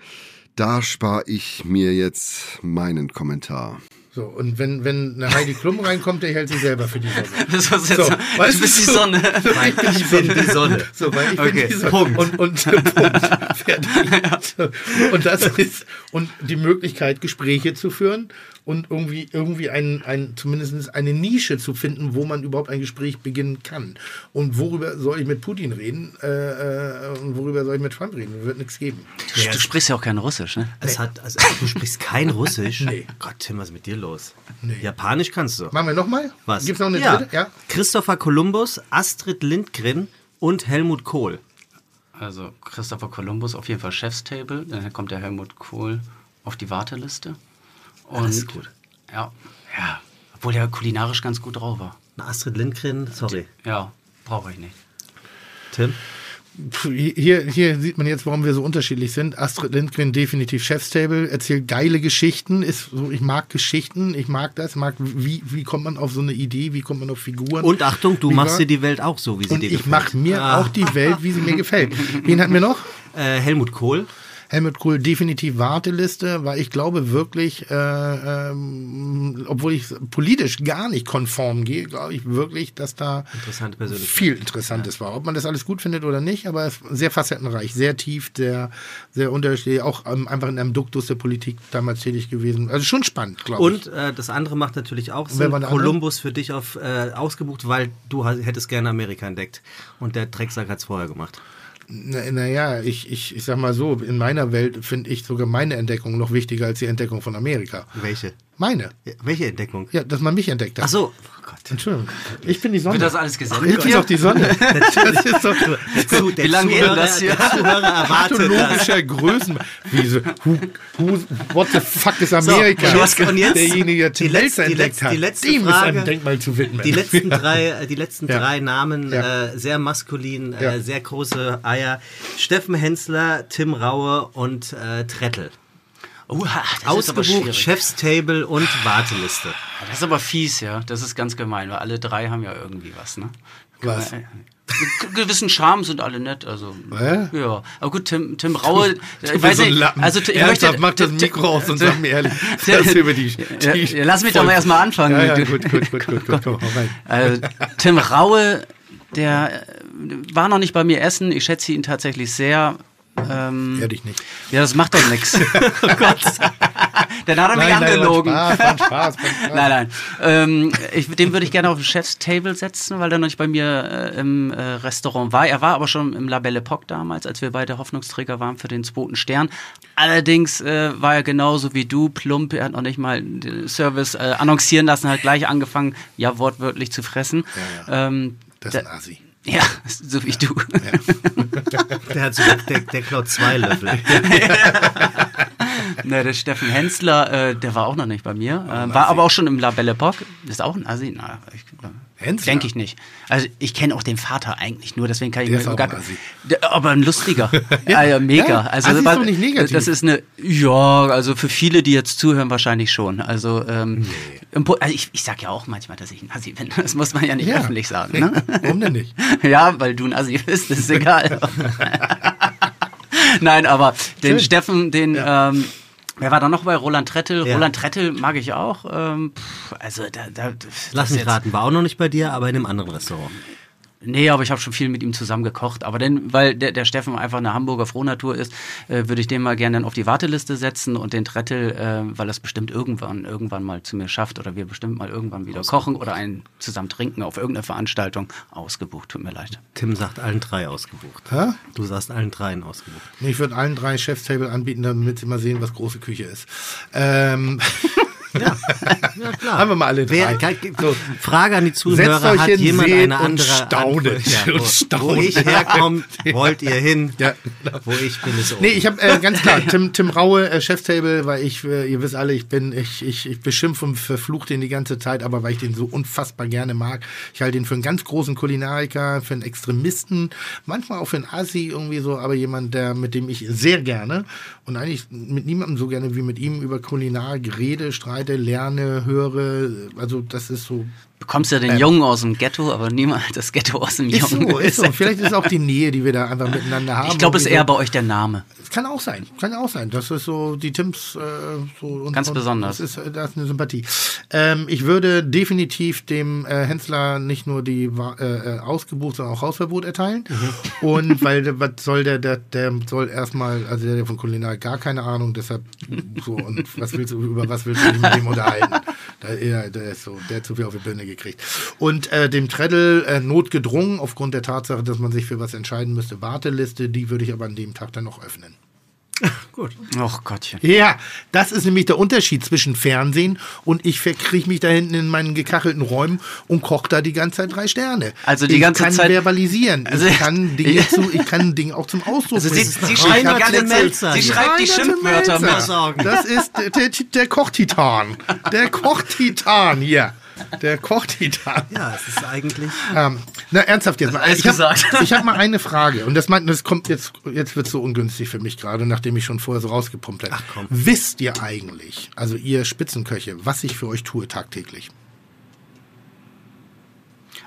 Da spare ich mir jetzt meinen Kommentar. So, und wenn, wenn eine Heidi Klum reinkommt, der hält sich selber für die Sonne. (laughs) Das was jetzt, So, weißt du bist die? Sonne. Weil ich bin die Sonne. So, weil ich Okay, bin dieser Punkt. Und, und (laughs) Punkt. Fertig. So, Und das ist, und die Möglichkeit, Gespräche zu führen und irgendwie, irgendwie ein, ein, zumindest eine Nische zu finden, wo man überhaupt ein Gespräch beginnen kann. Und worüber soll ich mit Putin reden? Äh, äh, und worüber soll ich mit Trump reden? Wird nichts geben. Du, du sprichst ja auch kein Russisch, ne? Es hat, also, du sprichst kein Russisch? Nee. Gott, Tim, was ist mit dir los? Japanisch kannst du. Machen wir nochmal? Was? Gibt's noch eine ja. dritte? Ja. Christopher Columbus, Astrid Lindgren und Helmut Kohl. Also Christopher Columbus auf jeden Fall Chefstable, dann kommt der Helmut Kohl auf die Warteliste. Und das ist gut. Ja, ja, obwohl der kulinarisch ganz gut drauf war. Na, Astrid Lindgren, sorry. Ja, brauche ich nicht. Tim? Hier, hier sieht man jetzt, warum wir so unterschiedlich sind. Astrid Lindgren definitiv Chefstable, erzählt geile Geschichten, ist so, ich mag Geschichten, ich mag das, mag, wie, wie kommt man auf so eine Idee, wie kommt man auf Figuren. Und Achtung, du Wie machst war- dir die Welt auch so, wie sie Und dir ich gefällt. mache mir Ah. auch die Welt, wie sie mir gefällt. (laughs) Wen hatten wir noch? Äh, Helmut Kohl. Helmut Kohl definitiv Warteliste, weil ich glaube wirklich, äh, ähm, obwohl ich politisch gar nicht konform gehe, glaube ich wirklich, dass da Interessante viel Interessantes war. Ob man das alles gut findet oder nicht, aber sehr facettenreich, sehr tief, sehr, sehr unterschiedlich, auch ähm, einfach in einem Duktus der Politik damals tätig gewesen. Also schon spannend, glaube ich. Und äh, das andere macht natürlich auch Sinn. Kolumbus für dich auf, äh, ausgebucht, weil du hättest gerne Amerika entdeckt. Und der Drecksack hat es vorher gemacht. Naja, na ja, ich, ich, ich sag mal so, in meiner Welt finde ich sogar meine Entdeckung noch wichtiger als die Entdeckung von Amerika. Welche? Meine. Ja, welche Entdeckung? Ja, dass man mich entdeckt hat. Ach so. Oh Entschuldigung. Ich bin die Sonne. Wird das alles gesendet Ich bin doch die Sonne. (laughs) Das ist doch Zu, der Wie lange geht das hier? Der Zuhörer (laughs) erwartet pathologischer Größen. Wie so, who, who, what the fuck ist Amerika? und jetzt- und jetzt Derjenige, der die die entdeckt hat, die letzte dem ist Frage. ein Denkmal zu widmen. Die letzten drei, äh, die letzten Ja. drei Namen, Ja. äh, sehr maskulin, Ja. äh, sehr große Eier. Steffen Hensler, Tim Raue und äh, Trettel. Ha, das ist aber Ausgebucht. Chefstable und Warteliste. Das ist aber fies, ja. Das ist ganz gemein, weil alle drei haben ja irgendwie was, ne? Was? Äh, Mit gewissen Charme sind alle nett, also. Hä? Ja, aber gut, Tim, Tim Raue, (laughs) ich bist weiß so nicht, also ich Ernsthaft, möchte, mach das Mikro aus und sag mir ehrlich, (laughs) (laughs) das über die, die ja, lass mich doch mal erst mal anfangen. Ja, ja, gut, gut, gut, gut, gut, komm, rein. Also, Tim Raue, der äh, war noch nicht bei mir essen. Ich schätze ihn tatsächlich sehr. Ähm, Ehrlich nicht. ja, das macht doch nichts. (laughs) (laughs) oh Gott. Dann hat er mich angelogen. Nein, Spaß, (laughs) Spaß. Nein, nein. Ähm, ich, den würde ich gerne auf den Chefstable setzen, weil er noch nicht bei mir äh, im äh, Restaurant war. Er war aber schon im La Belle Époque damals, als wir beide Hoffnungsträger waren für den zweiten Stern. Allerdings äh, war er genauso wie du, plump. Er hat noch nicht mal den Service äh, annoncieren lassen, hat gleich angefangen, ja, wortwörtlich zu fressen. Ähm, Das ist ein Asi. Ja, (laughs) so wie du. Der hat so, der, der klaut zwei Löffel. (laughs) Na, der Steffen Hensler, äh, der war auch noch nicht bei mir. Äh, war aber auch schon im La Belle Époque. Ist auch ein Assi? Na, ich, Hensler? Denke ich nicht. Also ich kenne auch den Vater eigentlich nur, deswegen kann ich Der mir ist auch gar ein. Der- Aber ein lustiger. (laughs) ja, ja, mega. Ja, also Assi ist doch nicht negativ. Das ist eine, ja, also für viele, die jetzt zuhören, wahrscheinlich schon. Also, ähm, Po- also ich, ich sag ja auch manchmal, dass ich ein Assi bin. (laughs) Das muss man ja nicht Ja. öffentlich sagen. Ne? (laughs) Warum denn nicht? Ja, weil du ein Assi bist, ist egal. Nein, aber den Schön. Steffen, den, ähm, wer war da noch bei Roland Trettel? Ja. Roland Trettel mag ich auch. Ähm, also da, da Lass mich jetzt- raten, war auch noch nicht bei dir, aber in einem anderen Restaurant. Nee, aber ich habe schon viel mit ihm zusammen gekocht. Aber denn, weil der, der Steffen einfach eine Hamburger Frohnatur ist, äh, würde ich den mal gerne dann auf die Warteliste setzen und den Trettel, äh, weil er es bestimmt irgendwann, irgendwann mal zu mir schafft oder wir bestimmt mal irgendwann wieder kochen oder einen zusammen trinken auf irgendeiner Veranstaltung. Ausgebucht, tut mir leid. Tim sagt allen drei ausgebucht. Hä? Du sagst allen dreien ausgebucht. Nee, Ich würde allen drei Chefstable anbieten, damit sie mal sehen, was große Küche ist. Ähm, (laughs) Ja, (laughs) ja klar. Haben wir mal alle Wer, drei. so. Frage an die Zuhörer, Setzt euch hat jemand seht eine und andere staunet. Ja, (laughs) Und wo, staunet. wo ich herkomme, (laughs) wollt ihr hin. Ja. Wo ich bin, ist oben. Nee, ich habe äh, ganz klar Tim, Tim Raue, äh, Chefstable, weil ich, äh, ihr wisst alle, ich bin, ich, ich, ich beschimpfe und verfluche den die ganze Zeit, aber weil ich den so unfassbar gerne mag. Ich halte ihn für einen ganz großen Kulinariker, für einen Extremisten, manchmal auch für einen Assi irgendwie so, aber jemand, der, mit dem ich sehr gerne und eigentlich mit niemandem so gerne wie mit ihm über Kulinarik rede, streite, lerne, höre. Also das ist so Bekommst ja den Jungen aus dem Ghetto, aber niemand das Ghetto aus dem Ist Jungen. so, ist so. Vielleicht ist auch die Nähe, die wir da einfach miteinander haben. ich glaube, es ist eher so. bei euch der Name. Es kann auch sein, kann auch sein. Das ist so die Tims äh, so und, Ganz und besonders. Das ist, äh, das ist eine Sympathie. Ähm, ich würde definitiv dem äh, Hensler nicht nur die äh, äh, Ausgebucht, sondern auch Hausverbot erteilen. Mhm. Und (laughs) weil der- was soll der, der, der soll erstmal, also der hat von Kulinarik gar keine Ahnung, deshalb so und was willst du über was willst du dich mit dem (laughs) unterhalten? Da, ja, der ist so, der hat zu viel auf die Birne gekriegt. Und äh, dem Treddle äh, notgedrungen aufgrund der Tatsache, dass man sich für was entscheiden müsste, Warteliste, die würde ich aber an dem Tag dann noch öffnen. (laughs) Gut. Och Gottchen. Ja, das ist nämlich der Unterschied zwischen Fernsehen und ich verkriech mich da hinten in meinen gekachelten Räumen und koch da die ganze Zeit drei Sterne. Also die ich ganze kann Zeit- verbalisieren. Also- (laughs) ich kann Dinge zu, ich kann ein Ding auch zum Ausdruck Also sie, bringen. sie Ich schreibt die ganze Melzer sie schreibt die Schimpfwörter. Das ist der, der, der Kochtitan. Der Kochtitan hier. Der Kochtitan. Ja, es ist eigentlich. Ähm, na, ernsthaft jetzt mal. Alles Ich habe hab mal eine Frage. Und das, meint, das kommt jetzt, jetzt wird so ungünstig für mich gerade, nachdem ich schon vorher so rausgepumpt habe. Ach, komm. Wisst ihr eigentlich, also ihr Spitzenköche, was ich für euch tue tagtäglich?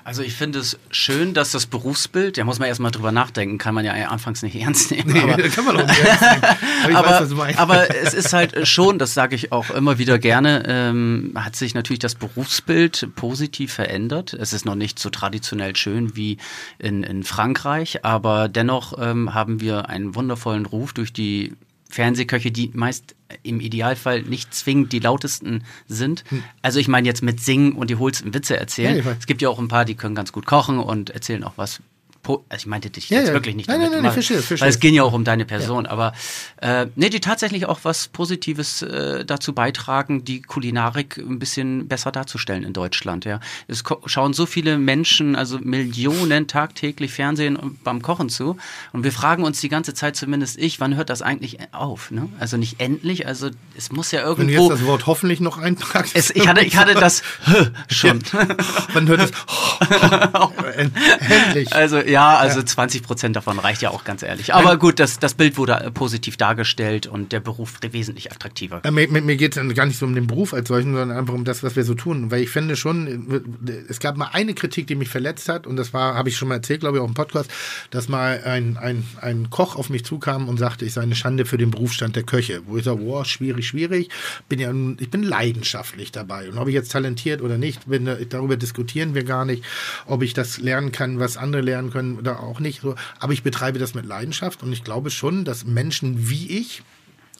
Also ich finde es schön, dass das Berufsbild, da muss man erstmal drüber nachdenken, kann man ja anfangs nicht (laughs) ernst nehmen. Nee, aber, (laughs) kann man doch nicht ernst nehmen. Aber aber, weiß, aber es ist halt schon, das sage ich auch immer wieder gerne, ähm, hat sich natürlich das Berufsbild positiv verändert. Es ist noch nicht so traditionell schön wie in, in Frankreich, aber dennoch ähm, haben wir einen wundervollen Ruf durch die Fernsehköche, die meist im Idealfall nicht zwingend die lautesten sind. Also ich meine jetzt mit Singen und die holsten Witze Ja, erzählen. weiß. es gibt ja auch ein paar, die können ganz gut kochen und erzählen auch was also ich meinte dich Ja, jetzt ja. wirklich nicht Nein, damit. nein, nein, weil- verstehe es, verstehe Weil es ging ja auch um deine Person, aber äh, nee, die tatsächlich auch was Positives äh, dazu beitragen, die Kulinarik ein bisschen besser darzustellen in Deutschland. Ja, es schauen so viele Menschen, also Millionen tagtäglich Fernsehen und beim Kochen zu, und wir fragen uns die ganze Zeit, zumindest ich, wann hört das eigentlich auf? Ne? Also nicht endlich, also es muss ja Wenn du irgendwo. jetzt das Wort hoffentlich noch einpackst. es, ich hatte, ich hatte das (laughs) schon. Man hört es. (laughs) (laughs) Endlich. Also ja, also 20 Prozent davon reicht ja auch ganz ehrlich. Aber gut, das, das Bild wurde äh, positiv dargestellt und der Beruf wesentlich attraktiver. Ja, Mir, mir, geht es gar nicht so um den Beruf als solchen, sondern einfach um das, was wir so tun. Weil ich finde schon, es gab mal eine Kritik, die mich verletzt hat, und das war, habe ich schon mal erzählt, glaube ich, auch im Podcast, dass mal ein, ein, ein Koch auf mich zukam und sagte, ich sei eine Schande für den Berufsstand der Köche. Wo ich sage, boah, schwierig, schwierig. Bin ja, ich bin leidenschaftlich dabei. Und ob ich jetzt talentiert oder nicht, bin, darüber diskutieren wir gar nicht, ob ich das lernen kann, was andere lernen können oder auch nicht. So. Aber ich betreibe das mit Leidenschaft und ich glaube schon, dass Menschen wie ich,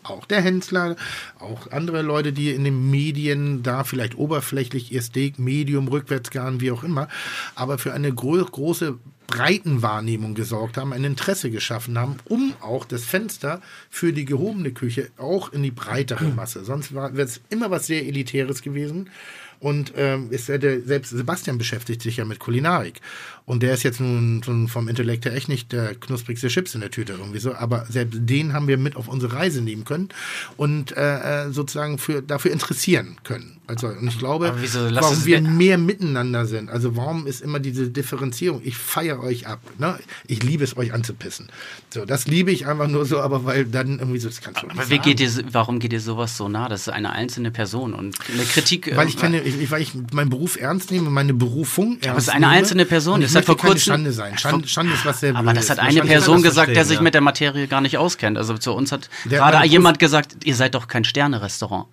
auch der Hensler, auch andere Leute, die in den Medien da vielleicht oberflächlich ihr Steak, Medium, rückwärts garen, wie auch immer, aber für eine gro große Breitenwahrnehmung gesorgt haben, ein Interesse geschaffen haben, um auch das Fenster für die gehobene Küche auch in die breitere Masse. Sonst wäre es immer was sehr Elitäres gewesen. Und ähm, ist der, selbst Sebastian beschäftigt sich ja mit Kulinarik. Und der ist jetzt nun, vom Intellekt her echt nicht der knusprigste Chips in der Tüte irgendwie so. Aber selbst den haben wir mit auf unsere Reise nehmen können und äh, äh, sozusagen für, dafür interessieren können. Also, und ich glaube, wieso? Warum wir mehr miteinander sind. Also warum ist immer diese Differenzierung? Ich feiere euch ab. Ne? Ich liebe es, euch anzupissen. So, das liebe ich einfach nur so, aber weil dann irgendwie so, das kannst du nicht Aber wie geht dir, warum geht dir sowas so nah? Das ist eine einzelne Person und eine Kritik. Weil äh, ich keine, ich, weil ich meinen Beruf ernst nehme, meine Berufung ernst Aber es ist eine nehme. einzelne Person. Und Das hat vor kurzem- Schande sein. Schande, Schande ist was sehr aber das hat eine Person gesagt, der sich ja. mit der Materie gar nicht auskennt. Also zu uns hat Der- gerade meine jemand gesagt, ihr seid doch kein Sterne-Restaurant.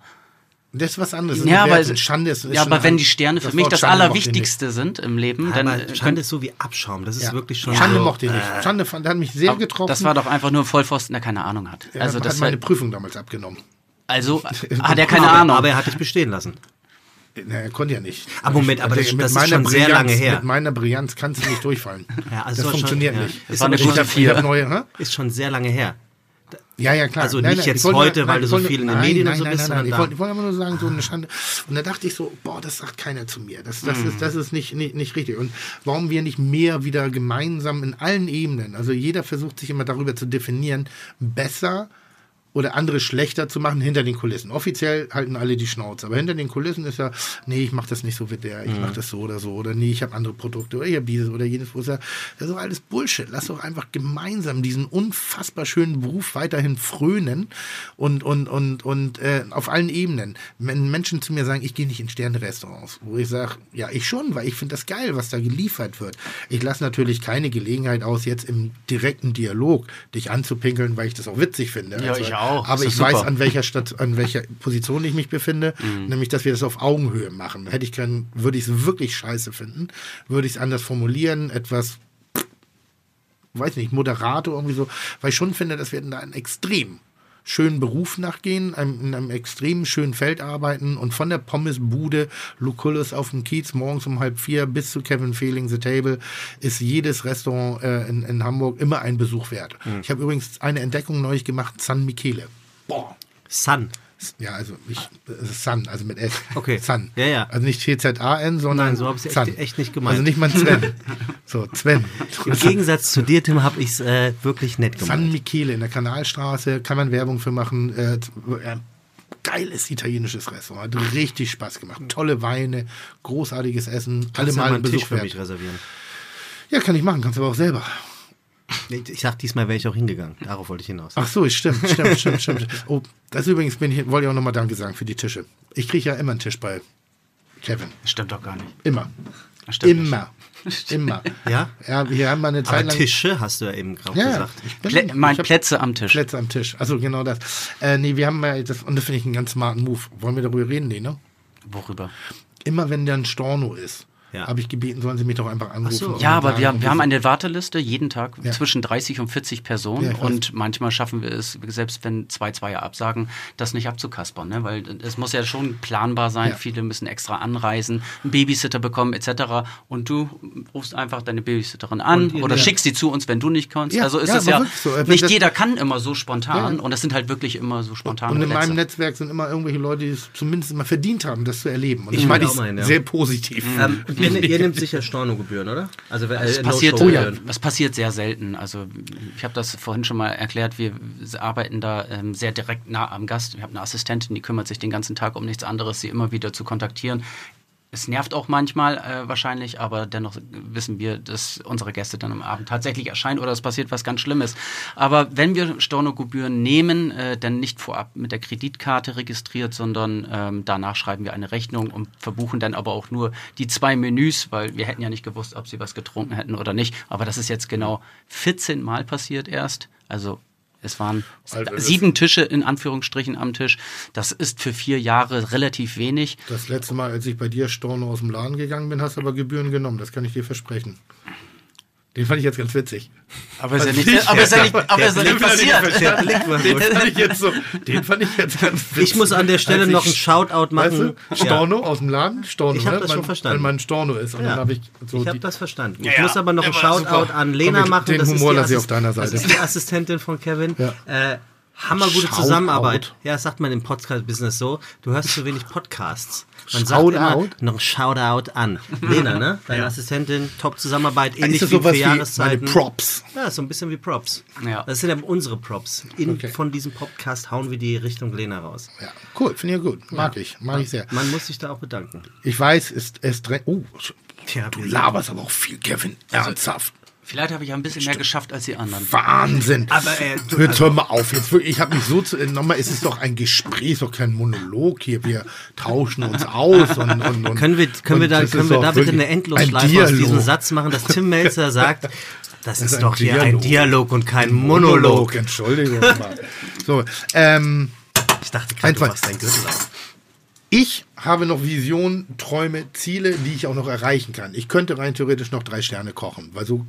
Das ist was anderes. Ja, aber. Schande ist, ist ja, aber wenn die Sterne für mich das Schande Allerwichtigste sind im Leben, dann Aber äh, Schande ist so wie Abschaum. Das ist. Ja. wirklich schon. Schande so, mochte ich nicht. Schande fand, hat mich sehr Aber getroffen. Das war doch einfach nur ein Vollpfosten, der keine Ahnung hat. er also hat das meine war, Prüfung damals abgenommen. also (laughs) hat er keine aber, Ahnung. Aber er hat dich bestehen lassen. Er konnte ja nicht. Aber Moment, aber das- mit das ist meiner schon sehr Brillanz- lange her. Mit meiner Brillanz kannst du nicht durchfallen. (laughs) Ja, also das soll schon- funktioniert ja. nicht. Das war eine gute Vier. neue? Ist schon sehr lange her. Ja, ja, klar. Also nicht jetzt ich wollte- heute, weil du so viel in den nein, Medien und nein, so nein, bist, Nein, nein, ich wollte, ich wollte einfach nur sagen, so eine Schande. Und da dachte ich so, boah, das sagt keiner zu mir. Das, das, ist, das ist nicht, nicht, nicht richtig. Und warum wir nicht mehr wieder gemeinsam in allen Ebenen, also jeder versucht sich immer darüber zu definieren, besser oder andere schlechter zu machen hinter den Kulissen. Offiziell halten alle die Schnauze, aber hinter den Kulissen ist ja, nee, ich mache das nicht so wie der, ich mache das so oder so oder nee, ich habe andere Produkte oder ich habe dieses oder jenes. Das ist doch alles Bullshit. Lass doch einfach gemeinsam diesen unfassbar schönen Beruf weiterhin frönen und und und und äh, auf allen Ebenen. Wenn Menschen zu mir sagen, ich gehe nicht in Sterne-Restaurants, wo ich sage, ja, ich schon, weil ich finde das geil, was da geliefert wird. Ich lasse natürlich keine Gelegenheit aus, jetzt im direkten Dialog dich anzupinkeln, weil ich das auch witzig finde. Ja, ich auch. Aber Ist ich doch weiß, super. an welcher Stadt, an welcher Position ich mich befinde, nämlich, dass wir das auf Augenhöhe machen. Hätte ich keinen, würde ich es wirklich scheiße finden, würde ich es anders formulieren, etwas, weiß nicht, moderato irgendwie so, weil ich schon finde, dass wir da einen extrem schönen Beruf nachgehen, einem, in einem extrem schönen Feld arbeiten und von der Pommesbude Lucullus auf dem Kiez morgens um halb vier bis zu Kevin Fehling The Table ist jedes Restaurant äh, in, in Hamburg immer ein Besuch wert. Ich habe übrigens eine Entdeckung neulich gemacht, San Michele. Boah. Sun. Ja, also ich, äh, Sun, also mit S. Okay. Sun. Ja, ja. Also nicht T-Z-A-N, sondern Nein, so hab ich's echt- Sun. echt nicht gemeint. Also nicht mal Sven. (laughs) so, Sven. Im Gegensatz zu dir, Tim, habe ich es äh, wirklich nett San gemacht. Michele in der Kanalstraße, kann man Werbung für machen. Äh, äh, geiles italienisches Restaurant, hat richtig Spaß gemacht. Tolle Weine, großartiges Essen, alle Kannst du mal einen Tisch für mich reservieren? Ja, kann ich machen, kannst du aber auch selber. Ich, sag, diesmal wäre ich auch hingegangen. Darauf wollte ich hinaus. Ach so, stimmt, stimmt, stimmt, stimmt. Oh, das übrigens bin ich, wollte ich auch nochmal Danke sagen für die Tische. Ich kriege ja immer einen Tisch bei Kevin. Stimmt doch gar nicht. Immer. Stimmt nicht. Immer. (laughs) Immer. Ja? Ja, wir haben mal eine Zeit Aber lang. Tische hast du ja eben gerade Ja, gesagt. ich bin, Plä mein ich Plätze am Tisch. Plätze am Tisch. Also genau das. Äh, nee, wir haben mal das, und das finde ich einen ganz smarten Move. Wollen wir darüber reden, nee, ne? Worüber? Immer wenn da ein Storno ist, Ja. habe ich gebeten, sollen sie mich doch einfach anrufen. so. Ja, aber wir, wir haben eine Warteliste jeden Tag Ja. zwischen 30 und 40 Personen Ja, und manchmal schaffen wir es, selbst wenn zwei Zweier absagen, das nicht abzukaspern, ne? weil es muss ja schon planbar sein. Ja. Viele müssen extra anreisen, einen Babysitter bekommen etc. Und du rufst einfach deine Babysitterin an Und oder ja. schickst sie zu uns, wenn du nicht kannst. Ja, also ist ja, es ja, so. Nicht jeder kann immer so spontan Ja. und das sind halt wirklich immer so spontane Und in Plätze. meinem Netzwerk sind immer irgendwelche Leute, die es zumindest mal verdient haben, das zu erleben. Und Ich meine ich auch meinen, ja. sehr positiv. Ähm, und ihr, ihr nehmt (laughs) sicher Stornogebühren, oder? Also, äh, Es passiert, No-Show-Gebühren. das passiert sehr selten. Also ich habe das vorhin schon mal erklärt. Wir arbeiten da ähm, sehr direkt nah am Gast. Wir haben eine Assistentin, die kümmert sich den ganzen Tag um nichts anderes, sie immer wieder zu kontaktieren. Es nervt auch manchmal äh, wahrscheinlich, aber dennoch wissen wir, dass unsere Gäste dann am Abend tatsächlich erscheinen oder es passiert was ganz Schlimmes. Aber wenn wir Stornogebühren nehmen, äh, dann nicht vorab mit der Kreditkarte registriert, sondern ähm, danach schreiben wir eine Rechnung und verbuchen dann aber auch nur die zwei Menüs, weil wir hätten ja nicht gewusst, ob sie was getrunken hätten oder nicht. Aber das ist jetzt genau 14 Mal passiert erst. Also es waren Also sieben Tische in Anführungsstrichen am Tisch. Das ist für vier Jahre relativ wenig. Das letzte Mal, als ich bei dir Storno aus dem Laden gegangen bin, hast du aber Gebühren genommen. Das kann ich dir versprechen. Den fand ich jetzt ganz witzig. Aber ist ja nicht, aber ist ja nicht, aber ist ja nicht passiert. Der Blick war Den fand ich jetzt so, den fand ich jetzt ganz witzig. Ich muss an der Stelle noch einen Shoutout machen. Weißt du, Storno aus dem Laden, Storno, Ich hab ne? das Weil- schon verstanden. Weil man Storno ist. Und Ja. dann habe ich so Ich habe das verstanden. Ich Ja, muss aber noch einen Shoutout super. an Lena Komm, machen. den das ist Humor die lasse ich auf deiner Das Seite. ist die Assistentin von Kevin. Ja. Äh, hammergute Shoutout. Zusammenarbeit. Ja, das sagt man im Podcast-Business so. Du hörst zu wenig Podcasts. Man Shoutout? sagt immer noch ein Shoutout an. Lena, ne? (laughs) Deine Assistentin, top Zusammenarbeit, ähnlich ist das wie für Jahreszeiten. Props. Ja, so ein bisschen wie Props. Ja. Das sind ja unsere Props. In, Okay. Von diesem Podcast hauen wir die Richtung Lena raus. Ja, cool, finde ich gut. Mag ich, mag ich sehr. Man muss sich da auch bedanken. Ich weiß, es, es drängt. Oh, Tja, du laberst aber auch viel, Kevin. Ernsthaft. Vielleicht habe ich ein bisschen mehr geschafft als die anderen. Wahnsinn. Aber, äh, du- Jetzt hör mal auf. Jetzt wirklich, ich habe mich so zu. Nochmal, es ist doch ein Gespräch, ist doch kein Monolog hier. Wir tauschen uns aus und. und, und Können wir, können wir und da, das können ist wir da bitte eine ein Endlosschleife aus Dialog. diesem Satz machen, dass Tim Melzer sagt, das ist, ein doch hier ein Dialog. Dialog und kein Monolog. Monolog. Entschuldigung mal. So, ähm, Ich dachte gerade, du machst deinen Gürtel auf. ich habe noch Visionen, Träume, Ziele, die ich auch noch erreichen kann. Ich könnte rein theoretisch noch drei Sterne kochen, weil so.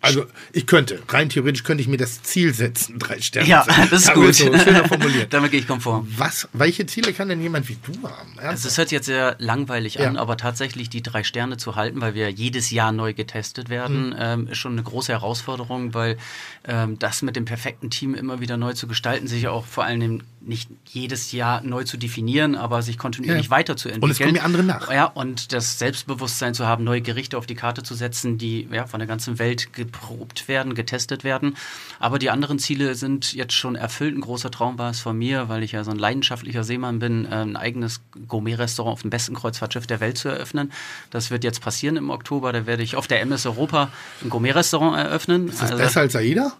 Also ich könnte, rein theoretisch könnte ich mir das Ziel setzen, drei Sterne. Ja, das ist (laughs) gut. So, formuliert. (laughs) Damit gehe ich konform. Was, welche Ziele kann denn jemand wie du haben? Also es hört jetzt sehr langweilig Ja. an, aber tatsächlich die drei Sterne zu halten, weil wir jedes Jahr neu getestet werden, ähm, ist schon eine große Herausforderung, weil ähm, das mit dem perfekten Team immer wieder neu zu gestalten, sich auch vor allem nicht jedes Jahr neu zu definieren, aber sich kontinuierlich Ja. weiterzuentwickeln. Und es kommen ja andere nach. Ja, und das Selbstbewusstsein zu haben, neue Gerichte auf die Karte zu setzen, die ja, von der ganzen Welt geprobt werden, getestet werden. Aber die anderen Ziele sind jetzt schon erfüllt. Ein großer Traum war es von mir, weil ich ja so ein leidenschaftlicher Seemann bin, äh, ein eigenes Gourmet-Restaurant auf dem besten Kreuzfahrtschiff der Welt zu eröffnen. Das wird jetzt passieren im Oktober. Da werde ich auf der MS Europa ein Gourmet-Restaurant eröffnen. ist das besser als AIDA?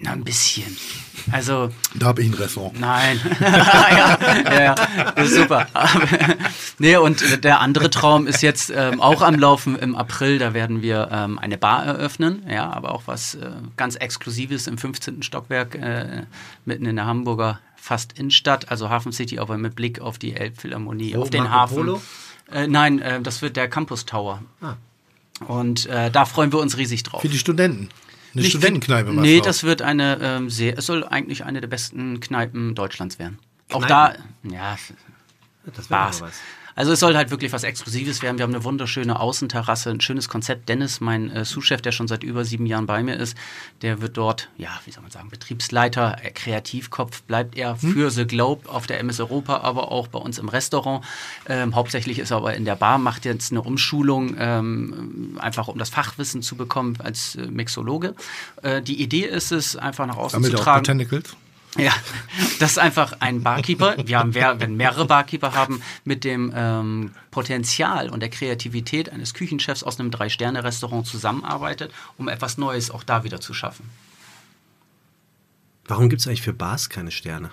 Na, ein bisschen. Also, Da habe ich ein Restaurant. Nein. (laughs) ja, ja, ja, das ist super. (laughs) Nee, und der andere Traum ist jetzt ähm, auch am Laufen im April. Da werden wir ähm, eine Bar eröffnen. Ja, aber auch was äh, ganz Exklusives im 15. Stockwerk äh, mitten in der Hamburger fast Innenstadt, also Hafen City, aber mit Blick auf die Elbphilharmonie, Wo, auf den Marco Hafen. Polo? Äh, nein, äh, das wird der Campus Tower. Ah. Und äh, da freuen wir uns riesig drauf. Für die Studenten. Eine Nicht Studentenkneipe machst Nee, auch. das wird eine ähm, sehr, es soll eigentlich eine der besten Kneipen Deutschlands werden. Auch Kneipen? da, ja, Das aber was. Also es soll halt wirklich was Exklusives werden. Wir haben eine wunderschöne Außenterrasse, ein schönes Konzept. Dennis, mein äh, Sous-Chef, der schon seit über sieben Jahren bei mir ist, der wird dort, ja, wie soll man sagen, Betriebsleiter, äh, Kreativkopf bleibt er Hm? für The Globe auf der MS Europa, aber auch bei uns im Restaurant. Ähm, hauptsächlich ist er aber in der Bar, macht jetzt eine Umschulung, ähm, einfach um das Fachwissen zu bekommen als äh, Mixologe. Äh, die Idee ist es, einfach nach außen Sammelt zu er auch tragen. Botanicals? Ja, das ist einfach ein Barkeeper. Wir haben, wer- wenn mehrere Barkeeper haben, mit dem ähm, Potenzial und der Kreativität eines Küchenchefs aus einem Drei-Sterne-Restaurant zusammenarbeitet, um etwas Neues auch da wieder zu schaffen. Warum gibt es eigentlich für Bars keine Sterne?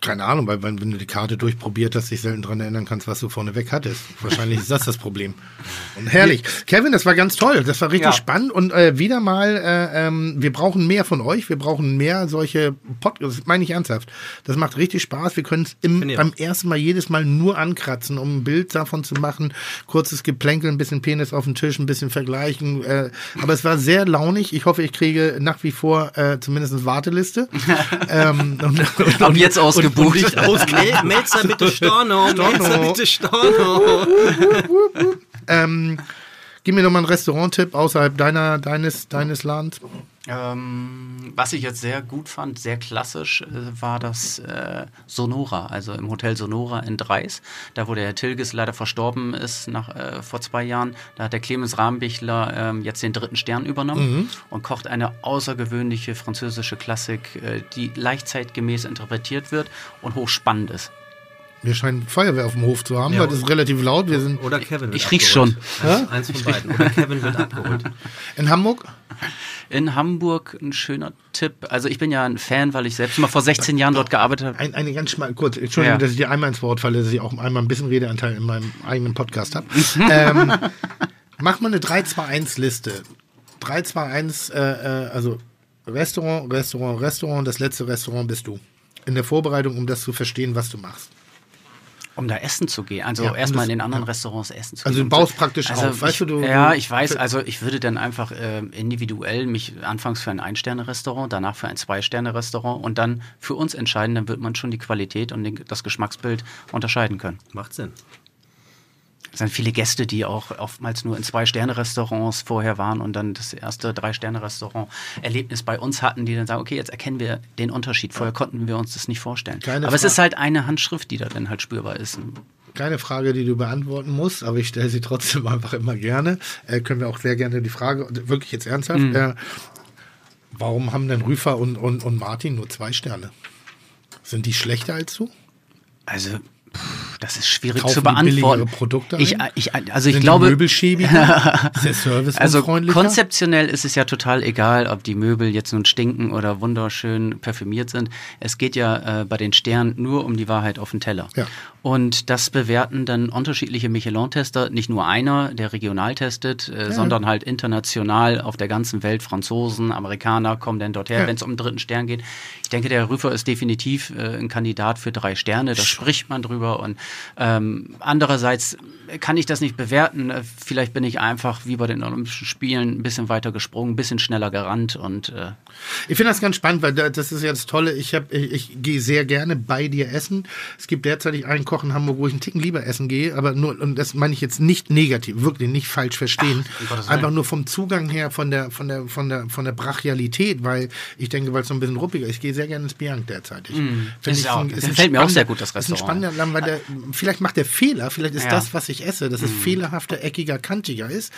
Keine Ahnung, weil wenn wenn du die Karte durchprobiert hast, dich selten dran erinnern kannst, was du vorneweg hattest. Wahrscheinlich ist das das Problem. (laughs) Und herrlich. Kevin, das war ganz toll. Das war richtig Ja. spannend. Und äh, wieder mal, äh, ähm, wir brauchen mehr von euch. Wir brauchen mehr solche Podcasts. Das meine ich ernsthaft. Das macht richtig Spaß. Wir können es beim ersten Mal jedes Mal nur ankratzen, um ein Bild davon zu machen. Kurzes Geplänkel, ein bisschen Penis auf den Tisch, ein bisschen vergleichen. Äh, aber es war sehr launig. Ich hoffe, ich kriege nach wie vor äh, zumindest Warteliste. (laughs) ähm, und, und, Ab jetzt ausgebucht. Und, und nicht ausge Mel Melzer bitte Storno, Melzer bitte Storno. ähm, gib mir noch mal einen Restaurant-Tipp außerhalb deiner, deines, deines Ladens. Ähm, was ich jetzt sehr gut fand, sehr klassisch, äh, war das äh, Sonora, also im Hotel Sonora in Dreis. Da, wo der Herr Tilges leider verstorben ist nach, äh, vor zwei Jahren, da hat der Clemens Rahmbichler ähm, jetzt den dritten Stern übernommen und kocht eine außergewöhnliche französische Klassik, äh, die leicht zeitgemäß interpretiert wird und hochspannend ist. Wir scheinen Feuerwehr auf dem Hof zu haben, weil das ist relativ laut. Wir sind Oder Kevin wird Ich riech's abgeholt. Eins, eins von beiden. Oder Kevin wird abgeholt. (laughs) in Hamburg. In Hamburg ein schöner Tipp. Also ich bin ja ein Fan, weil ich selbst mal vor 16 Jahren dort gearbeitet habe. Ein, eine ganz schmal, kurz, Entschuldigung, Ja. dass ich dir einmal ins Wort falle, dass ich auch einmal ein bisschen Redeanteil in meinem eigenen Podcast habe. (laughs) ähm, mach mal eine 3-2-1-Liste. 3-2-1, äh, äh, also Restaurant, Restaurant, Restaurant, das letzte Restaurant bist du. In der Vorbereitung, um das zu verstehen, was du machst. Um da essen zu gehen. Also Ja, erstmal in den anderen ja. Restaurants essen zu Also gehen. du baust praktisch also auf, weißt du, du- Ja, ich weiß. Also ich würde dann einfach ähm, individuell mich anfangs für ein Ein-Sterne-Restaurant, danach für ein Zwei-Sterne-Restaurant und dann für uns entscheiden. Dann wird man schon die Qualität und den, das Geschmacksbild unterscheiden können. Macht Sinn. Es sind viele Gäste, die auch oftmals nur in Zwei-Sterne-Restaurants vorher waren und dann das erste Drei-Sterne-Restaurant-Erlebnis bei uns hatten, die dann sagen, okay, jetzt erkennen wir den Unterschied. Vorher konnten wir uns das nicht vorstellen. Keine Aber es Fra- ist halt eine Handschrift, die da dann halt spürbar ist. Keine Frage, die du beantworten musst, aber ich stelle sie trotzdem (laughs) einfach immer gerne. Äh, können wir auch sehr gerne die Frage, wirklich jetzt ernsthaft, Mhm. äh, warum haben denn Rüfer und, und, und Martin nur zwei Sterne? Sind die schlechter als du? Also, pff, das ist schwierig Kaufen zu beantworten. Produkte ich, ich, also ich Sind glaube, die Möbel schäbiger? (laughs) ist der Service also konzeptionell ist es ja total egal, ob die Möbel jetzt nun stinken oder wunderschön parfümiert sind. Es geht ja äh, bei den Sternen nur um die Wahrheit auf dem Teller. Ja. Und das bewerten dann unterschiedliche Michelin-Tester, nicht nur einer, der regional testet, äh, sondern halt international auf der ganzen Welt. Franzosen, Amerikaner kommen dann dorthin, Ja. wenn es um den dritten Stern geht. Ich denke, der Rüfer ist definitiv äh, ein Kandidat für drei Sterne. Da spricht man drüber. Und ähm, andererseits kann ich das nicht bewerten. Äh, Vielleicht bin ich einfach wie bei den Olympischen Spielen ein bisschen weiter gesprungen, ein bisschen schneller gerannt und äh, Ich finde das ganz spannend, weil da- das ist ja das Tolle. Ich, hab- ich, ich gehe sehr gerne bei dir essen. Es gibt derzeitig einen Koch in Hamburg, wo ich einen Ticken lieber essen gehe, aber nur, und das meine ich jetzt nicht negativ, wirklich nicht falsch verstehen. Willen. Einfach nur vom Zugang her, von der, von der, von der, von der Brachialität, weil ich denke, weil es so ein bisschen ruppiger ist. Ich gehe sehr gerne ins Bianc derzeitig. Finde Ist ich auch- ein- das ein gefällt mir auch sehr gut, das Ist ein Restaurant. spannender Laden, weil der, vielleicht macht der Fehler, vielleicht ist Ja. das, was ich esse, dass es fehlerhafter, eckiger, kantiger ist.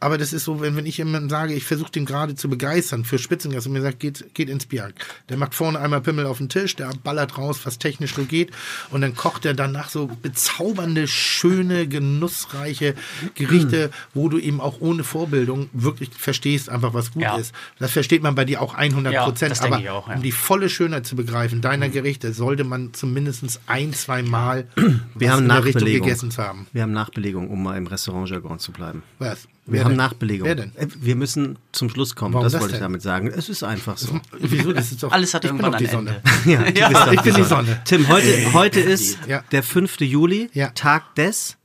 Aber das ist so, wenn, wenn ich jemandem sage, ich versuche den gerade zu begeistern für Spitzengas und mir sagt, geht, geht ins Bier. Der macht vorne einmal Pimmel auf den Tisch, der ballert raus, was technisch so geht. Und dann kocht er danach so bezaubernde, schöne, genussreiche Gerichte, wo du eben auch ohne Vorbildung wirklich verstehst, einfach was gut Ja. ist. Das versteht man bei dir auch 100 Ja, Prozent. denke aber auch, ja. um die volle Schönheit zu begreifen deiner Gerichte, sollte man zumindest ein, zwei Mal (clears throat) Wir haben Nachbelegung. gegessen zu haben. Wir haben Nachbelegung, um mal im Restaurantjargon zu bleiben. Was? Wir Wer haben denn? Nachbelegung. Wer denn? Äh, Wir müssen zum Schluss kommen. Warum das, das wollte ich damit sagen. Es ist einfach so. (laughs) Wieso? Das ist doch, alles hat ich bin irgendwann die ein Sonne. Ende. (laughs) (laughs) Ja, du Ja. bist doch Ich bin die Sonne. Tim, heute, heute ist Ja. der 5. Juli, Ja. Tag des.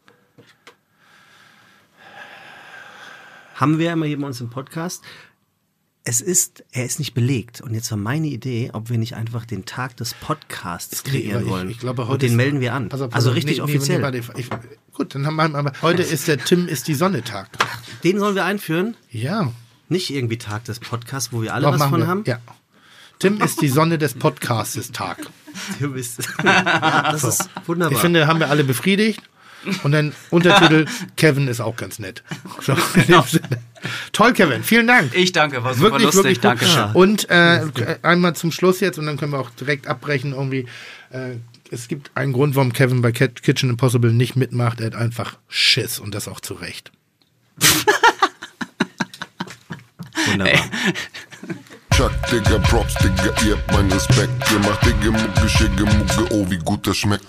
Haben wir immer hier bei uns im Podcast. Es ist, er ist nicht belegt. Und jetzt war meine Idee, ob wir nicht einfach den Tag des Podcasts kreieren ich, wollen. Ich glaube, heute Und den ist- melden wir an. Pass auf, pass also richtig nee, nee, offiziell. Nee, warte, ich, gut, dann haben wir, aber heute ist der Tim ist die Sonne Tag. den sollen wir einführen. Ja. Nicht irgendwie Tag des Podcasts, wo wir alle Doch, was von wir. haben. Ja. Tim ist die Sonne des Podcastes Tag. (laughs) Du bist. ja, (laughs) das ist wunderbar. Ich finde, haben wir alle befriedigt. Und dann Untertitel, (laughs) Kevin ist auch ganz nett. So, (laughs) Sinne. Toll, Kevin. Vielen Dank. ich danke, war super wirklich, lustig. wirklich gut. Dankeschön. Und äh, einmal zum Schluss jetzt und dann können wir auch direkt abbrechen irgendwie. Äh, es gibt einen Grund, warum Kevin bei Kitchen Impossible nicht mitmacht. Er hat einfach Schiss und das auch zu Recht. (laughs) wunderbar. Chuck, Digga, Props, Digga, ihr habt meinen Respekt. Ihr macht Digga, Mucke, Schicke, Mucke, oh, wie gut das schmeckt.